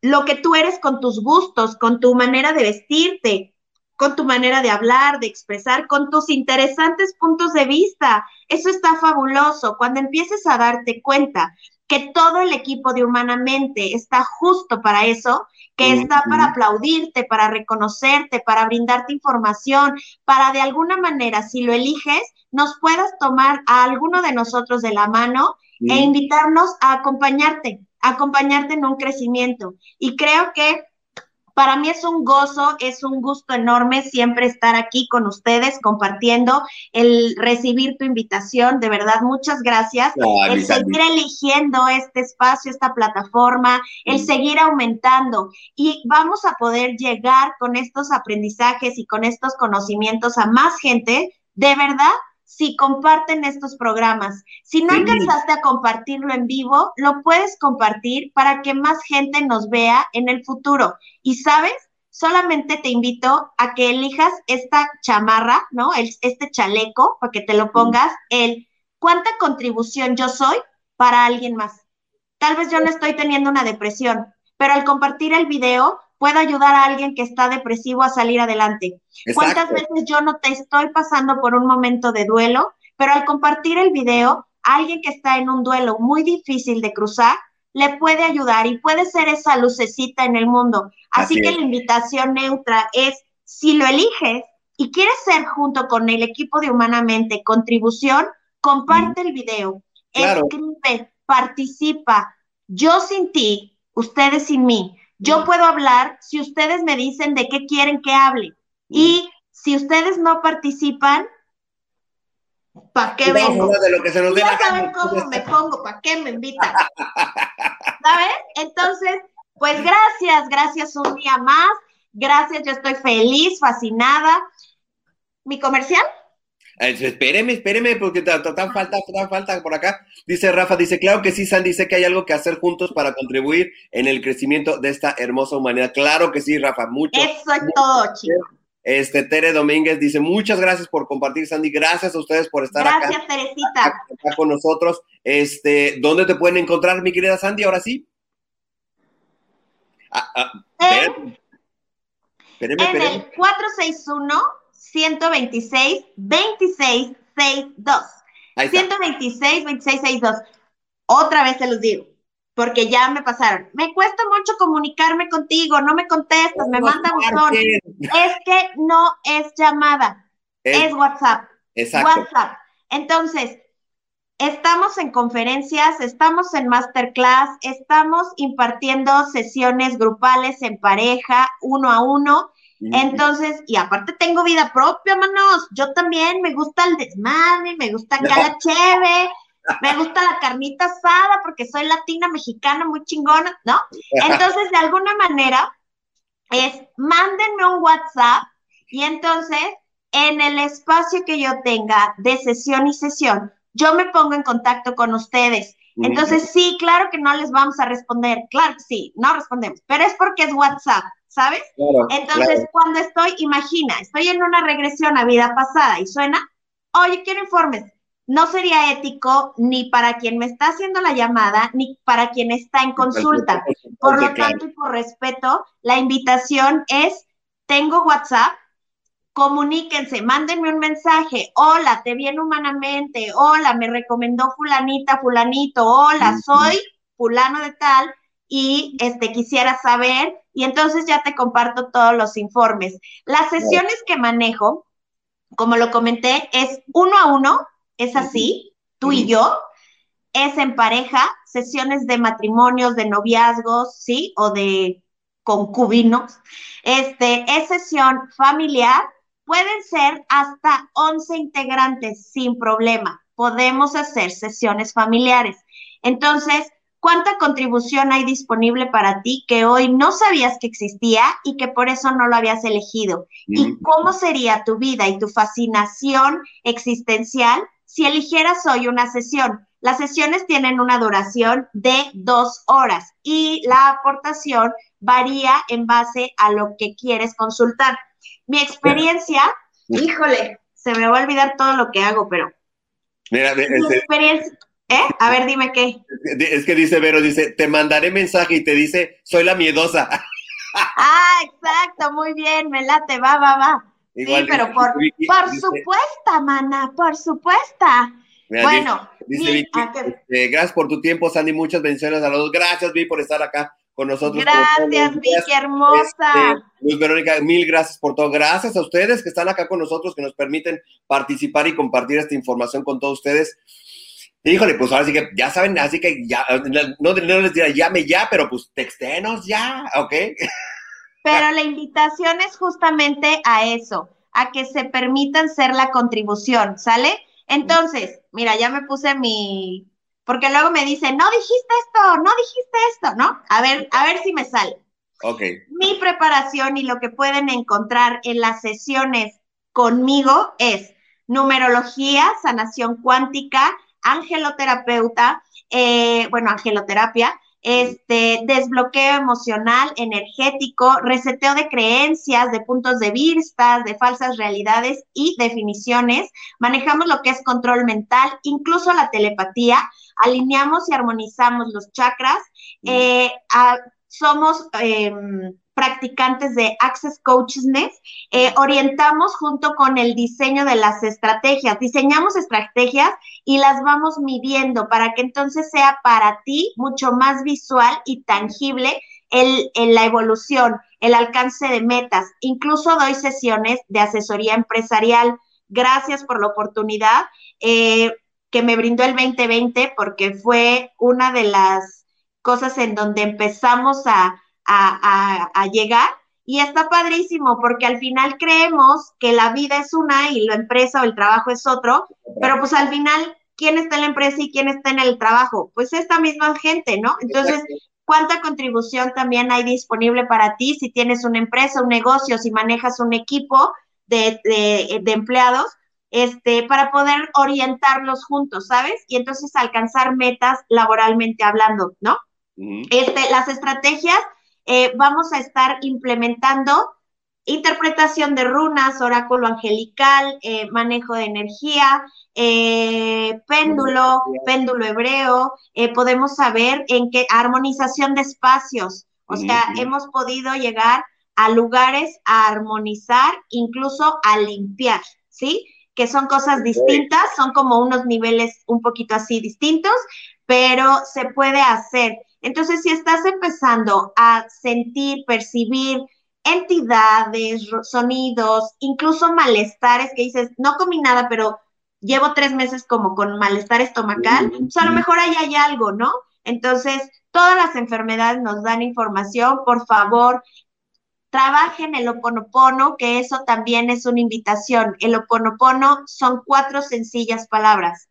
lo que tú eres con tus gustos, con tu manera de vestirte, con tu manera de hablar, de expresar, con tus interesantes puntos de vista. Eso está fabuloso. Cuando empieces a darte cuenta que todo el equipo de Humanamente está justo para eso, que está para aplaudirte, para reconocerte, para brindarte información, para de alguna manera, si lo eliges, nos puedas tomar a alguno de nosotros de la mano e invitarnos a acompañarte, a acompañarte en un crecimiento. Y creo que para mí es un gozo, es un gusto enorme siempre estar aquí con ustedes compartiendo, el recibir tu invitación. De verdad, muchas gracias. el seguir eligiendo este espacio, esta plataforma, el seguir aumentando. Y vamos a poder llegar con estos aprendizajes y con estos conocimientos a más gente, de verdad, si comparten estos programas. Si no alcanzaste a compartirlo en vivo, lo puedes compartir para que más gente nos vea en el futuro. Y sabes, solamente te invito a que elijas esta chamarra, ¿no? El, este chaleco, para que te lo pongas, el cuánta contribución yo soy para alguien más. Tal vez yo no estoy teniendo una depresión, pero al compartir el video puedo ayudar a alguien que está depresivo a salir adelante. ¿Cuántas veces yo no te estoy pasando por un momento de duelo, pero al compartir el video, alguien que está en un duelo muy difícil de cruzar, le puede ayudar y puede ser esa lucecita en el mundo. Así, que la invitación neutra es, si lo eliges y quieres ser junto con el equipo de Humanamente contribución, comparte el video, escribe, participa. Yo sin ti, ustedes sin mí, yo puedo hablar si ustedes me dicen de qué quieren que hable. Y si ustedes no participan, ¿para qué vengo? De lo que se nos ya saben cómo me pongo, ¿para qué me invitan? ¿Sabes? Entonces, pues gracias, gracias un día más. Gracias, yo estoy feliz, fascinada. ¿Mi comercial? Espéreme, espéreme, porque tan falta, tan falta por acá. Dice Rafa, dice, claro que sí, Sandy, dice que hay algo que hacer juntos para contribuir en el crecimiento de esta hermosa humanidad. Claro que sí, Rafa, mucho. Eso es todo, chicos. Este, Tere Domínguez dice, muchas gracias por compartir, Sandy. Gracias a ustedes por estar acá. Gracias, Teresita. con nosotros. Este, ¿dónde te pueden encontrar, mi querida Sandy? Ahora sí. Ah, ah, en, espéreme, en el 461 126 26 62. 126 26 62. Otra vez se los digo, porque ya me pasaron. Me cuesta mucho comunicarme contigo, no me contestas, me mandan buzón. Es que no es llamada, es, WhatsApp. Exacto. WhatsApp. Entonces, estamos en conferencias, estamos en masterclass, estamos impartiendo sesiones grupales en pareja, uno a uno. Entonces, y aparte tengo vida propia, manos. Yo también me gusta el desmadre, me gusta cada cheve, me gusta la carnita asada porque soy latina, mexicana, muy chingona, ¿no? Entonces, de alguna manera, es mándenme un WhatsApp y entonces, en el espacio que yo tenga de sesión y sesión, yo me pongo en contacto con ustedes. Entonces, sí, claro que no les vamos a responder, claro que sí, no respondemos, pero es porque es WhatsApp, ¿sabes? Entonces, cuando estoy, imagina, estoy en una regresión a vida pasada y suena, oye, quiero informes. No sería ético ni para quien me está haciendo la llamada, ni para quien está en consulta. Por lo tanto, y por respeto, la invitación es, tengo WhatsApp, comuníquense, mándenme un mensaje, hola, te viene humanamente, hola, me recomendó fulanita, fulanito, hola, soy fulano de tal y este quisiera saber y entonces ya te comparto todos los informes. Las sesiones que manejo, como lo comenté, es uno a uno, es así, tú y yo, es en pareja, sesiones de matrimonios, de noviazgos, ¿sí? O de concubinos. Este, es sesión familiar, Pueden ser hasta 11 integrantes sin problema. Podemos hacer sesiones familiares. Entonces, ¿cuánta contribución hay disponible para ti que hoy no sabías que existía y que por eso no lo habías elegido? ¿Y cómo sería tu vida y tu fascinación existencial si eligieras hoy una sesión? Las sesiones tienen una duración de dos horas y la aportación varía en base a lo que quieres consultar. Mi experiencia, híjole, se me va a olvidar todo lo que hago, pero. Mira, mi experiencia. ¿Eh? A ver, dime qué. Es que dice Vero, dice, te mandaré mensaje y te dice, soy la miedosa. Ah, exacto, muy bien, me late, va, va, va. sí, pero por, por supuesto, mana, por supuesto. bueno, dice, este, gracias por tu tiempo, Sandy, muchas bendiciones a los dos. Gracias, Vi, por estar acá con nosotros. Gracias, Vicky, hermosa. Este, Luz Verónica, mil gracias por todo. Gracias a ustedes que están acá con nosotros, que nos permiten participar y compartir esta información con todos ustedes. Híjole, pues ahora sí que ya saben, así que ya, no, les dirá llame ya, pero pues textenos ya, ¿ok? Pero la invitación es justamente a eso, a que se permitan ser la contribución, ¿sale? Entonces, mira, ya me puse mi, porque luego me dicen, no dijiste esto, no dijiste esto, ¿no? A ver, a ver si me sale. Ok. Mi preparación y lo que pueden encontrar en las sesiones conmigo es numerología, sanación cuántica, angeloterapeuta, eh, bueno, angeloterapia, este, desbloqueo emocional, energético, reseteo de creencias, de puntos de vista, de falsas realidades y definiciones. Manejamos lo que es control mental, incluso la telepatía, alineamos y armonizamos los chakras. Eh, somos em, practicantes de Access Coachesness, eh, orientamos junto con el diseño de las estrategias, diseñamos estrategias y las vamos midiendo para que entonces sea para ti mucho más visual y tangible el, la evolución, el alcance de metas. Incluso doy sesiones de asesoría empresarial. Gracias por la oportunidad eh, que me brindó el 2020 porque fue una de las cosas en donde empezamos a a, llegar. Y está padrísimo porque al final creemos que la vida es una y la empresa o el trabajo es otro, pero pues al final, ¿quién está en la empresa y quién está en el trabajo? Pues esta misma gente, ¿no? Entonces, ¿cuánta contribución también hay disponible para ti si tienes una empresa, un negocio, si manejas un equipo de, de empleados? Este, para poder orientarlos juntos, ¿sabes? Y entonces alcanzar metas laboralmente hablando, ¿no? Este, las estrategias eh, vamos a estar implementando interpretación de runas, oráculo angelical, eh, manejo de energía, eh, péndulo, péndulo hebreo, podemos saber en qué armonización de espacios, o sea, hemos podido llegar a lugares a armonizar, incluso a limpiar, ¿sí? Que son cosas distintas, son como unos niveles un poquito así distintos, pero se puede hacer. Entonces, si estás empezando a sentir, percibir entidades, sonidos, incluso malestares que dices, no comí nada, pero llevo tres meses como con malestar estomacal, pues a lo mejor ahí hay algo, ¿no? Entonces, todas las enfermedades nos dan información, por favor, trabajen el oponopono, que eso también es una invitación. El oponopono son cuatro sencillas palabras.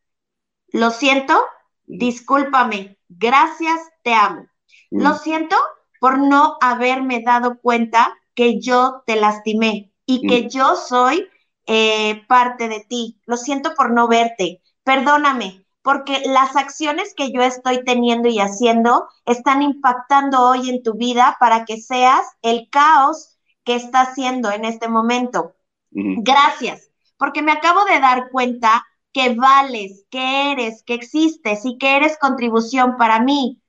Lo siento, discúlpame, gracias, te amo. Mm. Lo siento por no haberme dado cuenta que yo te lastimé y que mm. yo soy eh, parte de ti. Lo siento por no verte. Perdóname, porque las acciones que yo estoy teniendo y haciendo están impactando hoy en tu vida para que seas el caos que está haciendo en este momento. Gracias, porque me acabo de dar cuenta que vales, que eres, que existes y que eres contribución para mí.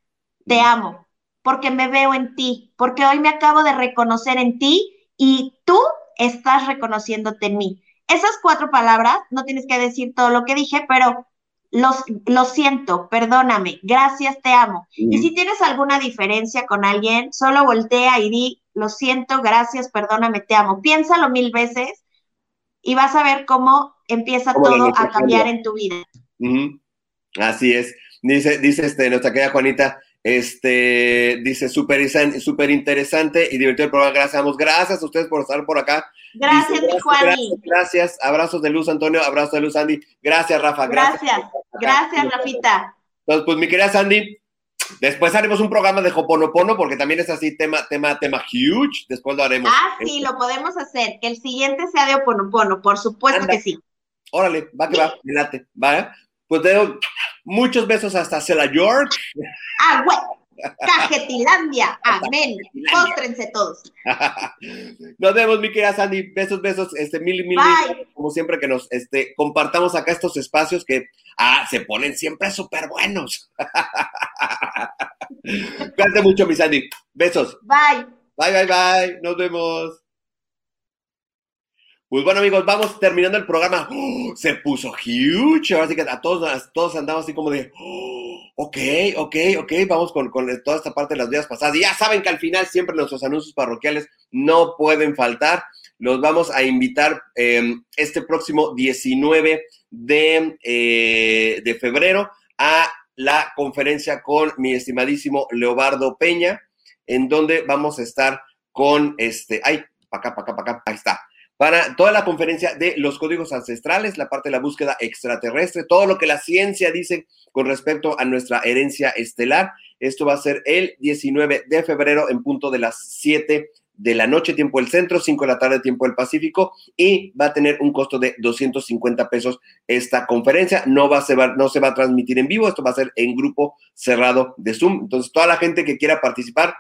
Te amo, porque me veo en ti, porque hoy me acabo de reconocer en ti y tú estás reconociéndote en mí. Esas cuatro palabras, no tienes que decir todo lo que dije, pero los, lo siento, perdóname, gracias, te amo. Y si tienes alguna diferencia con alguien, solo voltea y di, lo siento, gracias, perdóname, te amo. Piénsalo mil veces y vas a ver cómo empieza todo a cambiar en tu vida. Así es. Dice, dice este, nuestra querida Juanita, este, dice, súper super interesante y divertido el programa. Gracias, Gracias a ustedes por estar por acá. Gracias, mi Gracias, gracias, Abrazos de luz, Antonio. Abrazos de luz, Andy. Gracias, Rafa. Gracias. Gracias, Rafita. Entonces, pues, mi querida Sandy, después haremos un programa de Hoponopono porque también es así, tema, tema, tema huge. Después lo haremos. Ah, sí, lo podemos hacer. Que el siguiente sea de Hoponopono, por supuesto que sí. Órale, va que va, mirate, va. Pues te doy muchos besos hasta Cela George. Ah, güey. Cajetilandia, amén. Póstrense todos. Nos vemos, mi querida Sandy. Besos, besos, este, mil, mil, mil. Como siempre que nos este, compartamos acá estos espacios que ah, se ponen siempre súper buenos. Cuídate mucho, mi Sandy. Besos. Bye. Bye, bye, bye. Nos vemos. Pues bueno, amigos, vamos terminando el programa. ¡Oh! se puso huge. Ahora sí que a todos, todos andamos así como de, ¡Oh! ok, ok, ok, vamos con, toda esta parte de las vidas pasadas. Y ya saben que al final siempre nuestros anuncios parroquiales no pueden faltar. Los vamos a invitar em, este próximo 19 de, eh, de febrero a la conferencia con mi estimadísimo Leobardo Peña, en donde vamos a estar con este, ay, para acá, para acá, para acá, ahí está para toda la conferencia de los códigos ancestrales, la parte de la búsqueda extraterrestre, todo lo que la ciencia dice con respecto a nuestra herencia estelar. Esto va a ser el 19 de febrero en punto de las 7 de la noche, tiempo del centro, 5 de la tarde, tiempo del Pacífico, y va a tener un costo de 250 pesos esta conferencia. No, va a ser, no se va a transmitir en vivo, esto va a ser en grupo cerrado de Zoom. Entonces, toda la gente que quiera participar,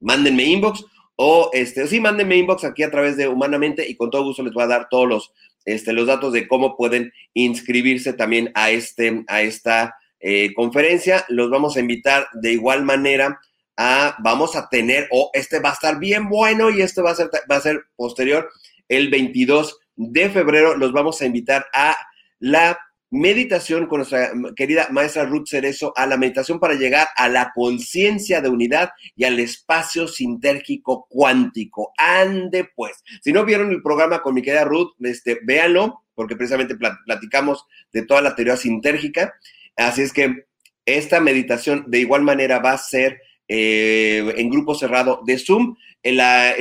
mándenme inbox o este, sí, mándenme inbox aquí a través de Humanamente y con todo gusto les voy a dar todos los, este, los datos de cómo pueden inscribirse también a, este, a esta eh, conferencia. Los vamos a invitar de igual manera a, vamos a tener, o este va a estar bien bueno y este va a ser, va a ser posterior, el 22 de febrero, los vamos a invitar a la meditación con nuestra querida maestra Ruth Cerezo, a la meditación para llegar a la conciencia de unidad y al espacio sintérgico cuántico. Ande pues. Si no vieron el programa con mi querida Ruth, este, véanlo, porque precisamente platicamos de toda la teoría sintérgica. Así es que esta meditación de igual manera va a ser eh, en grupo cerrado de Zoom. La,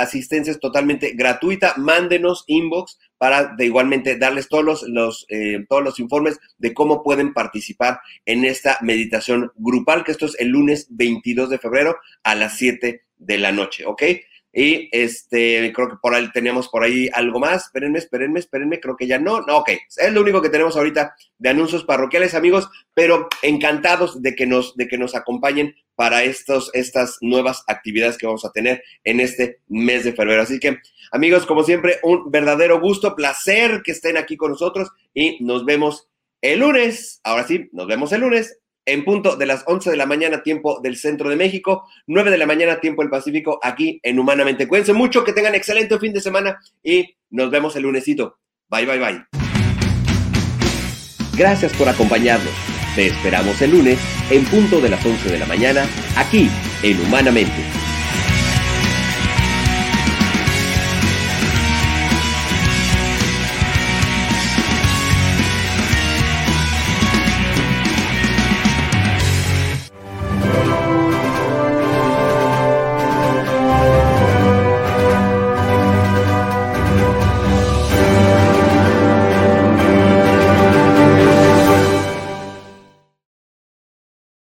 asistencia es totalmente gratuita. Mándenos inbox para de igualmente darles todos los, eh, todos los informes de cómo pueden participar en esta meditación grupal, que esto es el lunes 22 de febrero a las 7 de la noche, ¿ok? Y este, creo que por ahí tenemos por ahí algo más. Espérenme, espérenme, espérenme. Creo que ya no. No, ok. Es lo único que tenemos ahorita de anuncios parroquiales, amigos. Pero encantados de que nos, de que nos acompañen para estos, estas nuevas actividades que vamos a tener en este mes de febrero. Así que, amigos, como siempre, un verdadero gusto, placer que estén aquí con nosotros y nos vemos el lunes. Ahora sí, nos vemos el lunes en punto de las 11 de la mañana, tiempo del centro de México, 9 de la mañana, tiempo del Pacífico, aquí en Humanamente. Cuídense mucho, que tengan excelente fin de semana y nos vemos el lunesito. Bye, bye, bye. Gracias por acompañarnos. Te esperamos el lunes en punto de las 11 de la mañana, aquí en Humanamente.